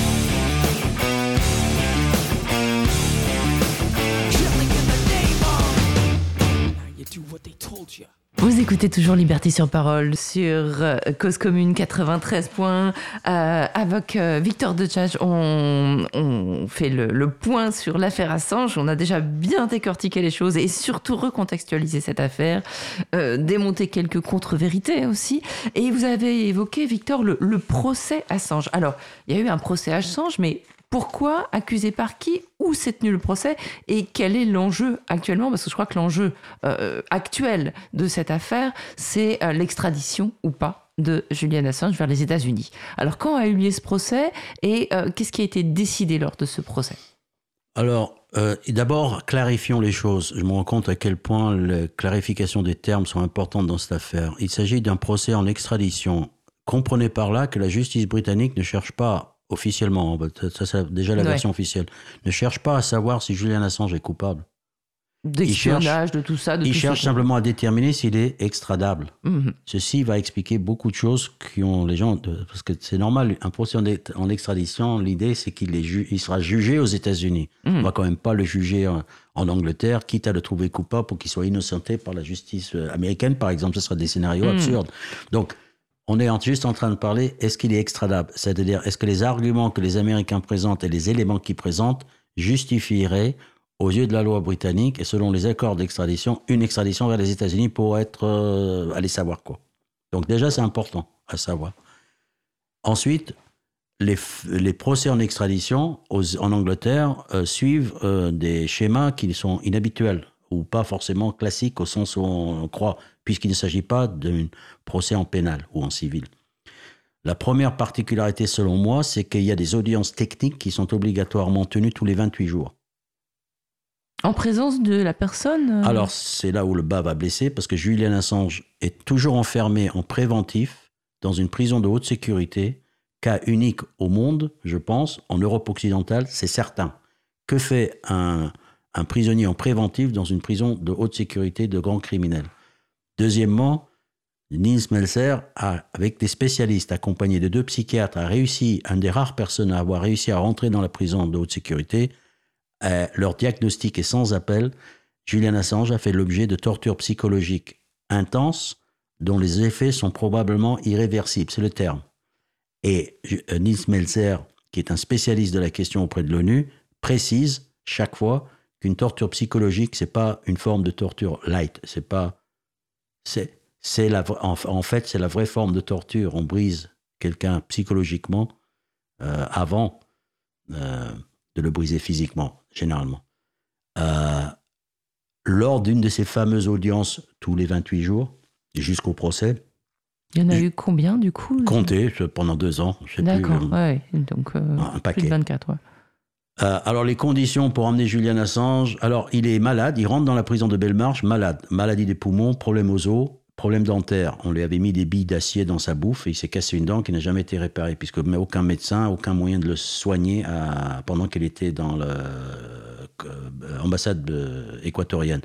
Vous écoutez toujours Liberté sur parole sur euh, Cause Commune 93 points. Euh, avec euh, Victor Dechage, on, on fait le, point sur l'affaire Assange. On a déjà bien décortiqué les choses et surtout recontextualisé cette affaire, euh, démonté quelques contre-vérités aussi. Et vous avez évoqué, Victor, le, le procès Assange. Alors, il y a eu un procès Assange, mais pourquoi Accusé par qui Où s'est tenu le procès Et quel est l'enjeu actuellement Parce que je crois que l'enjeu euh, actuel de cette affaire, c'est euh, l'extradition ou pas de Julian Assange vers les États-Unis. Alors, quand a eu lieu ce procès et euh, qu'est-ce qui a été décidé lors de ce procès? Alors, d'abord, clarifions les choses. Je me rends compte à quel point la clarification des termes sont importantes dans cette affaire. Il s'agit d'un procès en extradition. Comprenez par là que la justice britannique ne cherche pas officiellement, ça c'est déjà la version officielle, ne cherche pas à savoir si Julian Assange est coupable. D'espionnage, de tout ça. De Il tout cherche simplement à déterminer s'il est extradable. Mhm. Ceci va expliquer beaucoup de choses qui ont les gens, de- parce que c'est normal, un procès en, ex- en extradition, l'idée c'est qu'il ju- sera jugé aux États-Unis. Mhm. On va quand même pas le juger en, en Angleterre, quitte à le trouver coupable pour qu'il soit innocenté par la justice euh, américaine, par exemple. Ce sera des scénarios Mhm. absurdes. Donc, on est juste en train de parler, est-ce qu'il est extradable? C'est-à-dire, est-ce que les arguments que les Américains présentent et les éléments qu'ils présentent justifieraient, aux yeux de la loi britannique et selon les accords d'extradition, une extradition vers les États-Unis pour être. euh, aller savoir quoi? Donc, déjà, c'est important à savoir. Ensuite, les, les procès en extradition en Angleterre euh, suivent euh, des schémas qui sont inhabituels ou pas forcément classiques au sens où on croit, puisqu'il ne s'agit pas d'un procès en pénal ou en civil. La première particularité, selon moi, c'est qu'il y a des audiences techniques qui sont obligatoirement tenues tous les 28 jours. En présence de la personne euh, Alors, c'est là où le bas va blesser, parce que Julian Assange est toujours enfermé en préventif dans une prison de haute sécurité, cas unique au monde, je pense, en Europe occidentale, c'est certain. Que fait un, un prisonnier en préventif dans une prison de haute sécurité de grands criminels? Deuxièmement, Nils Melzer, avec des spécialistes accompagnés de deux psychiatres, a réussi, un des rares personnes à avoir réussi à rentrer dans la prison de haute sécurité. Euh, leur diagnostic est sans appel. Julian Assange a fait l'objet de tortures psychologiques intenses dont les effets sont probablement irréversibles, c'est le terme. Et euh, Nils Melzer, qui est un spécialiste de la question auprès de l'ONU, précise chaque fois qu'une torture psychologique, c'est pas une forme de torture light, c'est pas c'est c'est la en, en fait c'est la vraie forme de torture. On brise quelqu'un psychologiquement euh, avant euh, de le briser physiquement, généralement. Euh, lors d'une de ces fameuses audiences tous les 28 jours, jusqu'au procès, Il y en a eu combien du coup? Compté pendant deux ans, je sais plus, D'accord, euh, ouais. Donc, un plus paquet. de 24, ouais. Euh, alors les conditions pour emmener Julian Assange, alors il est malade, il rentre dans la prison de Belmarsh, malade, maladie des poumons, problème aux os, problème dentaire. On lui avait mis des billes d'acier dans sa bouffe et il s'est cassé une dent qui n'a jamais été réparée puisque aucun médecin, aucun moyen de le soigner pendant qu'il était dans l'ambassade équatorienne.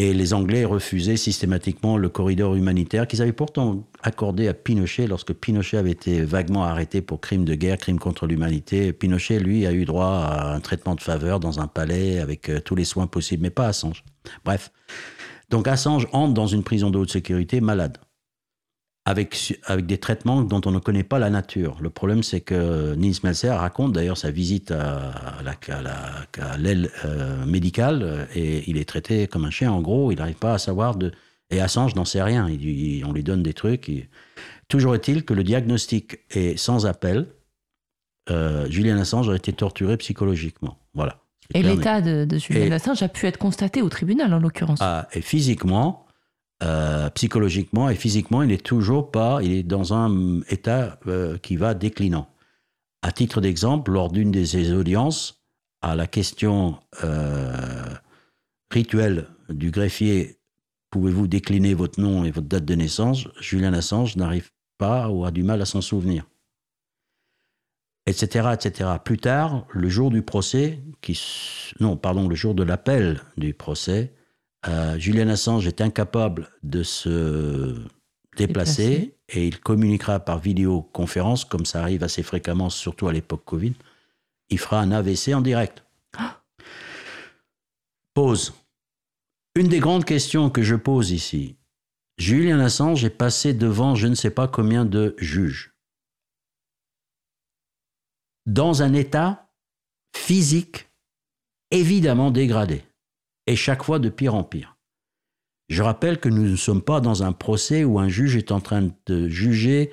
Et les Anglais refusaient systématiquement le corridor humanitaire qu'ils avaient pourtant accordé à Pinochet lorsque Pinochet avait été vaguement arrêté pour crime de guerre, crime contre l'humanité. Pinochet, lui, a eu droit à un traitement de faveur dans un palais avec euh, tous les soins possibles, mais pas Assange. Bref. Donc Assange entre dans une prison de haute sécurité malade, avec, avec des traitements dont on ne connaît pas la nature. Le problème, c'est que Nils Melzer raconte d'ailleurs sa visite à, à la- l'aile euh, médicale euh, et il est traité comme un chien. En gros, il n'arrive pas à savoir de. Et Assange n'en sait rien. Il, il- on lui donne des trucs. il- Toujours est-il que le diagnostic est sans appel. Euh, Julian Assange a été torturé psychologiquement. Voilà. Et l'état de, de Julian Et- Assange a pu être constaté au tribunal, en l'occurrence. ah, et physiquement, euh, psychologiquement et physiquement, il est toujours pas, il est dans un état euh, qui va déclinant. À titre d'exemple, lors d'une de ces audiences, à la question euh, rituelle du greffier, pouvez-vous décliner votre nom et votre date de naissance? Julian Assange n'arrive pas ou a du mal à s'en souvenir. Etc., etc. Plus tard, le jour du procès, qui, non, pardon, le jour de l'appel du procès, euh, Julian Assange est incapable de se déplacer Déplacer. et il communiquera par vidéoconférence, comme ça arrive assez fréquemment, surtout à l'époque Covid. Il fera un AVC en direct. Pause. Une des grandes questions que je pose ici, Julian Assange est passé devant je ne sais pas combien de juges. Dans un état physique évidemment dégradé, et chaque fois de pire en pire. Je rappelle que nous ne sommes pas dans un procès où un juge est en train de juger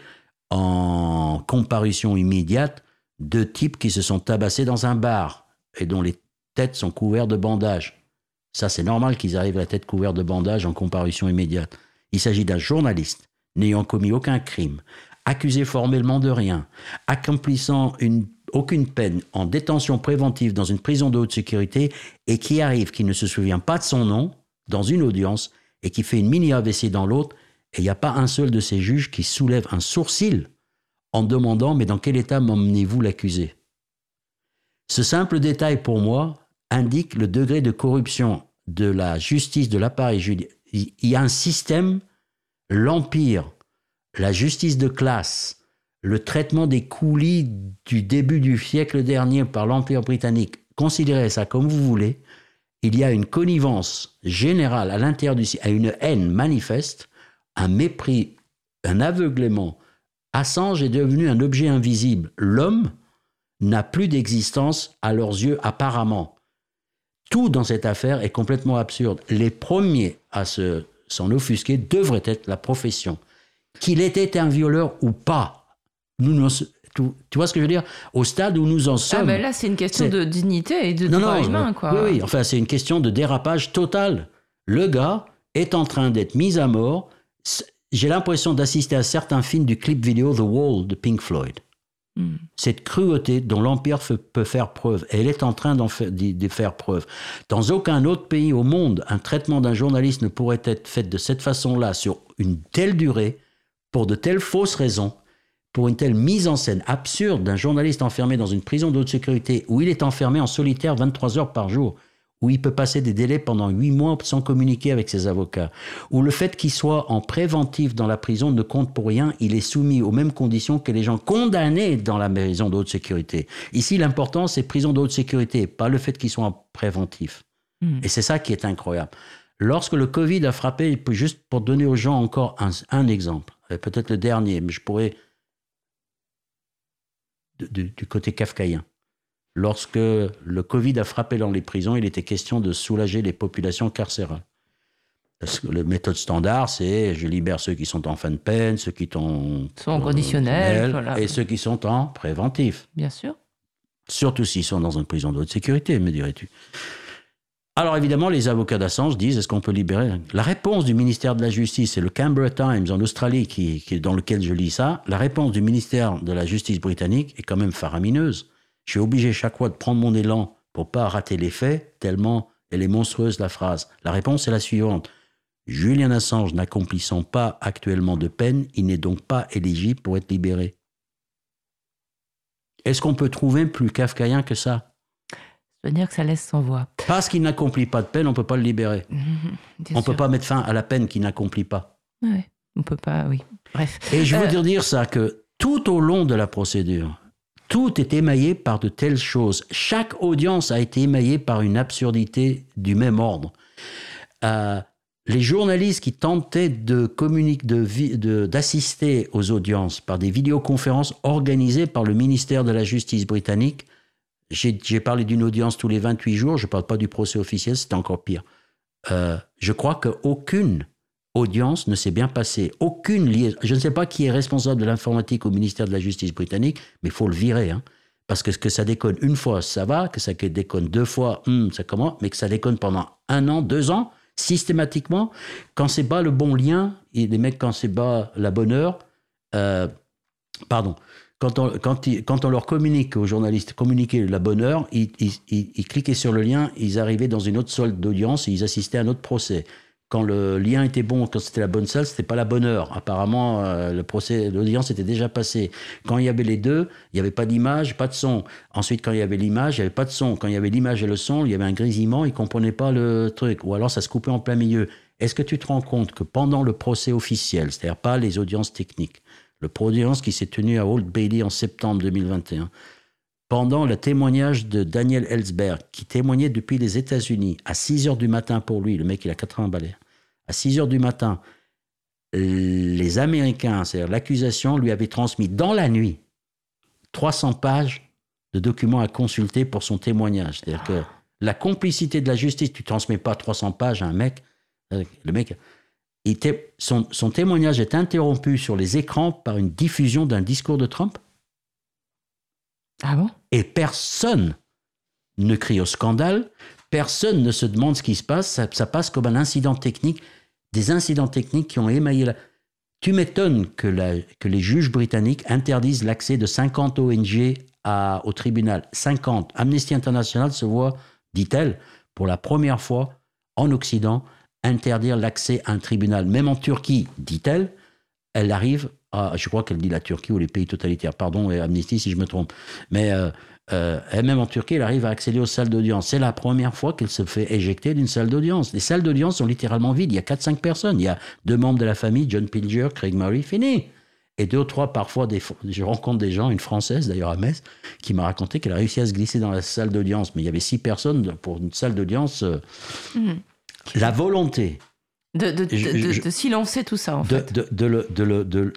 en comparution immédiate deux types qui se sont tabassés dans un bar et dont les têtes sont couvertes de bandages. Ça, c'est normal qu'ils arrivent la tête couverte de bandages en comparution immédiate. Il s'agit d'un journaliste n'ayant commis aucun crime, accusé formellement de rien, accomplissant une, aucune peine en détention préventive dans une prison de haute sécurité et qui arrive, qui ne se souvient pas de son nom, dans une audience et qui fait une mini AVC dans l'autre, et il n'y a pas un seul de ces juges qui soulève un sourcil en demandant Mais dans quel état m'emmenez-vous l'accusé? Ce simple détail, pour moi, indique le degré de corruption de la justice, de l'appareil judiciaire, il y a un système, l'empire, la justice de classe, le traitement des coulis du début du siècle dernier par l'empire britannique, considérez ça comme vous voulez, il y a une connivence générale à l'intérieur du à une haine manifeste, un mépris, un aveuglement. Assange est devenu un objet invisible. L'homme n'a plus d'existence à leurs yeux apparemment. Tout dans cette affaire est complètement absurde. Les premiers à se- s'en offusquer devraient être la profession. Qu'il était un violeur ou pas. Nous, tu, tu vois ce que je veux dire? Au stade où nous en sommes. Ah, ben là, c'est une question de dignité et de Non, droit non, humain, quoi. Oui, oui, enfin, c'est une question de dérapage total. Le gars est en train d'être mis à mort. J'ai l'impression d'assister à certains films du clip vidéo The Wall de Pink Floyd. Hmm. Cette cruauté dont l'Empire peut faire preuve, elle est en train d'en faire preuve. Dans aucun autre pays au monde, un traitement d'un journaliste ne pourrait être fait de cette façon-là, sur une telle durée, pour de telles fausses raisons, pour une telle mise en scène absurde d'un journaliste enfermé dans une prison de haute sécurité, où il est enfermé en solitaire 23 heures par jour, où il peut passer des délais pendant 8 mois sans communiquer avec ses avocats, où le fait qu'il soit en préventif dans la prison ne compte pour rien, il est soumis aux mêmes conditions que les gens condamnés dans la maison de haute sécurité. Ici, l'important, c'est prison de haute sécurité, pas le fait qu'il soit en préventif. Hmm. Et c'est ça qui est incroyable. Lorsque le Covid a frappé, juste pour donner aux gens encore un, un exemple, peut-être le dernier, mais je pourrais du côté kafkaïen. Lorsque le Covid a frappé dans les prisons, il était question de soulager les populations carcérales. Parce que la méthode standard, c'est je libère ceux qui sont en fin de peine, ceux qui sont Sont en conditionnel, voilà. et ceux qui sont en préventif. Bien sûr. Surtout s'ils sont dans une prison de haute sécurité, me dirais-tu. Alors évidemment, les avocats d'Assange disent est-ce qu'on peut libérer La réponse du ministère de la Justice, c'est le Canberra Times en Australie dans lequel je lis ça. La réponse du ministère de la Justice britannique est quand même faramineuse. Je suis obligé chaque fois de prendre mon élan pour pas rater les faits, tellement elle est monstrueuse la phrase. La réponse est la suivante. Julian Assange n'accomplissant pas actuellement de peine, il n'est donc pas éligible pour être libéré. Est-ce qu'on peut trouver plus kafkaïen que ça? Dire que ça laisse sans voix. Parce qu'il n'accomplit pas de peine, on ne peut pas le libérer. On ne peut pas mettre fin à la peine qu'il n'accomplit pas. Ouais, on peut pas, oui. Bref. Et je veux Euh, dire, dire ça, que tout au long de la procédure, tout est émaillé par de telles choses. Chaque audience a été émaillée par une absurdité du même ordre. Euh, les journalistes qui tentaient de communiquer, de de- d'assister aux audiences par des vidéoconférences organisées par le ministère de la Justice britannique, j'ai parlé d'une audience tous les 28 jours, je ne parle pas du procès officiel, c'était encore pire. Euh, je crois qu'aucune audience ne s'est bien passée. Aucune liaison. Je ne sais pas qui est responsable de l'informatique au ministère de la Justice britannique, mais il faut le virer. hein. Parce que que ça déconne une fois, ça va. Que ça déconne deux fois, hum, ça commence. Mais que ça déconne pendant un an, deux ans, systématiquement, quand c'est pas le bon lien, et les mecs, quand c'est pas la bonne heure, euh, pardon, quand on, leur communique aux journalistes, communiquer la bonne heure, ils cliquaient sur le lien, ils arrivaient dans une autre salle d'audience et ils assistaient à un autre procès. Quand le lien était bon, quand c'était la bonne salle, c'était pas la bonne heure. Apparemment, euh, le procès, l'audience était déjà passée. Quand il y avait les deux, il n'y avait pas d'image, pas de son. Ensuite, quand il y avait l'image, il n'y avait pas de son. Quand il y avait l'image et le son, il y avait un grésillement, ils ne comprenaient pas le truc. Ou alors ça se coupait en plein milieu. Est-ce que tu te rends compte que pendant le procès officiel, c'est-à-dire pas les audiences techniques, le audience qui s'est tenu à Old Bailey en septembre 2021, pendant le témoignage de Daniel Ellsberg, qui témoignait depuis les États-Unis, à 6 heures du matin pour lui, le mec il a 80 balais, à 6 heures du matin, les Américains, c'est-à-dire l'accusation, lui avait transmis dans la nuit 300 pages de documents à consulter pour son témoignage. C'est-à-dire que la complicité de la justice, tu transmets pas 300 pages à un mec, euh, le mec, était- son, son témoignage est interrompu sur les écrans par une diffusion d'un discours de Trump. Ah bon? Et personne ne crie au scandale, personne ne se demande ce qui se passe, ça, ça passe comme un incident technique, des incidents techniques qui ont émaillé la... Tu m'étonnes que, la- que les juges britanniques interdisent l'accès de 50 ONG à- au tribunal. 50. Amnesty International se voit, dit-elle, pour la première fois en Occident, interdire l'accès à un tribunal. Même en Turquie, dit-elle, elle arrive à, je crois qu'elle dit la Turquie ou les pays totalitaires, pardon, et Amnesty si je me trompe, mais euh, euh, même en Turquie, elle arrive à accéder aux salles d'audience. C'est la première fois qu'elle se fait éjecter d'une salle d'audience. Les salles d'audience sont littéralement vides. Il y a 4-5 personnes. Il y a deux membres de la famille, John Pilger, Craig Murray, fini. Et deux ou trois, parfois, des, je rencontre des gens, une Française d'ailleurs à Metz, qui m'a raconté qu'elle a réussi à se glisser dans la salle d'audience. Mais il y avait six personnes pour une salle d'audience. euh, Mhm. La volonté De, silencer tout ça, en fait.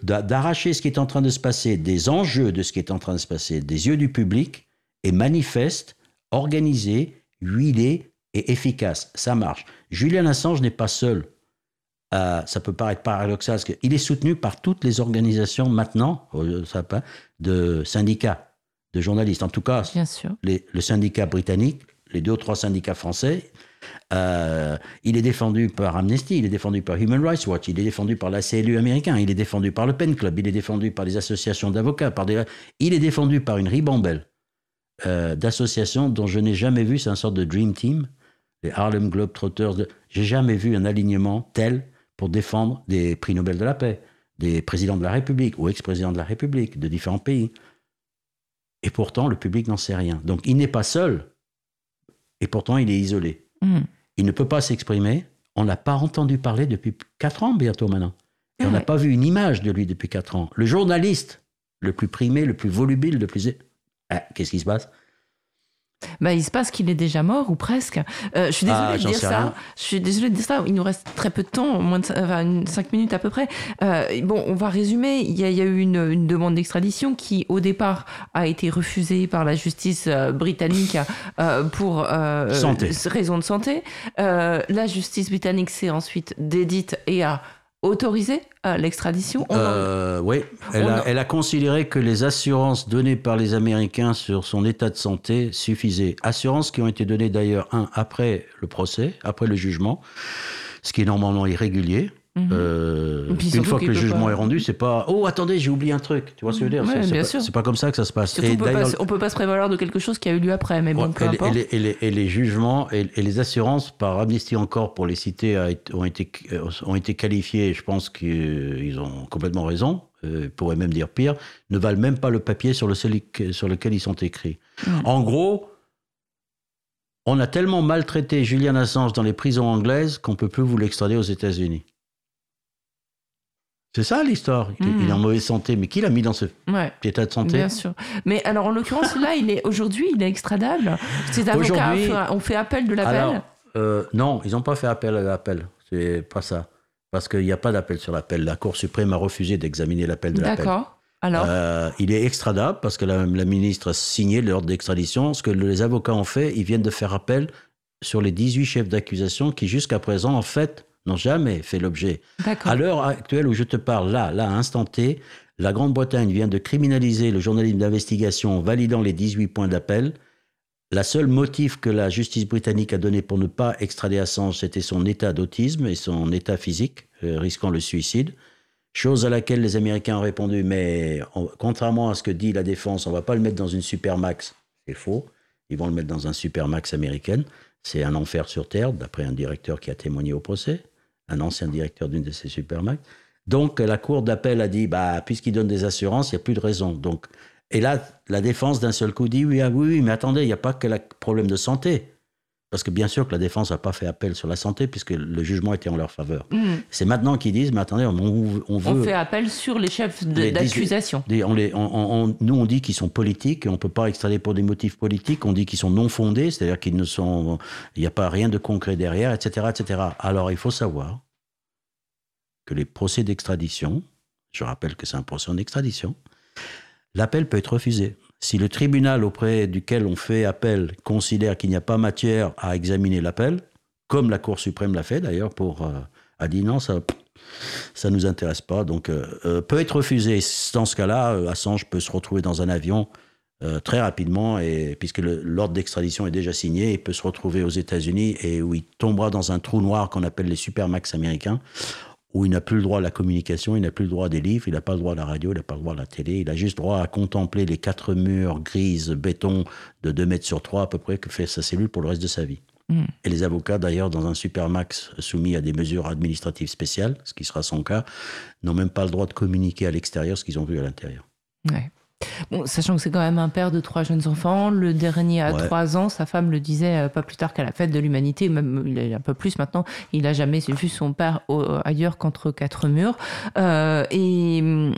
d'arracher ce qui est en train de se passer, des enjeux de ce qui est en train de se passer, des yeux du public, est manifeste, organisé, huilé et efficace. Ça marche. Julian Assange n'est pas seul. Euh, ça peut paraître paradoxal, parce qu'il est soutenu par toutes les organisations maintenant, pas, de syndicats, de journalistes. En tout cas, Bien sûr. les- le syndicat britannique, les deux ou trois syndicats français. Euh, il est défendu par Amnesty, il est défendu par Human Rights Watch, il est défendu par la CLU américain, il est défendu par le Pen Club, il est défendu par les associations d'avocats, par des... il est défendu par une ribambelle euh, d'associations dont je n'ai jamais vu, c'est un sorte de Dream Team, les Harlem Globetrotters. De... J'ai jamais vu un alignement tel pour défendre des prix Nobel de la paix, des présidents de la République ou ex-présidents de la République de différents pays. Et pourtant, le public n'en sait rien. Donc, il n'est pas seul. Et pourtant, il est isolé. Mhm. Il ne peut pas s'exprimer. On n'a pas entendu parler depuis 4 ans bientôt maintenant. Et on n'a Ouais. pas vu une image de lui depuis 4 ans. Le journaliste le plus primé, le plus volubile, le plus... Ah, Qu'est-ce qui se passe? Bah, il se passe qu'il est déjà mort ou presque. Euh, je suis désolée Ah, de j'en dire ça. rien. Je suis désolée de dire ça. Il nous reste très peu de temps, moins de enfin, une- cinq minutes à peu près. Euh, bon, on va résumer. Il y a, il y a eu une, une demande d'extradition qui, au départ, a été refusée par la justice euh, britannique pour raison de santé. La justice britannique s'est ensuite dédite et a autorisé l'extradition. Euh, Oui, elle, on elle a considéré que les assurances données par les Américains sur son état de santé suffisaient. Assurances qui ont été données d'ailleurs, un, après le procès, après le jugement, ce qui est normalement irrégulier. Mhm. Euh, une fois que le jugement pas- est rendu, c'est pas oh attendez j'ai oublié un truc, tu vois ce que je veux dire? Ouais, C'est- pas- comme ça que ça se passe. Et on peut, pas, on peut pas se prévaloir de quelque chose qui a eu lieu après, mais bon, Ouais, peu et, les- importe. les, et les- et les jugements et, et les assurances par Amnesty encore pour les citer a été- ont été euh, ont été qualifiés. Je pense qu'ils ont complètement raison. Euh, ils pourraient même dire pire. Ne valent même pas le papier sur, le seul- sur lequel ils sont écrits. En gros, on a tellement maltraité Julian Assange dans les prisons anglaises qu'on peut plus vous l'extrader aux États-Unis. C'est ça l'histoire. Il-. Il est en mauvaise santé, mais qui l'a mis dans ce Ouais. état de santé? Bien sûr. Mais alors, en l'occurrence, là, il est aujourd'hui, il est extradable. Ses avocats ont fait- appel de l'appel. Euh, non, ils n'ont pas fait appel à l'appel. C'est pas ça. Parce qu'il n'y a pas d'appel sur l'appel. La Cour suprême a refusé d'examiner l'appel de l'appel. D'accord. Alors, Euh, il est extradable parce que la, la ministre a signé l'ordre d'extradition. Ce que les avocats ont fait, ils viennent de faire appel sur les 18 chefs d'accusation qui, jusqu'à présent, en fait, n'ont jamais fait l'objet. À l'heure actuelle où je te parle, là, là, à instant T, la Grande-Bretagne vient de criminaliser le journalisme d'investigation en validant les 18 points d'appel. La seule motif que la justice britannique a donné pour ne pas extrader Assange, c'était son état d'autisme et son état physique, euh, risquant le suicide. Chose à laquelle les Américains ont répondu, mais on- contrairement à ce que dit la défense, on va pas le mettre dans une supermax. C'est faux. Ils vont le mettre dans un supermax américaine. C'est un enfer sur Terre, d'après un directeur qui a témoigné au procès, un ancien directeur d'une de ces supermax. Donc la cour d'appel a dit, bah, puisqu'il donne des assurances, il n'y a plus de raison. Donc, et là, la défense d'un seul coup dit, oui, ah, oui, oui, mais attendez, il n'y a pas que le problème de santé. Parce que bien sûr que la défense n'a pas fait appel sur la santé, puisque le jugement était en leur faveur. Hmm. C'est maintenant qu'ils disent, mais attendez, on, on On veut... fait appel sur les chefs de- Les 18 d'accusation. On les- on- on- on- nous, on dit qu'ils sont politiques et on ne peut pas extrader pour des motifs politiques. On dit qu'ils sont non fondés, c'est-à-dire qu'ils ne sont, il n'y a pas rien de concret derrière, etc., etc. Alors, il faut savoir que les procès d'extradition, je rappelle que c'est un procès en extradition, l'appel peut être refusé. Si le tribunal auprès duquel on fait appel considère qu'il n'y a pas matière à examiner l'appel, comme la Cour suprême l'a fait d'ailleurs, pour euh, a dit non, ça ça nous intéresse pas, donc euh, euh, peut être refusé. Dans ce cas-là, euh, Assange peut se retrouver dans un avion très rapidement, et puisque l'ordre d'extradition est déjà signé, il peut se retrouver aux États-Unis et où il tombera dans un trou noir qu'on appelle les supermax américains, où il n'a plus le droit à la communication, il n'a plus le droit à des livres, il n'a pas le droit à la radio, il n'a pas le droit à la télé, il a juste droit à contempler les quatre murs grises béton de 2 mètres sur 3 à peu près que fait sa cellule pour le reste de sa vie. Mm. Et les avocats, d'ailleurs, dans un supermax soumis à des mesures administratives spéciales, ce qui sera son cas, n'ont même pas le droit de communiquer à l'extérieur ce qu'ils ont vu à l'intérieur. Ouais. Bon, sachant que c'est quand même un père de trois jeunes enfants, le dernier a Ouais. trois ans, sa femme le disait euh, pas plus tard qu'à la fête de l'humanité, même il est un peu plus maintenant, il a jamais vu son père au- ailleurs qu'entre quatre murs. Euh, et hum,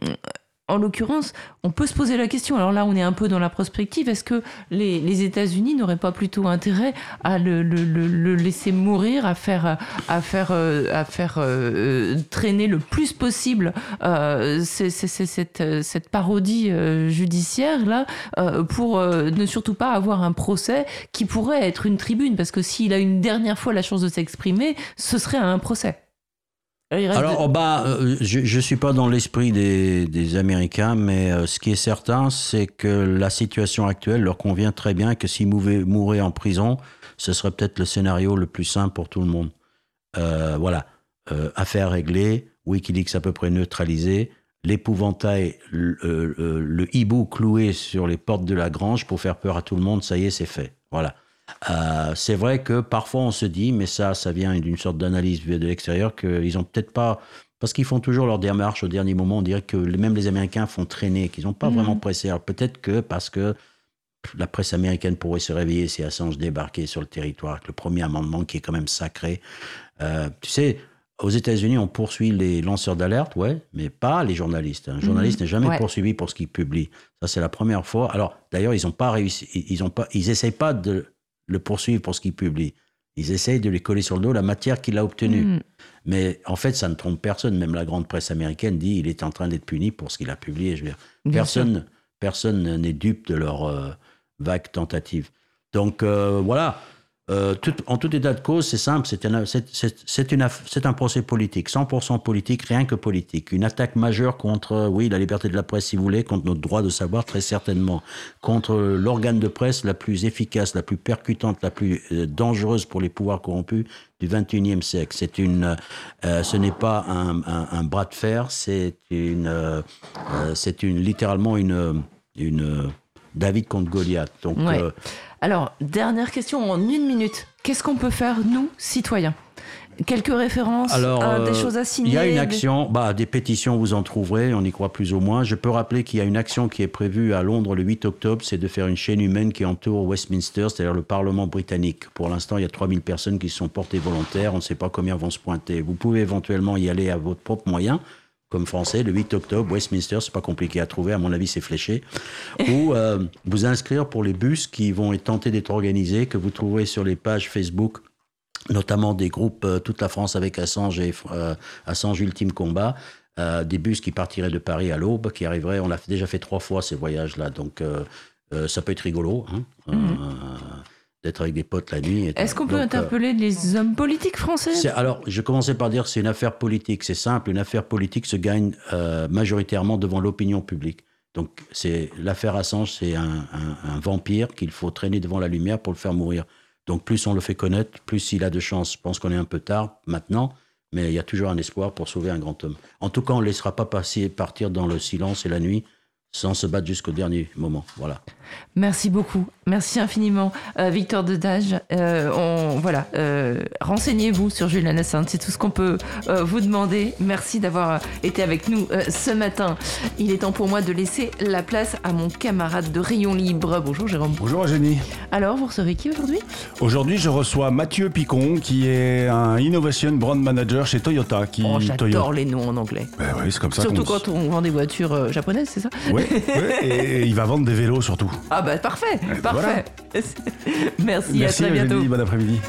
en l'occurrence, on peut se poser la question, alors là on est un peu dans la prospective, est-ce que les, les États-Unis n'auraient pas plutôt intérêt à le, le- le- le laisser mourir, à faire, à faire, euh, à faire euh, euh, traîner le plus possible euh, cette, cette parodie euh, judiciaire là euh, pour ne surtout pas avoir un procès qui pourrait être une tribune? Parce que s'il a une dernière fois la chance de s'exprimer, ce serait un procès. Reste Alors, de- bah, euh, je ne suis pas dans l'esprit des, des Américains, mais euh, ce qui est certain, c'est que la situation actuelle leur convient très bien, que s'ils mouraient en prison, ce serait peut-être le scénario le plus simple pour tout le monde. Euh, voilà, affaire réglée, Wikileaks à peu près neutralisé, l'épouvantail, le, le hibou cloué sur les portes de la grange pour faire peur à tout le monde, ça y est, c'est fait. Voilà. Euh, c'est vrai que parfois on se dit, mais ça, ça vient d'une sorte d'analyse de l'extérieur, qu'ils ont peut-être pas, parce qu'ils font toujours leur démarche au dernier moment, on dirait que même les Américains font traîner, qu'ils n'ont pas Mhm. vraiment pressé. Alors peut-être que parce que la presse américaine pourrait se réveiller si Assange débarquait sur le territoire, avec le premier amendement qui est quand même sacré. Euh, tu sais, aux États-Unis, on poursuit les lanceurs d'alerte, ouais, mais pas les journalistes. Un journaliste n'est jamais Ouais. poursuivi pour ce qu'il publie. Ça, c'est la première fois. Alors, d'ailleurs, ils n'ont pas réussi. Ils ont pas. Ils essayent pas de le poursuivre pour ce qu'il publie. Ils essayent de lui coller sur le dos la matière qu'il a obtenue. Mm. Mais en fait, ça ne trompe personne. Même la grande presse américaine dit il est en train d'être puni pour ce qu'il a publié. Je veux dire, Bien personne, personne n'est dupe de leur euh, vague tentative. Donc euh, voilà. Euh, tout- en tout état de cause, c'est simple, c'est un, procès politique, 100% politique, rien que politique. Une attaque majeure contre, euh, oui, la liberté de la presse, si vous voulez, contre notre droit de savoir, très certainement. Contre l'organe de presse la plus efficace, la plus percutante, la plus euh, dangereuse pour les pouvoirs corrompus du 21e siècle. C'est une, euh, ce n'est pas un, un- un bras de fer, c'est une, euh, euh, c'est une, littéralement une, une euh, David contre Goliath. Donc, Ouais. Alors, dernière question en une minute. Qu'est-ce qu'on peut faire, nous, citoyens? Quelques références, Alors, euh, des euh, choses à signer Il y a une des- action, bah, des pétitions, vous en trouverez, on y croit plus ou moins. Je peux rappeler qu'il y a une action qui est prévue à Londres le 8 octobre, c'est de faire une chaîne humaine qui entoure Westminster, c'est-à-dire le Parlement britannique. Pour l'instant, il y a 3000 personnes qui se sont portées volontaires, on ne sait pas combien vont se pointer. Vous pouvez éventuellement y aller à votre propre moyen. Comme français, le 8 octobre, Westminster, c'est pas compliqué à trouver, à mon avis, c'est fléché. Ou euh, vous inscrire pour les bus qui vont être d'être organisés, que vous trouverez sur les pages Facebook notamment des groupes euh, Toute la France avec Assange et euh, Assange Ultime Combat, des bus qui partiraient de Paris à l'Aube, qui arriveraient. On l'a déjà fait trois fois ces voyages-là, donc ça peut être rigolo hein, euh, d'être avec des potes la nuit. Est-ce qu'on peut donc, euh, interpeller les hommes politiques français? Alors, je commençais par dire que c'est une affaire politique. C'est simple, une affaire politique se gagne euh, majoritairement devant l'opinion publique. Donc, c'est l'affaire Assange, c'est un, un- un vampire qu'il faut traîner devant la lumière pour le faire mourir. Donc, plus on le fait connaître, plus il a de chance. Je pense qu'on est un peu tard maintenant, mais il y a toujours un espoir pour sauver un grand homme. En tout cas, on ne laissera pas passer, partir dans le silence et la nuit sans se battre jusqu'au dernier moment. Voilà. Merci beaucoup. Merci infiniment, euh, Victor Dedage. Euh, on, voilà, euh, renseignez-vous sur Julian Assange, c'est tout ce qu'on peut vous demander. Merci d'avoir été avec nous ce matin. Il est temps pour moi de laisser la place à mon camarade de Rayon Libre. Bonjour Jérôme. Bonjour Eugénie. Alors, vous recevez qui aujourd'hui? Aujourd'hui, je reçois Mathieu Picon, qui est un Innovation Brand Manager chez Toyota. Qui, Oh, Toyota- j'adore les noms en anglais. Ben oui, c'est comme ça. Surtout qu'on- quand on vend des voitures japonaises, c'est ça? Ouais, ouais, et il va vendre des vélos surtout. Ah bah parfait, parfait. Merci, à Merci très bientôt. Eugénie, bon après-midi.